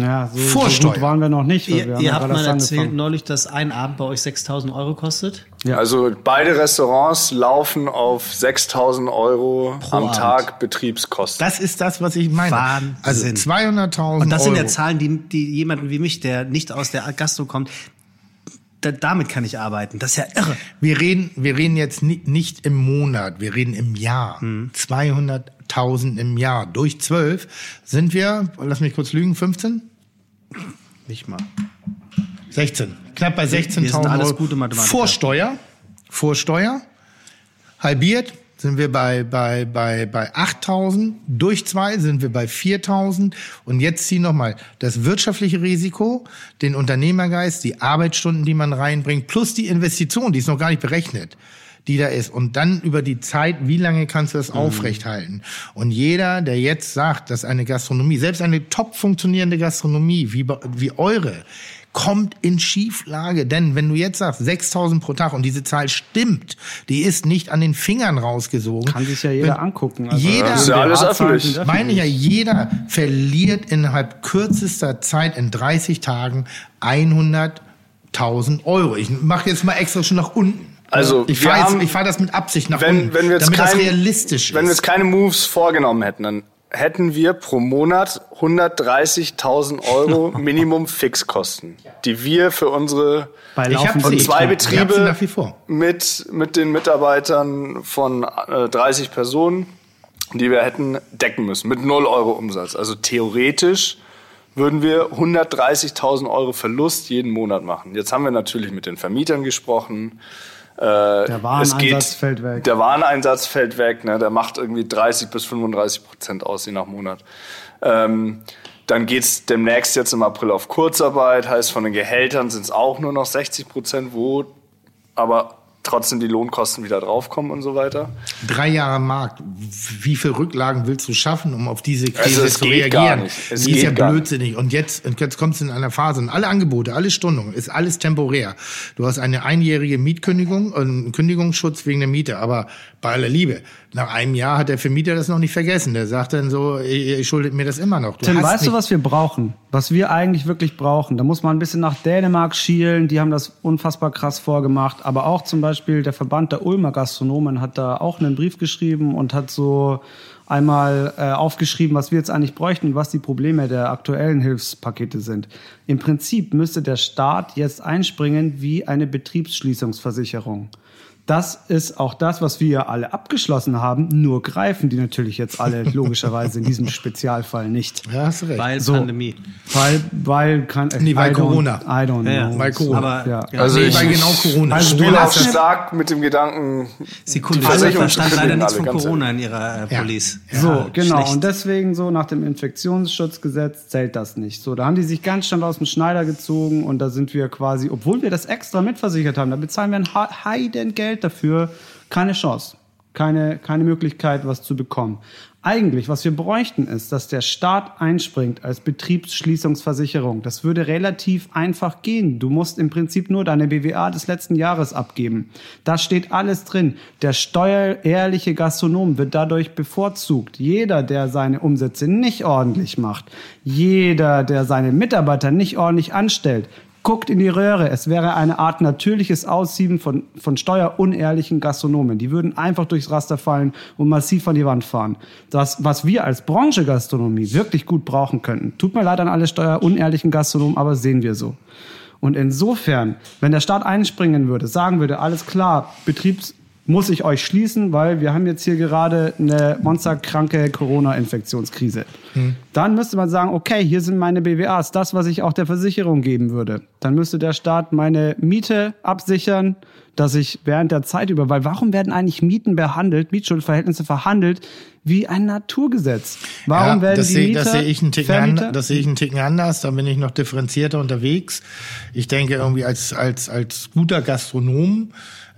Ja, so, so Vorsteuer. gut waren wir noch nicht. Ihr, ihr habt mal erzählt angefangen. neulich, dass ein Abend bei euch 6000 Euro kostet. Ja. Also beide Restaurants laufen auf 6.000 Euro am Abend. Tag Betriebskosten. Das ist das, was ich meine. Wahnsinn. Also 200.000 Und das sind Euro. ja Zahlen, die, die jemanden wie mich, der nicht aus der Gastro kommt, da, damit kann ich arbeiten. Das ist ja irre. Wir reden, wir reden jetzt ni nicht im Monat, wir reden im Jahr. 200.000 im Jahr. Durch 12 sind wir, lass mich kurz lügen, 15? Nicht mal. 16. Knapp bei Wir 16.000 sind alles Euro. Vorsteuer, Vorsteuer, halbiert sind wir bei, bei, bei, bei 8.000. Durch zwei sind wir bei 4.000. Und jetzt zieh noch mal das wirtschaftliche Risiko, den Unternehmergeist, die Arbeitsstunden, die man reinbringt, plus die Investition, die ist noch gar nicht berechnet die da ist. Und dann über die Zeit, wie lange kannst du das aufrechthalten? Und jeder, der jetzt sagt, dass eine Gastronomie, selbst eine top funktionierende Gastronomie wie, wie eure, kommt in Schieflage. Denn wenn du jetzt sagst, 6000 pro Tag und diese Zahl stimmt, die ist nicht an den Fingern rausgesogen. Kann sich ja jeder Wenn angucken. Also, jeder, Das ist ja alles öffentlich. meine ja, jeder verliert innerhalb kürzester Zeit in 30 Tagen 100.000 Euro. Ich mache jetzt mal extra schon nach unten. Also, ich fahre fahr das mit Absicht nach wenn, unten, wenn wir jetzt damit das kein- realistisch Wenn wir jetzt keine Moves vorgenommen hätten, dann hätten wir pro Monat 130.000 Euro <laughs> Minimum Fixkosten, die wir für unsere und zwei Betriebe mit, mit den Mitarbeitern von äh, 30 Personen, die wir hätten decken müssen, mit 0 Euro Umsatz. Also theoretisch würden wir 130.000 Euro Verlust jeden Monat machen. Jetzt haben wir natürlich mit den Vermietern gesprochen. Äh, Der Wareneinsatz es geht, fällt weg. Der Wareneinsatz fällt weg. Ne? Der macht irgendwie 30 bis 35 Prozent aus, je nach Monat. Ähm, dann geht's demnächst jetzt im April auf Kurzarbeit. Heißt, von den Gehältern sind es auch nur noch 60 Prozent, wo aber trotzdem die Lohnkosten wieder draufkommen und so weiter. Drei Jahre Markt. Wie viel Rücklagen willst du schaffen, um auf diese Krise Also zu reagieren? Es Die ist ja blödsinnig. Und jetzt, und jetzt kommst du in einer Phase, und alle Angebote, alle Stundungen, ist alles temporär. Du hast eine einjährige Mietkündigung und einen Kündigungsschutz wegen der Miete. Aber bei aller Liebe, nach einem Jahr hat der Vermieter das noch nicht vergessen. Der sagt dann so, ihr, schuldet mir das immer noch. Du Tim, weißt du, was wir brauchen? Was wir eigentlich wirklich brauchen? Da muss man ein bisschen nach Dänemark schielen. Die haben das unfassbar krass vorgemacht. Aber auch zum Beispiel der Verband der Ulmer Gastronomen hat da auch einen Brief geschrieben und hat so einmal äh, aufgeschrieben, was wir jetzt eigentlich bräuchten und was die Probleme der aktuellen Hilfspakete sind. Im Prinzip müsste der Staat jetzt einspringen wie eine Betriebsschließungsversicherung. Das ist auch das, was wir alle abgeschlossen haben, nur greifen die natürlich jetzt alle <laughs> logischerweise in diesem Spezialfall nicht. Ja, hast du recht. Weil So. Pandemie. Weil, weil kann, Nee, weil I Corona. I don't know. Ja, ja. Weil Corona. Aber, Ja. ja. Also nee, ich- weil genau Corona. Also Ich du ja- stark mit dem Gedanken, Sekunde, also Versicherung da stand zu leider nichts von Corona in ihrer äh, Ja. Police. So, genau. schlecht. Und deswegen so nach dem Infektionsschutzgesetz zählt das nicht. So, da haben die sich ganz schnell aus dem Schneider gezogen und da sind wir quasi, obwohl wir das extra mitversichert haben, da bezahlen wir ein Ha- Heidengeld dafür, keine Chance. Keine, keine Möglichkeit, was zu bekommen. Eigentlich, was wir bräuchten, ist, dass der Staat einspringt als Betriebsschließungsversicherung. Das würde relativ einfach gehen. Du musst im Prinzip nur deine BWA des letzten Jahres abgeben. Da steht alles drin. Der steuerehrliche Gastronom wird dadurch bevorzugt. Jeder, der seine Umsätze nicht ordentlich macht, jeder, der seine Mitarbeiter nicht ordentlich anstellt, guckt in die Röhre. Es wäre eine Art natürliches Aussieben von, von steuerunehrlichen Gastronomen. Die würden einfach durchs Raster fallen und massiv an die Wand fahren. Das, was wir als Branche Gastronomie wirklich gut brauchen könnten. Tut mir leid an alle steuerunehrlichen Gastronomen, aber sehen wir so. Und insofern, wenn der Staat einspringen würde, sagen würde, alles klar, Betriebs muss ich euch schließen, weil wir haben jetzt hier gerade eine monsterkranke Corona-Infektionskrise. Dann müsste man sagen, okay, hier sind meine BWAs, das, was ich auch der Versicherung geben würde. Dann müsste der Staat meine Miete absichern, dass ich während der Zeit über, weil warum werden eigentlich Mieten behandelt, Mietschuldverhältnisse verhandelt wie ein Naturgesetz? Warum Ja, werden das die sehe, Mieter, das sehe ich einen Ticken Vermieter? an, das sehe ich einen Ticken anders, da bin ich noch differenzierter unterwegs. Ich denke irgendwie als als als guter Gastronom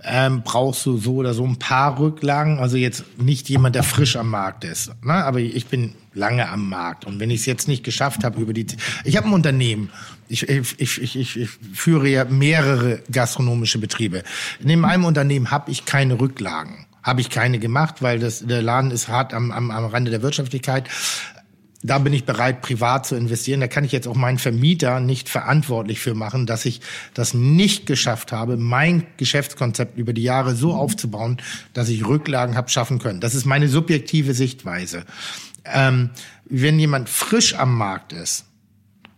ähm, brauchst du so oder so ein paar Rücklagen. Also jetzt nicht jemand, der frisch am Markt ist. Ne? Aber ich bin lange am Markt. Und wenn ich es jetzt nicht geschafft habe über die... Ich habe ein Unternehmen. Ich, ich, ich, ich, ich, ich führe ja mehrere gastronomische Betriebe. Neben einem Unternehmen habe ich keine Rücklagen. Habe ich keine gemacht, weil das, der Laden ist hart am, am, am Rande der Wirtschaftlichkeit da bin ich bereit, privat zu investieren. Da kann ich jetzt auch meinen Vermieter nicht verantwortlich für machen, dass ich das nicht geschafft habe, mein Geschäftskonzept über die Jahre so aufzubauen, dass ich Rücklagen habe schaffen können. Das ist meine subjektive Sichtweise. Ähm, wenn jemand frisch am Markt ist,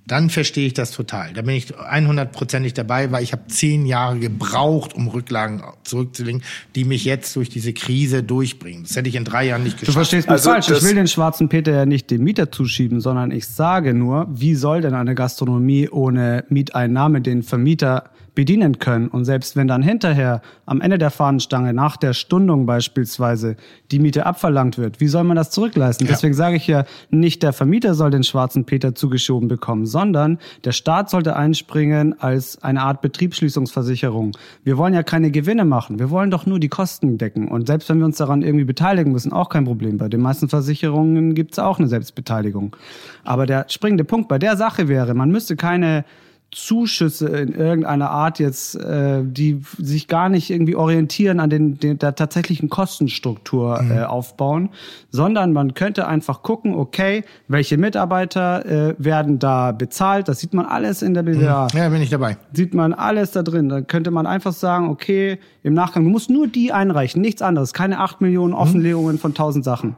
dann verstehe ich das total. Da bin ich 100%ig dabei, weil ich habe zehn Jahre gebraucht, um Rücklagen zurückzulegen, die mich jetzt durch diese Krise durchbringen. Das hätte ich in drei Jahren nicht Du geschafft. verstehst mich Also falsch. Ich will den schwarzen Peter ja nicht dem Mieter zuschieben, sondern ich sage nur, wie soll denn eine Gastronomie ohne Mieteinnahme den Vermieter bedienen können? Und selbst wenn dann hinterher am Ende der Fahnenstange nach der Stundung beispielsweise die Miete abverlangt wird, wie soll man das zurückleisten? Deswegen sage ich ja, nicht der Vermieter soll den schwarzen Peter zugeschoben bekommen, sondern der Staat sollte einspringen als eine Art Betriebsschließungsversicherung. Wir wollen ja keine Gewinne machen, wir wollen doch nur die Kosten decken. Und selbst wenn wir uns daran irgendwie beteiligen müssen, auch kein Problem. Bei den meisten Versicherungen gibt es auch eine Selbstbeteiligung. Aber der springende Punkt bei der Sache wäre, man müsste keine Zuschüsse in irgendeiner Art jetzt, äh, die sich gar nicht irgendwie orientieren an den, den der tatsächlichen Kostenstruktur äh, aufbauen, sondern man könnte einfach gucken, okay, welche Mitarbeiter äh, werden da bezahlt, das sieht man alles in der BWA ja, bin ich dabei. sieht man alles da drin. Da könnte man einfach sagen, okay, im Nachgang, du musst nur die einreichen, nichts anderes. Keine 8 Millionen Offenlegungen von 1000 Sachen.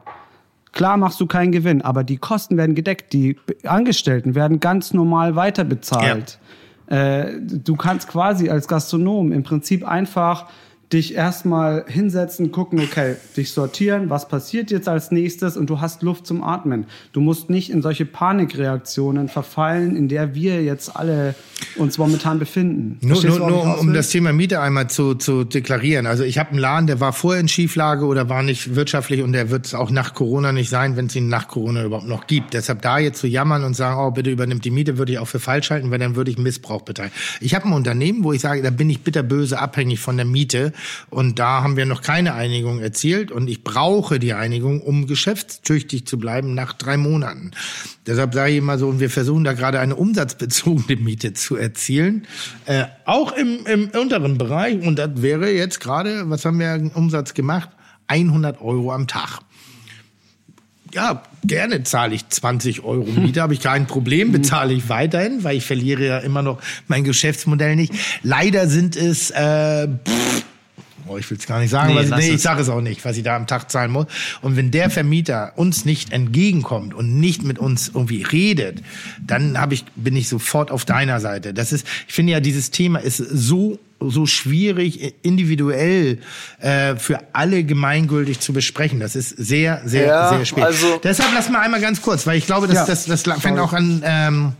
Klar machst du keinen Gewinn, aber die Kosten werden gedeckt. Die Angestellten werden ganz normal weiter bezahlt. Äh, du kannst quasi als Gastronom im Prinzip einfach dich erstmal hinsetzen, gucken, okay, dich sortieren, was passiert jetzt als nächstes und du hast Luft zum Atmen. Du musst nicht in solche Panikreaktionen verfallen, in der wir jetzt alle uns momentan befinden. Nur, Verstehst nur, nur um, um das Thema Miete einmal zu, zu deklarieren. Also ich habe einen Laden, der war vorher in Schieflage oder war nicht wirtschaftlich und der wird es auch nach Corona nicht sein, wenn es ihn nach Corona überhaupt noch gibt. Deshalb da jetzt zu jammern und sagen, oh, bitte übernimmt die Miete, würde ich auch für falsch halten, weil dann würde ich Missbrauch betreiben. Ich habe ein Unternehmen, wo ich sage, da bin ich bitterböse abhängig von der Miete und da haben wir noch keine Einigung erzielt und ich brauche die Einigung, um geschäftstüchtig zu bleiben nach drei Monaten. Deshalb sage ich immer so, und wir versuchen da gerade eine umsatzbezogene <laughs> Miete zu erzielen, äh, auch im, im unteren Bereich. Und das wäre jetzt gerade, was haben wir Umsatz gemacht? 100 Euro am Tag. Ja, gerne zahle ich 20 Euro Miete, habe ich kein Problem, bezahle ich weiterhin, weil ich verliere ja immer noch mein Geschäftsmodell nicht. Leider sind es äh, pff, Oh, ich will es gar nicht sagen, Nee, was, lass nee, ich sage es auch nicht, was ich da am Tag zahlen muss. Und wenn der Vermieter uns nicht entgegenkommt und nicht mit uns irgendwie redet, dann hab ich, bin ich sofort auf deiner Seite. Das ist, ich finde ja, dieses Thema ist so so schwierig individuell äh, für alle gemeingültig zu besprechen. Das ist sehr, sehr, Ja, sehr schwer. also- Deshalb lass mal einmal ganz kurz, weil ich glaube, das, Ja. das, das fängt auch an. Ähm,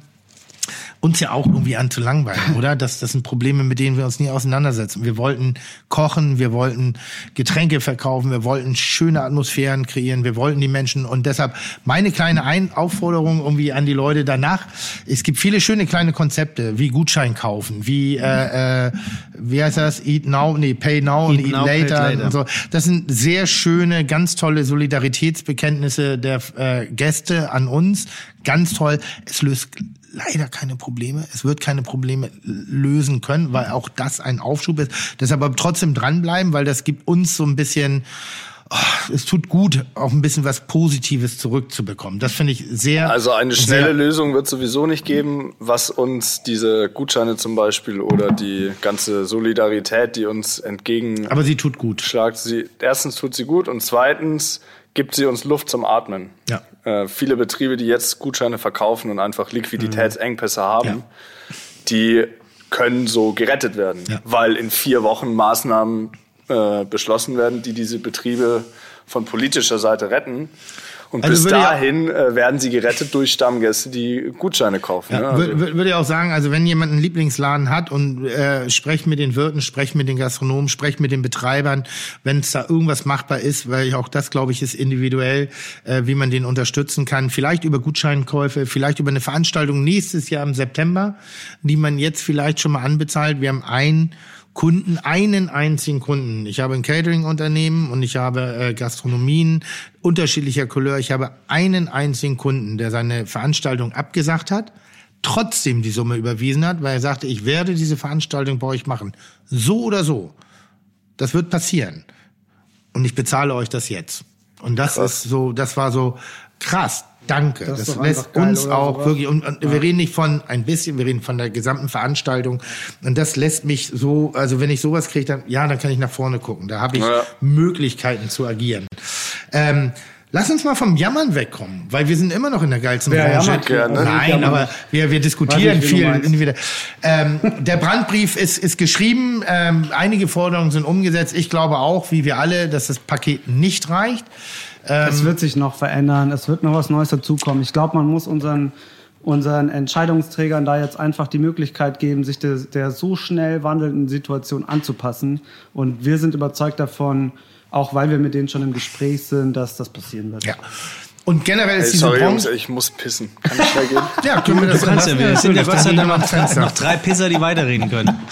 uns ja auch irgendwie an zu langweilen, <laughs> oder? Das, das sind Probleme, mit denen wir uns nie auseinandersetzen. Wir wollten kochen, wir wollten Getränke verkaufen, wir wollten schöne Atmosphären kreieren, wir wollten die Menschen und deshalb meine kleine Ein Aufforderung irgendwie an die Leute danach. Es gibt viele schöne kleine Konzepte, wie Gutschein kaufen, wie, äh, äh, wie heißt das? Eat now, nee, pay now und Eat eat now, later, later. und so. Das sind sehr schöne, ganz tolle Solidaritätsbekenntnisse der äh, Gäste an uns. Ganz toll. Es löst leider keine Probleme. Es wird keine Probleme lösen können, weil auch das ein Aufschub ist. Deshalb aber trotzdem dranbleiben, weil das gibt uns so ein bisschen, oh, es tut gut, auch ein bisschen was Positives zurückzubekommen. Das finde ich sehr. Also eine schnelle Lösung wird sowieso nicht geben, was uns diese Gutscheine zum Beispiel oder die ganze Solidarität, die uns entgegenschlagt, Aber sie tut gut. sie erstens tut sie gut und zweitens gibt sie uns Luft zum Atmen. Ja. Äh, viele Betriebe, die jetzt Gutscheine verkaufen und einfach Liquiditätsengpässe haben, Ja. die können so gerettet werden, Ja. weil in vier Wochen Maßnahmen äh, beschlossen werden, die diese Betriebe von politischer Seite retten. Und Also bis dahin äh, werden sie gerettet durch Stammgäste, die Gutscheine kaufen. ne? Ja, Also- würde, würde ich auch sagen, also wenn jemand einen Lieblingsladen hat und äh, sprecht mit den Wirten, sprecht mit den Gastronomen, sprecht mit den Betreibern, wenn es da irgendwas machbar ist, weil auch das, glaube ich, ist individuell, äh, wie man den unterstützen kann. Vielleicht über Gutscheinkäufe, vielleicht über eine Veranstaltung nächstes Jahr im September, die man jetzt vielleicht schon mal anbezahlt. Wir haben ein Kunden, einen einzigen Kunden. Ich habe ein Catering-Unternehmen und ich habe äh, Gastronomien unterschiedlicher Couleur. Ich habe einen einzigen Kunden, der seine Veranstaltung abgesagt hat, trotzdem die Summe überwiesen hat, weil er sagte, ich werde diese Veranstaltung bei euch machen. So oder so. Das wird passieren. Und ich bezahle euch das jetzt. Und das ist so, das war so krass. Danke. Das Das, lässt geil, uns auch sowas? wirklich, und, und wir reden nicht von ein bisschen, wir reden von der gesamten Veranstaltung. Und das lässt mich so, also wenn ich sowas kriege, dann, ja, dann kann ich nach vorne gucken. Da habe ich Ja. Möglichkeiten zu agieren. Ähm, Lass uns mal vom Jammern wegkommen, weil wir sind immer noch in der geilsten Wer Branche. jammert? Ja, ne? Nein, aber wir, wir diskutieren viel. individuell. Ähm, der Brandbrief ist, ist geschrieben. Ähm, einige Forderungen sind umgesetzt. Ich glaube auch, wie wir alle, dass das Paket nicht reicht. Es wird sich noch verändern, es wird noch was Neues dazukommen. Ich glaube, man muss unseren, unseren Entscheidungsträgern da jetzt einfach die Möglichkeit geben, sich der, der so schnell wandelnden Situation anzupassen. Und wir sind überzeugt davon, auch weil wir mit denen schon im Gespräch sind, dass das passieren wird. Ja. Und generell ist Ey, diese sorry, Jungs, ich muss pissen. Kann ich schnell gehen? <laughs> Ja, können wir das Du kannst ja, wir sind ja. Gott sei Dann Dank noch, drei Pisser, die weiterreden können. <laughs>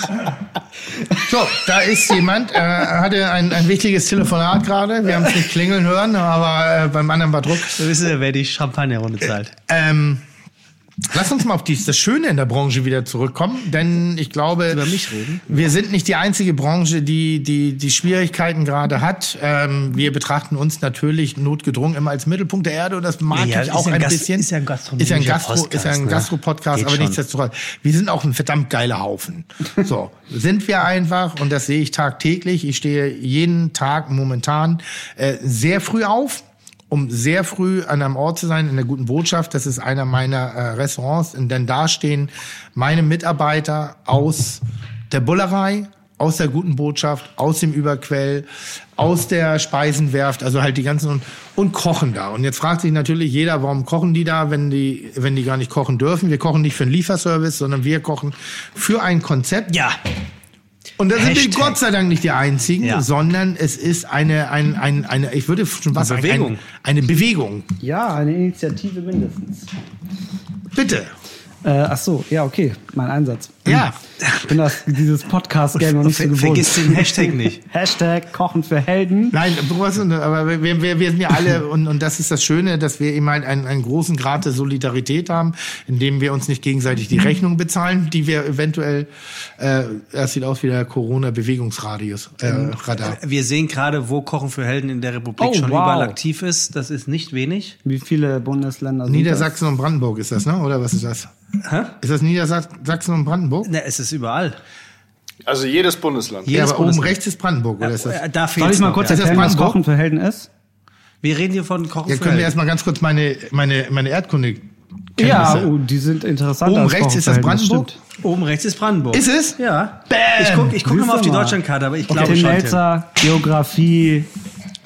So, da ist jemand, äh, hatte ein, ein wichtiges Telefonat gerade. Wir haben es nicht klingeln hören, aber äh, beim anderen war Druck. Wir wissen ja, wer die Champagnerrunde zahlt. Ähm, lass uns mal auf dies, das Schöne in der Branche wieder zurückkommen, denn ich glaube, Über mich reden? wir sind nicht die einzige Branche, die die, die Schwierigkeiten gerade hat. Ähm, wir betrachten uns natürlich notgedrungen immer als Mittelpunkt der Erde und das mag Ja, ich auch ja ein ein bisschen. ist ja ein ist ja ein Gastro, ist ja Podcast, ein ne? Gastro-Podcast, Geht aber nichtsdestotrotz, wir sind auch ein verdammt geiler Haufen. <laughs> So, sind wir einfach und das sehe ich tagtäglich. Ich stehe jeden Tag momentan äh, sehr früh auf um sehr früh an einem Ort zu sein, in der guten Botschaft. Das ist einer meiner äh, Restaurants, denn da stehen meine Mitarbeiter aus der Bullerei, aus der guten Botschaft, aus dem Überquell, aus der Speisenwerft, also halt die ganzen und, und kochen da. Und jetzt fragt sich natürlich jeder, warum kochen die da, wenn die, wenn die gar nicht kochen dürfen. Wir kochen nicht für einen Lieferservice, sondern wir kochen für ein Konzept. Ja, Und da sind wir. Gott sei Dank nicht die Einzigen, Ja. sondern es ist eine, ein, ein, eine, ich würde schon was sagen, Bewegung. Ein, eine Bewegung. Ja, eine Initiative mindestens. Bitte. Äh, ach so, ja, okay, mein Einsatz. Ja. Ich bin das, dieses Podcast-Game noch nicht so gewohnt. vergiss den Hashtag nicht. <laughs> Hashtag Kochen für Helden. Nein, aber wir, wir, wir sind ja alle, und, und das ist das Schöne, dass wir eben halt einen, einen großen Grad der Solidarität haben, indem wir uns nicht gegenseitig die Rechnung bezahlen, die wir eventuell, äh, das sieht aus wie der Corona-Bewegungsradius, äh, Radar. Wir sehen gerade, wo Kochen für Helden in der Republik Oh, schon wow. überall aktiv ist. Das ist nicht wenig. Wie viele Bundesländer sind Niedersachsen und Brandenburg ist das, ne? Oder was ist das? Hä? Ist das Niedersachsen und Brandenburg? Na, es ist überall. Also jedes Bundesland. Ja, Jedes aber oben Bundesland. rechts ist Brandenburg, oder ist das? Da? Soll ich mal noch, kurz ja. Ist das erklären, was Brandenburg? Kochen für Helden ist? Wir reden hier von Kochen Ja, können wir erstmal ganz kurz meine, meine, meine Erdkunde Ja, oh, die sind interessant. Oben rechts ist das Brandenburg? stimmt. Oben rechts ist Brandenburg. Ist es? Ja. Bam! Ich gucke ich guck Siehst mal auf die. Deutschlandkarte, aber ich glaube schon. Geografie,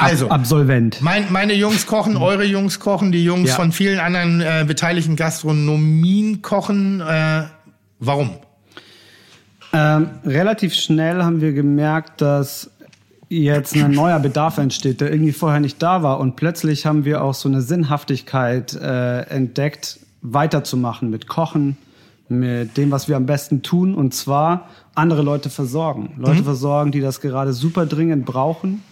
Also, Absolvent. mein, meine Jungs kochen, eure Jungs kochen, die Jungs Ja. von vielen anderen äh, beteiligten Gastronomien kochen. Äh, warum? Ähm, relativ schnell haben wir gemerkt, dass jetzt ein neuer Bedarf entsteht, der irgendwie vorher nicht da war. Und plötzlich haben wir auch so eine Sinnhaftigkeit äh, entdeckt, weiterzumachen mit Kochen, mit dem, was wir am besten tun. Und zwar andere Leute versorgen. Leute versorgen, die das gerade super dringend brauchen.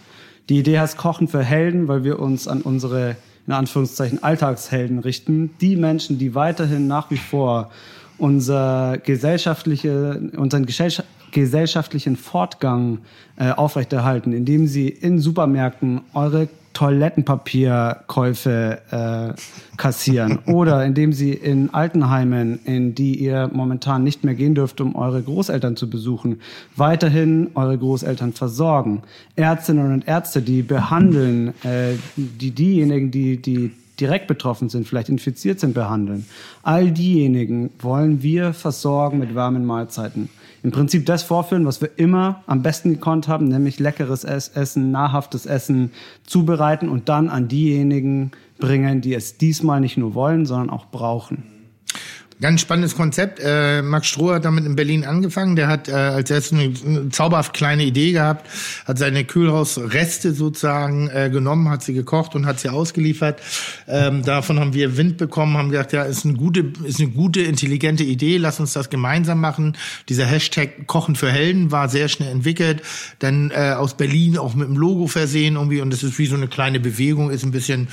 Die Idee heißt Kochen für Helden, weil wir uns an unsere, in Anführungszeichen, Alltagshelden richten. Die Menschen, die weiterhin nach wie vor unser gesellschaftliche, unseren gesellscha- gesellschaftlichen Fortgang äh, aufrechterhalten, indem sie in Supermärkten eure Toilettenpapierkäufe äh, kassieren oder indem sie in Altenheimen, in die ihr momentan nicht mehr gehen dürft, um eure Großeltern zu besuchen, weiterhin eure Großeltern versorgen. Ärztinnen und Ärzte, die behandeln, äh, die diejenigen, die, die direkt betroffen sind, vielleicht infiziert sind, behandeln. All diejenigen wollen wir versorgen mit warmen Mahlzeiten. Im Prinzip das vorführen, was wir immer am besten gekonnt haben, nämlich leckeres Essen, nahrhaftes Essen zubereiten und dann an diejenigen bringen, die es diesmal nicht nur wollen, sondern auch brauchen. Ganz spannendes Konzept. Äh, Max Stroh hat damit in Berlin angefangen. Der hat äh, als erstes eine, eine zauberhaft kleine Idee gehabt, hat seine Kühlhausreste sozusagen äh, genommen, hat sie gekocht und hat sie ausgeliefert. Ähm, davon haben wir Wind bekommen, haben gesagt, ja, ist eine gute, ist eine gute, intelligente Idee. Lass uns das gemeinsam machen. Dieser Hashtag Kochen für Helden war sehr schnell entwickelt. Dann äh, aus Berlin auch mit dem Logo versehen irgendwie und das ist wie so eine kleine Bewegung, ist ein bisschen,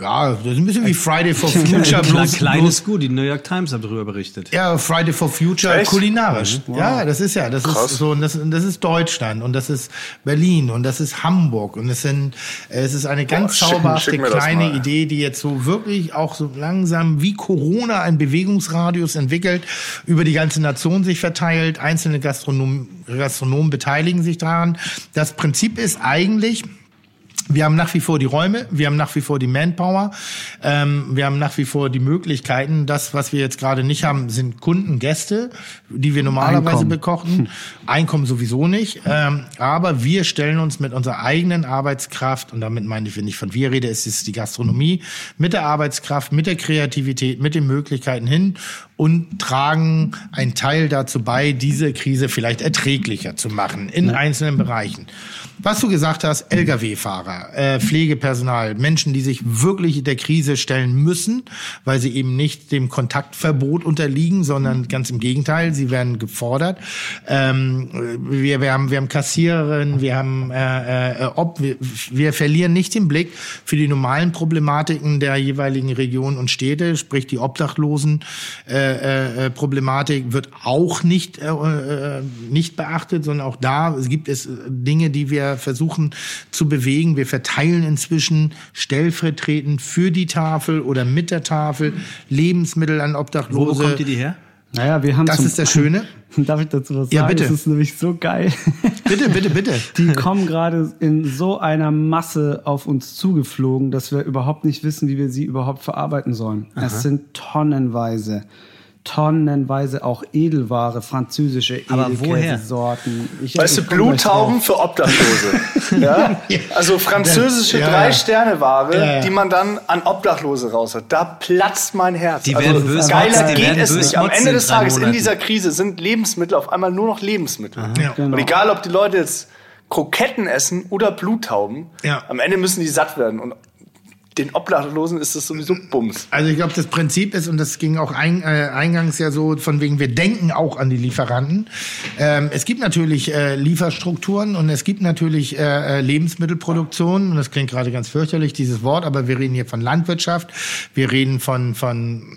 ja, das ist ein bisschen wie Friday for <laughs> Future. bloß, kleines Gut, die New York Times hat darüber berichtet. Ja, Friday for Future Echt? kulinarisch. Mhm. Wow. Ja, das ist ja, das Krass. ist so, und das, und das ist Deutschland und das ist Berlin und das ist Hamburg und es sind, es ist eine ganz schick- zauberhafte schick kleine. Idee, die jetzt so wirklich auch so langsam wie Corona einen Bewegungsradius entwickelt, über die ganze Nation sich verteilt, einzelne Gastronomen, Gastronomen beteiligen sich daran. Das Prinzip ist eigentlich, wir haben nach wie vor die Räume, wir haben nach wie vor die Manpower, ähm, wir haben nach wie vor die Möglichkeiten. Das, was wir jetzt gerade nicht haben, sind Kunden, Gäste, die wir normalerweise Einkommen. bekochen. Einkommen sowieso nicht. Ähm, aber wir stellen uns mit unserer eigenen Arbeitskraft, und damit meine ich, wenn ich von wir rede, es ist die Gastronomie, mit der Arbeitskraft, mit der Kreativität, mit den Möglichkeiten hin und tragen einen Teil dazu bei, diese Krise vielleicht erträglicher zu machen in einzelnen Bereichen. Was du gesagt hast, Lkw-Fahrer, äh, Pflegepersonal, Menschen, die sich wirklich der Krise stellen müssen, weil sie eben nicht dem Kontaktverbot unterliegen, sondern ganz im Gegenteil, sie werden gefordert. Ähm, wir, wir haben, wir haben Kassiererinnen, wir haben, äh, äh, ob wir, wir verlieren nicht den Blick für die normalen Problematiken der jeweiligen Regionen und Städte, sprich die Obdachlosen. Äh, äh, äh, Problematik wird auch nicht äh, äh, nicht beachtet, sondern auch da gibt es äh, Dinge, die wir versuchen zu bewegen. Wir verteilen inzwischen stellvertretend für die Tafel oder mit der Tafel Lebensmittel an Wo Obdachlose. bekommt ihr die her? Naja, wir haben Das ist das Schöne. <laughs> Darf ich dazu was sagen? Ja, bitte. Das ist nämlich so geil. <laughs> Bitte, bitte, bitte. Die kommen gerade in so einer Masse auf uns zugeflogen, dass wir überhaupt nicht wissen, wie wir sie überhaupt verarbeiten sollen. Es sind tonnenweise. Tonnenweise auch Edelware, französische Aber woher? Edelkäsesorten. Ich- Weißt du, ich gleich Bluttauben für Obdachlose. <laughs> ja? Also französische Ja. Drei-Sterne-Ware, Ja, die man dann an Obdachlose raus hat. Da platzt mein Herz. Die also, werden böse geiler die geht werden es böse nicht. Am Ende des Tages in dieser Krise sind Lebensmittel auf einmal nur noch Lebensmittel. Ja. Genau. Und egal, ob die Leute jetzt Kroketten essen oder Bluttauben, Ja. am Ende müssen die satt werden. Und den Obdachlosen ist das sowieso Bums. Also ich glaube, das Prinzip ist, und das ging auch ein, äh, eingangs ja so, von wegen, wir denken auch an die Lieferanten. Ähm, es gibt natürlich äh, Lieferstrukturen und es gibt natürlich äh, äh, Lebensmittelproduktion. Und das klingt gerade ganz fürchterlich, dieses Wort, aber wir reden hier von Landwirtschaft. Wir reden von, von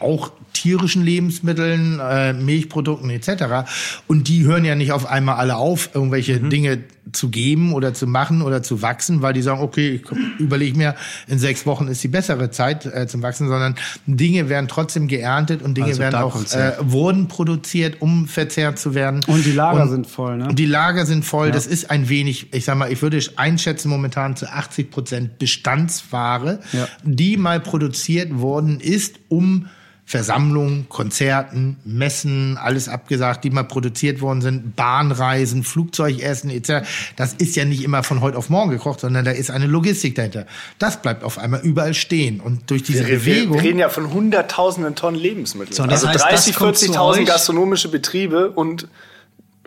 auch tierischen Lebensmitteln, äh, Milchprodukten etc. Und die hören ja nicht auf einmal alle auf, irgendwelche Dinge zu geben oder zu machen oder zu wachsen, weil die sagen, okay, ich überlege mir, in sechs Wochen ist die bessere Zeit äh, zum Wachsen, sondern Dinge werden trotzdem geerntet und Dinge Also werden auch äh, wurden produziert, um verzehrt zu werden. Und die Lager Und- sind voll, ne? und die Lager sind voll. Das ist ein wenig, ich sag mal, ich würde einschätzen momentan zu 80 Prozent Bestandsware, Ja. die mal produziert worden ist, um Versammlungen, Konzerten, Messen, alles abgesagt, die mal produziert worden sind, Bahnreisen, Flugzeugessen etc. Das ist ja nicht immer von heute auf morgen gekocht, sondern da ist eine Logistik dahinter. Das bleibt auf einmal überall stehen. Und durch diese Wir, wir, Bewegung. wir reden ja von hunderttausenden Tonnen Lebensmitteln. So, das also heißt, das 30, kommt zu 40.000 euch? gastronomische Betriebe und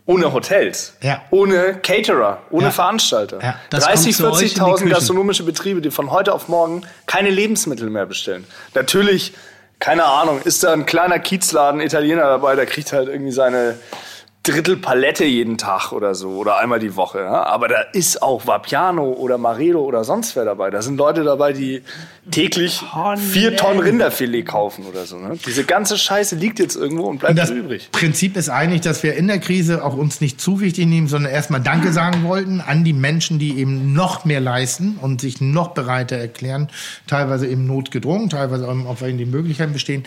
ohne Hotels, Ja. ohne Caterer, ohne Ja. Veranstalter. Ja. Das 30, kommt zu euch in die 40.000 Küchen. gastronomische Betriebe, die von heute auf morgen keine Lebensmittel mehr bestellen. Natürlich, keine Ahnung, ist da ein kleiner Kiezladen Italiener dabei, der kriegt halt irgendwie seine Drittel Palette jeden Tag oder so oder einmal die Woche. Ja? Aber da ist auch Vapiano oder Maredo oder sonst wer dabei. Da sind Leute dabei, die täglich vier Tonnen Rinderfilet kaufen oder so. Ne? Diese ganze Scheiße liegt jetzt irgendwo und bleibt Und das übrig. Prinzip ist eigentlich, dass wir in der Krise auch uns nicht zu wichtig nehmen, sondern erstmal Danke sagen wollten an die Menschen, die eben noch mehr leisten und sich noch bereiter erklären, teilweise eben notgedrungen, teilweise auch, ihnen die Möglichkeiten bestehen,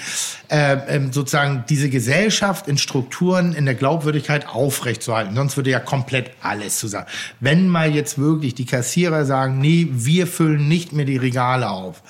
äh, ähm, sozusagen diese Gesellschaft in Strukturen, in der Glaubwürdigkeit aufrechtzuerhalten. Sonst würde ja komplett alles zusammen. Wenn mal jetzt wirklich die Kassierer sagen, nee, wir füllen nicht mehr die Regale auf,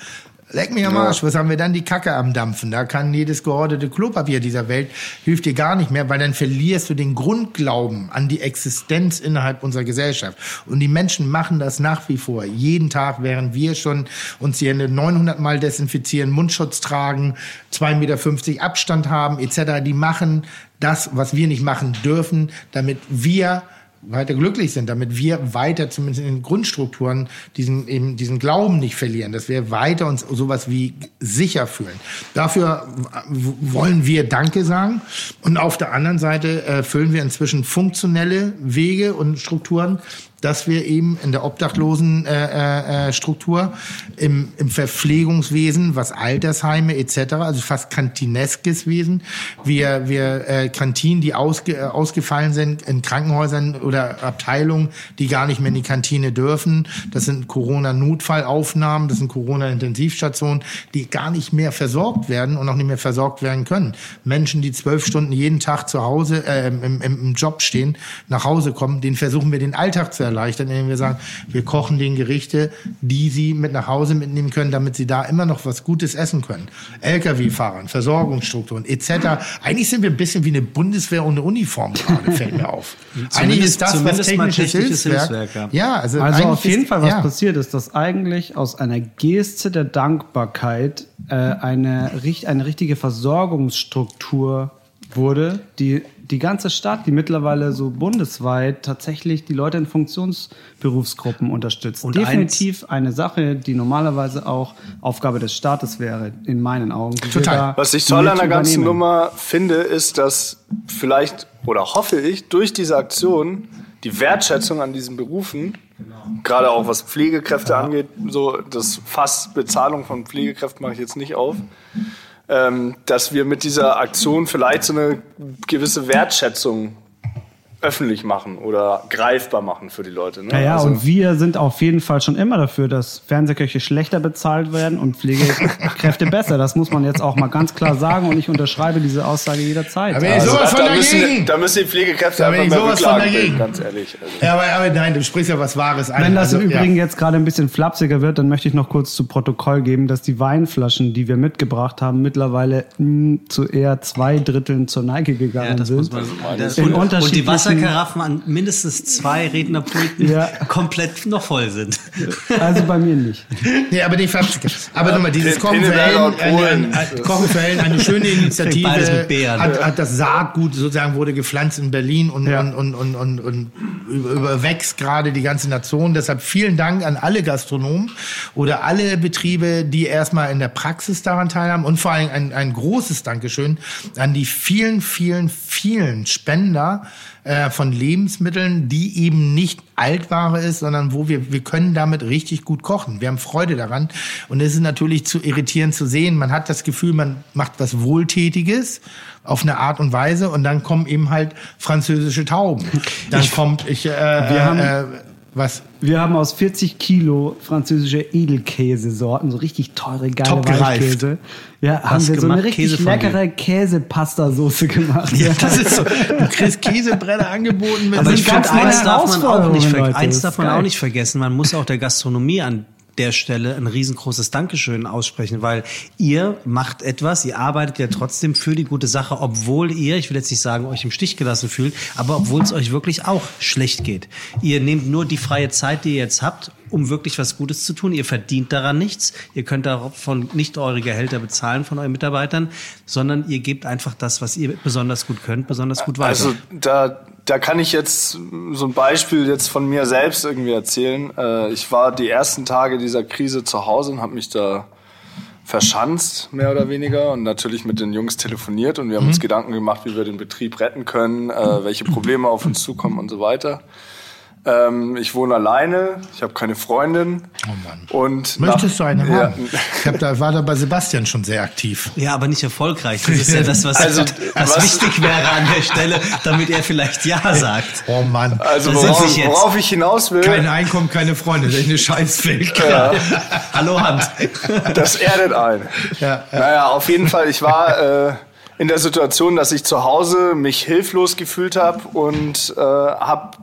Leck mich am Arsch, was haben wir dann? Die Kacke am Dampfen. Da kann jedes geordete Klopapier dieser Welt, hilft dir gar nicht mehr, weil dann verlierst du den Grundglauben an die Existenz innerhalb unserer Gesellschaft. Und die Menschen machen das nach wie vor. Jeden Tag, während wir schon uns die Hände 900 Mal desinfizieren, Mundschutz tragen, 2,50 Meter Abstand haben, etc. Die machen das, was wir nicht machen dürfen, damit wir weiter glücklich sind, damit wir weiter zumindest in den Grundstrukturen diesen eben diesen Glauben nicht verlieren, dass wir weiter uns sowas wie sicher fühlen. Dafür wollen wir Danke sagen und auf der anderen Seite äh, füllen wir inzwischen funktionelle Wege und Strukturen, dass wir eben in der obdachlosen äh, äh, äh, im, im Verpflegungswesen, was Altersheime etc., also fast kantineskes Wesen, wir, wir äh, Kantinen, die ausge, äh, ausgefallen sind in Krankenhäusern oder Abteilungen, die gar nicht mehr in die Kantine dürfen. Das sind Corona-Notfallaufnahmen, das sind Corona-Intensivstationen, die gar nicht mehr versorgt werden und auch nicht mehr versorgt werden können. Menschen, die zwölf Stunden jeden Tag zu Hause äh, im, im, im Job stehen, nach Hause kommen, denen versuchen wir den Alltag zu erleichtern, indem wir sagen, wir kochen den Gerichte, die sie mit nach Hause mitnehmen können, damit sie da immer noch was Gutes essen können. Lkw-Fahrern, Versorgungsstrukturen etc. Eigentlich sind wir ein bisschen wie eine Bundeswehr ohne Uniform gerade, fällt mir auf. <laughs> eigentlich ist das, was technisches Hilfswerk. Hilfswerk ja. also, also auf jeden ist, Fall, was ja. passiert ist, dass eigentlich aus einer Geste der Dankbarkeit äh, eine, eine richtige Versorgungsstruktur wurde, die die ganze Stadt, die mittlerweile so bundesweit tatsächlich die Leute in Funktionsberufsgruppen unterstützt. Und Definitiv eine Sache, die normalerweise auch Aufgabe des Staates wäre, in meinen Augen. Total. Was ich toll an der ganzen Nummer finde, ist, dass vielleicht oder hoffe ich durch diese Aktion die Wertschätzung an diesen Berufen, gerade auch was Pflegekräfte ja. angeht, so das Fass Bezahlung von Pflegekräften mache ich jetzt nicht auf ähm, dass wir mit dieser Aktion vielleicht so eine gewisse Wertschätzung öffentlich machen oder greifbar machen für die Leute. Ne? Ja, also und wir sind auf jeden Fall schon immer dafür, dass Fernsehköche schlechter bezahlt werden und Pflegekräfte <laughs> besser. Das muss man jetzt auch mal ganz klar sagen und ich unterschreibe diese Aussage jederzeit. Aber also, sowas von da, müssen, da müssen die Pflegekräfte da einfach sowas von dagegen. ganz ehrlich. Also. Ja, aber, aber, nein, du sprichst ja was Wahres an. Wenn das also, im Übrigen ja. jetzt gerade ein bisschen flapsiger wird, dann möchte ich noch kurz zu Protokoll geben, dass die Weinflaschen, die wir mitgebracht haben, mittlerweile mh, hm, zu eher zwei Dritteln zur Neige gegangen ja, sind. Man, in und, und die Wasser Wasserkaraffen an mindestens zwei Rednerpulten ja. komplett noch voll sind. Also bei mir nicht. Nee, aber die Aber nochmal, dieses Kochen für Hellen, eine, Kochen für Hellen, eine schöne Initiative, hat, hat das Saatgut sozusagen wurde gepflanzt in Berlin und, ja. und, und, und, und, und überwächst gerade die ganze Nation. Deshalb vielen Dank an alle Gastronomen oder alle Betriebe, die erstmal in der Praxis daran teilhaben und vor allem ein, ein großes Dankeschön an die vielen, vielen, vielen Spender, äh, von Lebensmitteln, die eben nicht Altware ist, sondern wo wir, wir können damit richtig gut kochen. Wir haben Freude daran. Und es ist natürlich zu irritierend zu sehen. Man hat das Gefühl, man macht was Wohltätiges auf eine Art und Weise und dann kommen eben halt französische Tauben. Dann ich, kommt ich äh, wir haben, äh, was? Wir haben aus 40 Kilo französische Edelkäsesorten, so richtig teure, geile Top Weichkäse. Ja, Was haben wir so eine richtig leckere Käsepasta-Soße gemacht. Ja, das ist so. Du kriegst Käsebrenner angeboten mit Aber ich finde, eins darf man auch nicht, eins darf man auch nicht vergessen. Man muss auch der Gastronomie an der Stelle ein riesengroßes Dankeschön aussprechen, weil ihr macht etwas, ihr arbeitet ja trotzdem für die gute Sache, obwohl ihr, ich will jetzt nicht sagen, euch im Stich gelassen fühlt, aber obwohl es euch wirklich auch schlecht geht. Ihr nehmt nur die freie Zeit, die ihr jetzt habt, um wirklich was Gutes zu tun. Ihr verdient daran nichts. Ihr könnt davon nicht eure Gehälter bezahlen von euren Mitarbeitern, sondern ihr gebt einfach das, was ihr besonders gut könnt, besonders gut weiter. Also da, da kann ich jetzt so ein Beispiel jetzt von mir selbst irgendwie erzählen. Äh, ich war die ersten Tage dieser Krise zu Hause und habe mich da verschanzt, mehr oder weniger, und natürlich mit den Jungs telefoniert und wir haben mhm. uns Gedanken gemacht, wie wir den Betrieb retten können, äh, welche Probleme auf uns zukommen und so weiter. Ähm, ich wohne alleine, ich habe keine Freundin. Oh Mann. Und Möchtest nach, du eine ja. haben? Ich hab da, war da bei Sebastian schon sehr aktiv. Ja, aber nicht erfolgreich. Das ist ja das, was, also, was, was wichtig wäre an der Stelle, damit er vielleicht Ja sagt. Oh Mann. Also worauf, ich, worauf ich hinaus will. Kein Einkommen, keine Freunde. Das ist eine Scheißwelt. Ja. <laughs> Hallo Hand. Das erdet ein. Ja, ja. Naja, auf jeden Fall, ich war... Äh, in der Situation, dass ich zu Hause mich hilflos gefühlt habe und äh, habe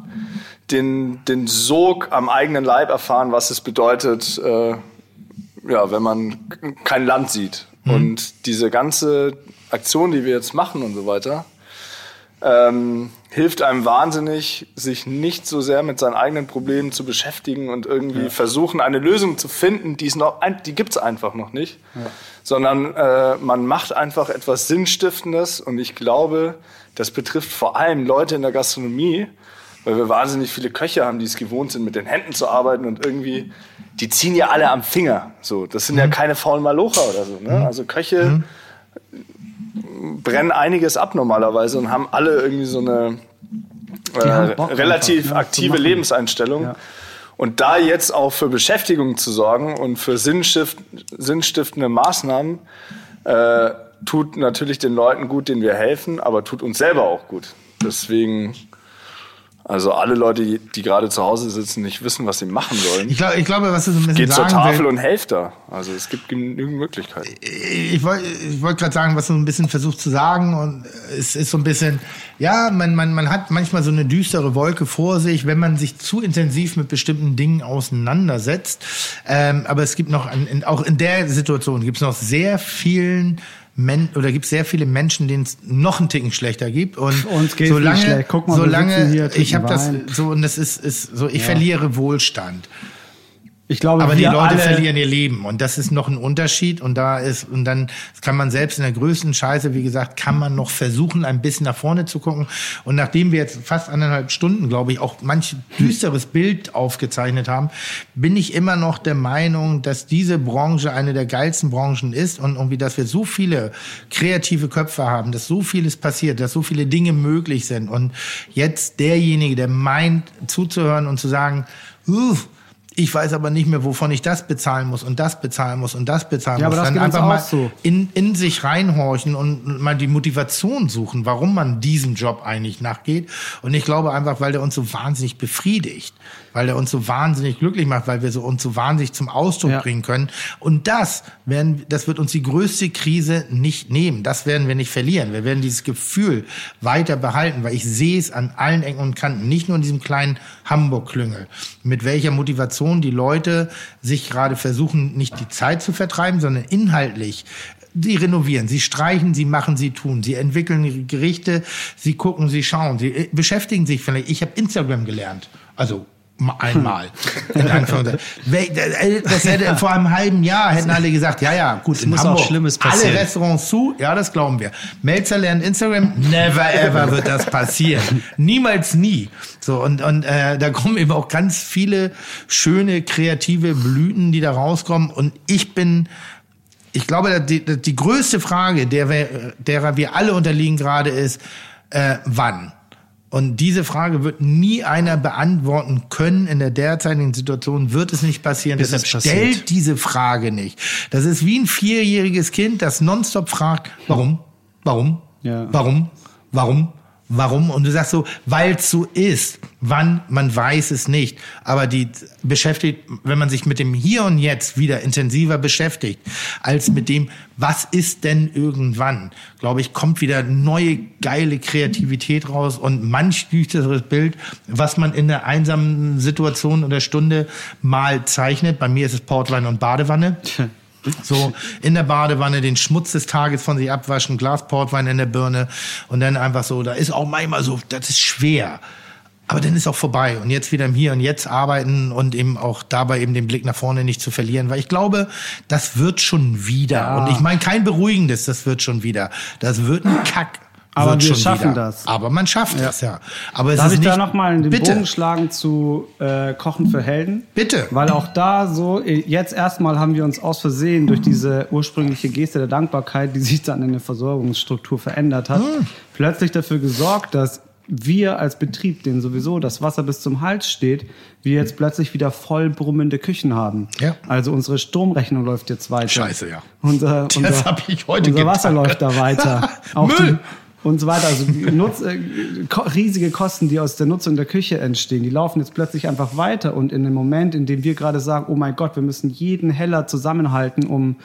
den, den Sog am eigenen Leib erfahren, was es bedeutet, äh, ja, wenn man kein Land sieht. Und diese ganze Aktion, die wir jetzt machen und so weiter, ähm, hilft einem wahnsinnig, sich nicht so sehr mit seinen eigenen Problemen zu beschäftigen und irgendwie versuchen, eine Lösung zu finden, die es noch, die gibt's einfach noch nicht, sondern äh, man macht einfach etwas Sinnstiftendes. Und ich glaube, das betrifft vor allem Leute in der Gastronomie, weil wir wahnsinnig viele Köche haben, die es gewohnt sind, mit den Händen zu arbeiten und irgendwie, die ziehen ja alle am Finger. So, das sind ja keine faulen Malocher oder so. Ne? Also Köche brennen einiges ab normalerweise und haben alle irgendwie so eine äh, Bock relativ einfach, aktive. Lebenseinstellung. Ja. Und da jetzt auch für Beschäftigung zu sorgen und für sinnstift sinnstiftende Maßnahmen, äh, tut natürlich den Leuten gut, denen wir helfen, aber tut uns selber auch gut. Deswegen, also alle Leute, die, die gerade zu Hause sitzen, nicht wissen, was sie machen sollen, Ich, glaub, ich glaube, was so ein bisschen geht zur sagen Tafel will, und helft da. Also es gibt genügend Möglichkeiten. ich wollte ich wollt gerade sagen, was du ein bisschen versucht zu sagen und es ist so ein bisschen, ja, man, man, man hat manchmal so eine düstere Wolke vor sich, wenn man sich zu intensiv mit bestimmten Dingen auseinandersetzt. Ähm, aber es gibt noch, an, in, auch in der Situation gibt es noch sehr vielen Men oder gibt sehr viele Menschen, denen es noch einen Ticken schlechter gibt und Uns geht's solange, schlecht. Guck mal, solange hier, ich habe das so und das ist, ist so, ich verliere Wohlstand. Ich glaube, Aber die Leute verlieren ihr Leben und das ist noch ein Unterschied und da ist und dann kann man selbst in der größten Scheiße, wie gesagt, kann man noch versuchen, ein bisschen nach vorne zu gucken. Und nachdem wir jetzt fast anderthalb Stunden, glaube ich, auch manch düsteres Bild aufgezeichnet haben, bin ich immer noch der Meinung, dass diese Branche eine der geilsten Branchen ist und irgendwie, dass wir so viele kreative Köpfe haben, dass so vieles passiert, dass so viele Dinge möglich sind. Und jetzt derjenige, der meint zuzuhören und zu sagen, "Uff, ich weiß aber nicht mehr, wovon ich das bezahlen muss und das bezahlen muss und das bezahlen Ja, muss. aber das Dann einfach mal auch so. in, in sich reinhorchen und mal die Motivation suchen, warum man diesem Job eigentlich nachgeht. Und ich glaube einfach, weil der uns so wahnsinnig befriedigt, weil der uns so wahnsinnig glücklich macht, weil wir so uns so wahnsinnig zum Ausdruck Ja. bringen können. Und das werden, das wird uns die größte Krise nicht nehmen. Das werden wir nicht verlieren. Wir werden dieses Gefühl weiter behalten, weil ich sehe es an allen Ecken und Kanten, nicht nur in diesem kleinen Hamburg-Klüngel, mit welcher Motivation die Leute sich gerade versuchen, nicht die Zeit zu vertreiben, sondern inhaltlich. Sie renovieren, sie streichen, sie machen, sie tun, sie entwickeln ihre Gerichte, sie gucken, sie schauen, sie äh, beschäftigen sich vielleicht. Ich habe Instagram gelernt, also einmal. <laughs> In Anführungszeichen. Wel- äh, Das hätte vor einem halben Jahr hätten alle gesagt, ja ja, gut, in muss auch Hamburg Schlimmes alle passieren. Restaurants zu, ja, das glauben wir. Melzer lernt Instagram, never ever wird das passieren, niemals nie. So und und äh, da kommen eben auch ganz viele schöne kreative Blüten, die da rauskommen und ich bin ich glaube, die, die größte Frage, der wir, derer wir alle unterliegen gerade, ist, äh, wann? Und diese Frage wird nie einer beantworten können. In der derzeitigen Situation wird es nicht passieren. Bis Deshalb stellt diese Frage nicht. Das ist wie ein vierjähriges Kind, das nonstop fragt, warum? Warum? Ja. Warum? Warum? Warum? Und du sagst so, weil es so ist. Wann? Man weiß es nicht. Aber die beschäftigt, wenn man sich mit dem Hier und Jetzt wieder intensiver beschäftigt, als mit dem, was ist denn irgendwann, glaube ich, kommt wieder neue geile Kreativität raus und manch düsteres Bild, was man in der einsamen Situation oder Stunde mal zeichnet. Bei mir ist es Portwein und Badewanne. <laughs> So in der Badewanne den Schmutz des Tages von sich abwaschen, Glas Portwein in der Birne und dann einfach so, da ist auch manchmal so, das ist schwer. Aber dann ist auch vorbei und jetzt wieder im Hier und Jetzt arbeiten und eben auch dabei eben den Blick nach vorne nicht zu verlieren, weil ich glaube, das wird schon wieder. Und ich meine kein beruhigendes, das wird schon wieder. Das wird ein Kack. Aber wird wir schaffen wieder. das. Aber man schafft das ja. Aber es Darf ist ich da nochmal den bitte. Bogen schlagen zu äh, Kochen für Helden? Bitte. Weil auch da so, äh, jetzt erstmal haben wir uns aus Versehen durch diese ursprüngliche Geste der Dankbarkeit, die sich dann in der Versorgungsstruktur verändert hat, Hm. plötzlich dafür gesorgt, dass wir als Betrieb, den sowieso das Wasser bis zum Hals steht, wir jetzt plötzlich wieder voll brummende Küchen haben. Ja. Also unsere Stromrechnung läuft jetzt weiter. Scheiße, ja. Unser, Das unser, hab ich heute Unser Wasser getan. läuft da weiter. <laughs> Müll. Die, und so weiter. Also Nutz, äh, riesige Kosten, die aus der Nutzung der Küche entstehen, die laufen jetzt plötzlich einfach weiter. Und in dem Moment, in dem wir gerade sagen, oh mein Gott, wir müssen jeden Heller zusammenhalten, um,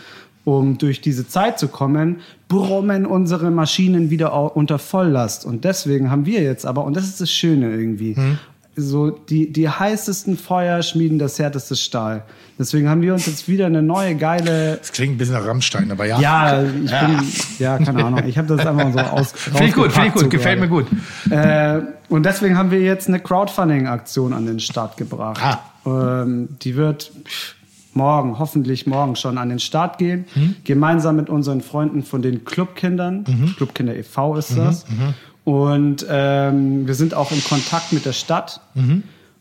um durch diese Zeit zu kommen, brummen unsere Maschinen wieder unter Volllast. Und deswegen haben wir jetzt aber, und das ist das Schöne irgendwie, so die, die heißesten Feuer schmieden das härteste Stahl. Deswegen haben wir uns jetzt wieder eine neue geile. Das klingt ein bisschen nach Rammstein, aber ja. Ja, ich bin, ja, keine Ahnung. Ich habe das einfach so aus. <laughs> Finde ich gut, finde ich gut, so gefällt mir gerade. gut. Äh, und deswegen haben wir jetzt eine Crowdfunding-Aktion an den Start gebracht. Ah. Ähm, die wird morgen, hoffentlich morgen schon an den Start gehen. Gemeinsam mit unseren Freunden von den Clubkindern. Clubkinder e.V. ist das. Und ähm, wir sind auch in Kontakt mit der Stadt.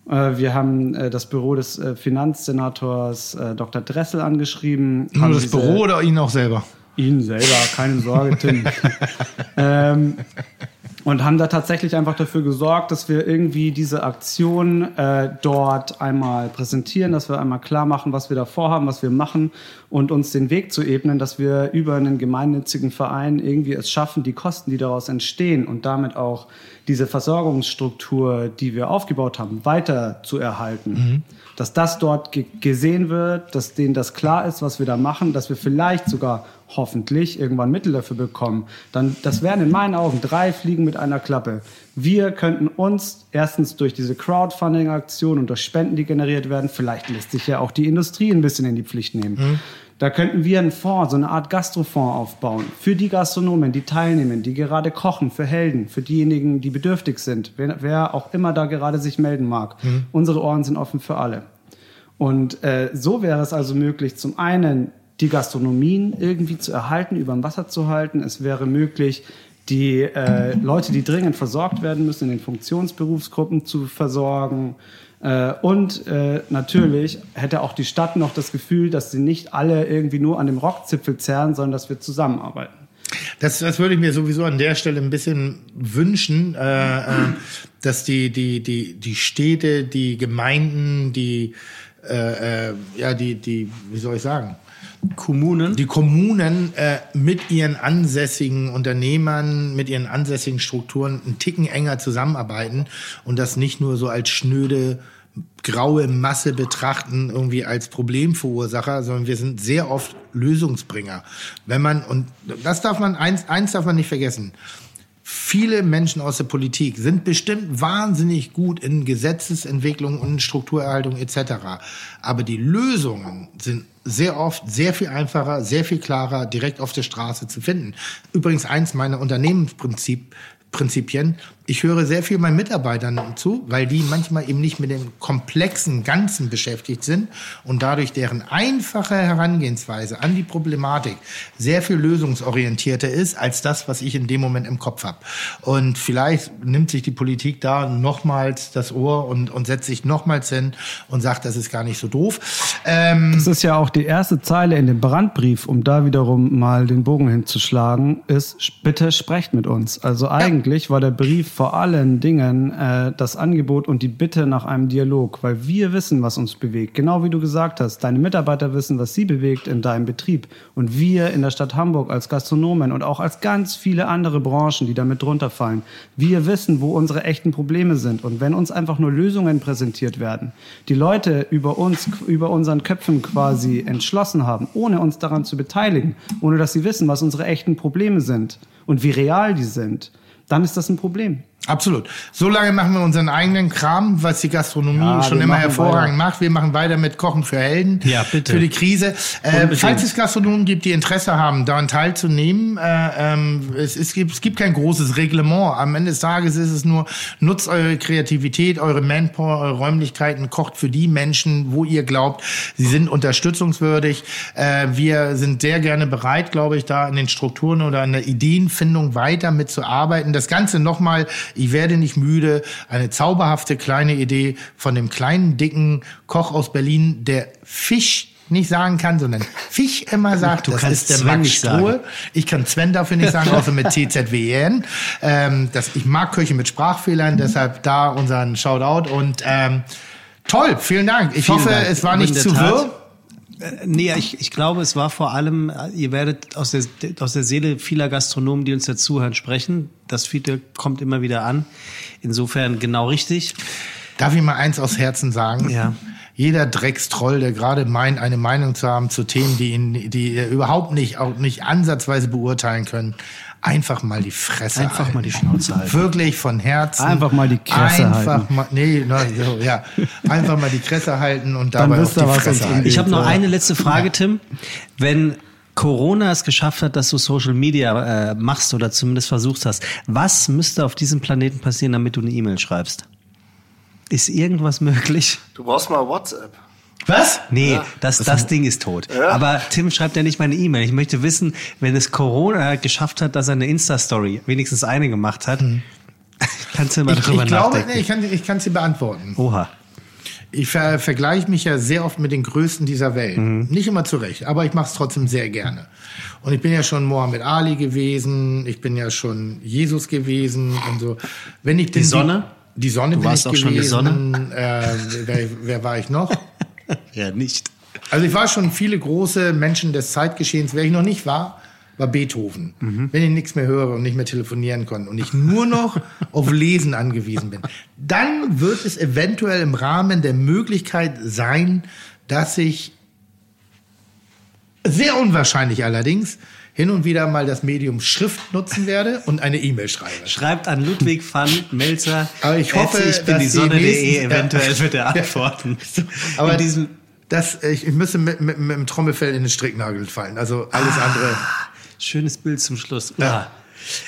Äh, Wir haben äh, das Büro des äh, Finanzsenators äh, Dr. Dressel angeschrieben. Nur das Büro oder ihn auch selber? Ihn selber, keine Sorge, Tim. <laughs> ähm, und haben da tatsächlich einfach dafür gesorgt, dass wir irgendwie diese Aktion äh, dort einmal präsentieren, dass wir einmal klar machen, was wir da vorhaben, was wir machen und uns den Weg zu ebnen, dass wir über einen gemeinnützigen Verein irgendwie es schaffen, die Kosten, die daraus entstehen und damit auch diese Versorgungsstruktur, die wir aufgebaut haben, weiter zu erhalten. Dass das dort ge gesehen wird, dass denen das klar ist, was wir da machen, dass wir vielleicht sogar hoffentlich irgendwann Mittel dafür bekommen. Dann, das wären in meinen Augen drei Fliegen mit einer Klappe. Wir könnten uns erstens durch diese Crowdfunding-Aktion und durch Spenden, die generiert werden, vielleicht lässt sich ja auch die Industrie ein bisschen in die Pflicht nehmen. Da könnten wir einen Fonds, so eine Art Gastrofonds aufbauen für die Gastronomen, die teilnehmen, die gerade kochen, für Helden, für diejenigen, die bedürftig sind, wer, wer auch immer da gerade sich melden mag. Unsere Ohren sind offen für alle. Und äh, so wäre es also möglich, zum einen die Gastronomien irgendwie zu erhalten, über dem Wasser zu halten. Es wäre möglich, die äh, Leute, die dringend versorgt werden müssen, in den Funktionsberufsgruppen zu versorgen. Äh, und äh, natürlich hätte auch die Stadt noch das Gefühl, dass sie nicht alle irgendwie nur an dem Rockzipfel zerren, sondern dass wir zusammenarbeiten. Das, das würde ich mir sowieso an der Stelle ein bisschen wünschen, äh, äh, dass die, die, die, die Städte, die Gemeinden, die, äh, äh, ja, die, die, wie soll ich sagen, Kommunen. die Kommunen äh, mit ihren ansässigen Unternehmern, mit ihren ansässigen Strukturen einen Ticken enger zusammenarbeiten und das nicht nur so als schnöde graue Masse betrachten, irgendwie als Problemverursacher, sondern wir sind sehr oft Lösungsbringer. Wenn man, und das darf man, eins, eins darf man nicht vergessen. Viele Menschen aus der Politik sind bestimmt wahnsinnig gut in Gesetzesentwicklung und Strukturerhaltung etc. Aber die Lösungen sind sehr oft sehr viel einfacher, sehr viel klarer, direkt auf der Straße zu finden. Übrigens eins meiner Unternehmensprinzip Prinzipien. Ich höre sehr viel meinen Mitarbeitern zu, weil die manchmal eben nicht mit dem komplexen Ganzen beschäftigt sind und dadurch deren einfache Herangehensweise an die Problematik sehr viel lösungsorientierter ist als das, was ich in dem Moment im Kopf habe. Und vielleicht nimmt sich die Politik da nochmals das Ohr und, und setzt sich nochmals hin und sagt, das ist gar nicht so doof. Ähm, Das ist ja auch die erste Zeile in dem Brandbrief, um da wiederum mal den Bogen hinzuschlagen, ist, bitte sprecht mit uns. Also eigentlich war der Brief vor allen Dingen äh, das Angebot und die Bitte nach einem Dialog, weil wir wissen, was uns bewegt. Genau wie du gesagt hast, deine Mitarbeiter wissen, was sie bewegt in deinem Betrieb. Und wir in der Stadt Hamburg als Gastronomen und auch als ganz viele andere Branchen, die damit drunter fallen, wir wissen, wo unsere echten Probleme sind. Und wenn uns einfach nur Lösungen präsentiert werden, die Leute über uns, über unseren Köpfen quasi entschlossen haben, ohne uns daran zu beteiligen, ohne dass sie wissen, was unsere echten Probleme sind und wie real die sind, dann ist das ein Problem. Absolut. So lange machen wir unseren eigenen Kram, was die Gastronomie Ja, schon immer hervorragend macht. Wir machen weiter mit Kochen für Helden. Ja, bitte. Für die Krise. Äh, falls es Gastronomen gibt, die Interesse haben, daran teilzunehmen, äh, ähm, es, es, gibt, es gibt kein großes Reglement. Am Ende des Tages ist es nur, nutzt eure Kreativität, eure Manpower, eure Räumlichkeiten, kocht für die Menschen, wo ihr glaubt, sie sind unterstützungswürdig. Äh, wir sind sehr gerne bereit, glaube ich, da in den Strukturen oder in der Ideenfindung weiter mitzuarbeiten. Das Ganze nochmal, ich werde nicht müde, eine zauberhafte kleine Idee von dem kleinen, dicken Koch aus Berlin, der Fisch nicht sagen kann, sondern <laughs> Fisch immer sagt, Du das kannst ist der Max. Struhe. Ich kann Sven dafür nicht sagen, außer mit TZWN. Ähm, das, ich mag Köche mit Sprachfehlern, deshalb da unseren Shoutout und ähm, toll, vielen Dank. Ich Vielen hoffe, Dank. es war nicht zu wirr. Äh, Nee, ich, ich glaube, es war vor allem, äh, ihr werdet aus der, aus der Seele vieler Gastronomen, die uns dazuhören, sprechen. Das Feedback kommt immer wieder an. Insofern genau richtig. Darf ich mal eins aus Herzen sagen? Ja. Jeder Dreckstroll, der gerade meint, eine Meinung zu haben zu Themen, die ihn, die ihr überhaupt nicht, auch nicht ansatzweise beurteilen können. Einfach mal die Fresse Einfach halten. mal die Schnauze halten. Wirklich von Herzen. Einfach mal die Kresse einfach halten. Mal, nee, na, so, ja. Einfach mal die Kresse halten und Dann dabei auch wisst die was Fresse halten. Ich habe noch eine letzte Frage, Tim. Wenn Corona es geschafft hat, dass du Social Media äh, machst oder zumindest versucht hast, was müsste auf diesem Planeten passieren, damit du eine E-Mail schreibst? Ist irgendwas möglich? Du brauchst mal WhatsApp. Was? Nee, das, das Ding ist tot. Aber Tim schreibt ja nicht meine E-Mail. Ich möchte wissen, wenn es Corona geschafft hat, dass er eine Insta-Story wenigstens eine gemacht hat, <laughs> kannst du mal Ich, drüber ich glaube, nachdenken. nee, ich kann ich kann sie beantworten. Oha. Ich ver vergleiche mich ja sehr oft mit den Größten dieser Welt. Mhm. Nicht immer zurecht, aber ich mache es trotzdem sehr gerne. Und ich bin ja schon Mohammed Ali gewesen, ich bin ja schon Jesus gewesen und so. Wenn ich Die Sonne? Die, die Sonne Du bin warst ich auch schon die gewesen. Sonne? Äh, wer, wer war ich noch? <laughs> <laughs> Ja, nicht. Also ich war schon viele große Menschen des Zeitgeschehens. Wer ich noch nicht war, war Beethoven. Mhm. Wenn ich nichts mehr höre und nicht mehr telefonieren konnte und ich nur noch <laughs> auf Lesen angewiesen bin, dann wird es eventuell im Rahmen der Möglichkeit sein, dass ich sehr unwahrscheinlich allerdings hin und wieder mal das Medium Schrift nutzen werde und eine E-Mail schreibe. Schreibt an Ludwig van Melzer. Aber ich hoffe, ich bin dass die die Sonne.de. nächsten- Eventuell Ja. wird er <laughs> antworten. <laughs> Aber In diesem das, ich, ich müsste mit, mit, mit dem Trommelfell in den Stricknagel fallen. Also alles andere. schönes Bild zum Schluss. Ja.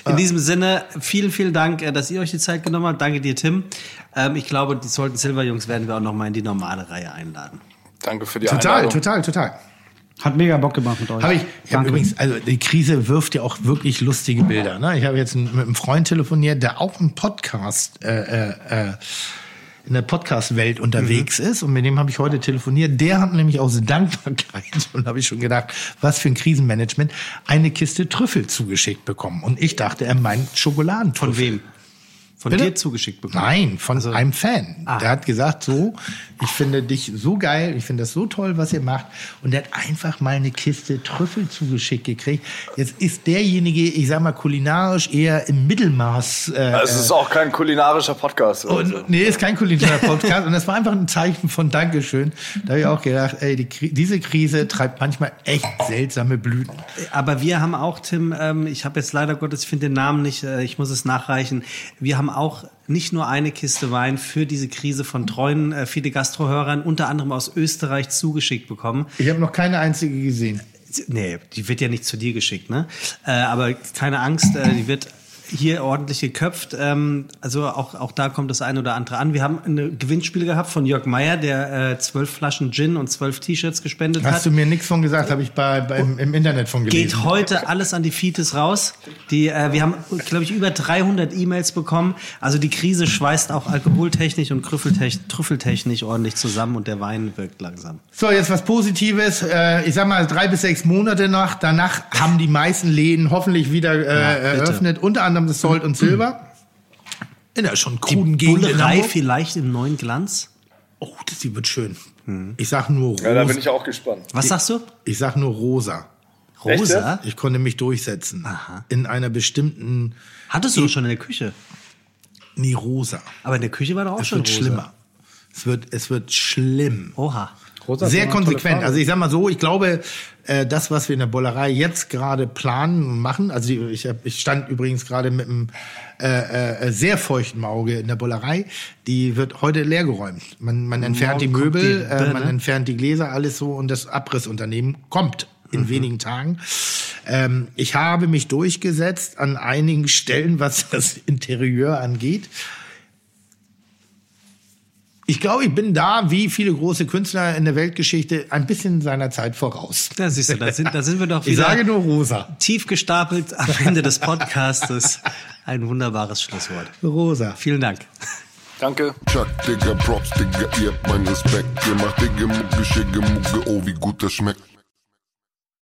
In diesem Sinne, vielen, vielen Dank, äh, dass ihr euch die Zeit genommen habt. Danke dir, Tim. Ähm, ich glaube, die Sollten Silver-Jungs werden wir auch noch mal in die normale Reihe einladen. Danke für die Total, Einladung. total, total. Hat mega Bock gemacht mit euch. Habe ich, ich hab übrigens, also die Krise wirft ja auch wirklich lustige Bilder. Ne? Ich habe jetzt mit einem Freund telefoniert, der auch einen Podcast äh, äh, äh, in der Podcast-Welt unterwegs ist und mit dem habe ich heute telefoniert. Der hat nämlich aus Dankbarkeit <laughs> und habe ich schon gedacht, was für ein Krisenmanagement, eine Kiste Trüffel zugeschickt bekommen. Und ich dachte, er meint Schokoladentrüffel. Von wem? Von Bitte? dir zugeschickt bekommen? Nein, von Also- einem Fan. Ah. Der hat gesagt, so, ich finde dich so geil, ich finde das so toll, was ihr macht. Und der hat einfach mal eine Kiste Trüffel zugeschickt gekriegt. Jetzt ist derjenige, ich sag mal, kulinarisch eher im Mittelmaß. Äh, Also es ist auch kein kulinarischer Podcast. oder so. und, nee, ist kein kulinarischer Podcast. und das war einfach ein Zeichen von Dankeschön. Da habe ich auch gedacht, ey, die, diese Krise treibt manchmal echt seltsame Blüten. Aber wir haben auch, Tim, ähm, ich habe jetzt leider Gottes, ich finde den Namen nicht, äh, ich muss es nachreichen. Wir haben auch nicht nur eine Kiste Wein für diese Krise von treuen äh, viele Gastrohörern, unter anderem aus Österreich, zugeschickt bekommen. Ich habe noch keine einzige gesehen. Nee, die wird ja nicht zu dir geschickt, ne? Äh, aber keine Angst, äh, die wird hier ordentlich geköpft. Ähm, also auch, auch da kommt das eine oder andere an. Wir haben ein Gewinnspiel gehabt von Jörg Meyer, der äh, zwölf Flaschen Gin und zwölf T-Shirts gespendet Hast hat. du mir nichts von gesagt, habe ich bei, bei, im, im Internet von gelesen. Geht heute alles an die Fites raus. Die, äh, wir haben, glaube ich, über 300 E-Mails bekommen. Also die Krise schweißt auch alkoholtechnisch und trüffeltech- trüffeltechnisch ordentlich zusammen und der Wein wirkt langsam. So, jetzt was Positives. Äh, ich sag mal, drei bis sechs Monate nach, danach haben die meisten Läden hoffentlich wieder äh, eröffnet. Unter anderem das Salt und Silber. In der schon kruden Gegend Bullerei Hamburg. vielleicht im neuen Glanz? Oh, das die wird schön. Ich sag nur Ja, da bin rosa. ich auch gespannt. Was sagst du? Ich sag nur rosa. Rosa? Ich konnte mich durchsetzen. In einer bestimmten, Hattest du doch schon in der Küche. nee, rosa. Aber in der Küche war doch auch Es schon wird rosa. schlimmer. Es wird, es wird schlimm. Oha. Ist Sehr konsequent. Also ich sag mal so, ich glaube, äh, das, was wir in der Bollerei jetzt gerade planen und machen, also ich, hab, ich stand übrigens gerade mit einem äh, äh, sehr feuchten Auge in der Bollerei, die wird heute leergeräumt. Man, man entfernt die Möbel, die äh, man entfernt die Gläser, alles so und das Abrissunternehmen kommt in wenigen Tagen. Ähm, ich habe mich durchgesetzt an einigen Stellen, was das Interieur angeht. Ich glaube, ich bin da, wie viele große Künstler in der Weltgeschichte, ein bisschen seiner Zeit voraus. Da siehst du, da sind, da sind wir doch <laughs> Ich wieder sage nur rosa. tief gestapelt am Ende des Podcastes. Ein wunderbares Schlusswort. Rosa. Vielen Dank. Danke. Chuck, Digga, Props, Digga, ihr habt meinen Respekt. Ihr macht Digga, Mucke, Schicke, Mucke, oh, wie gut das schmeckt.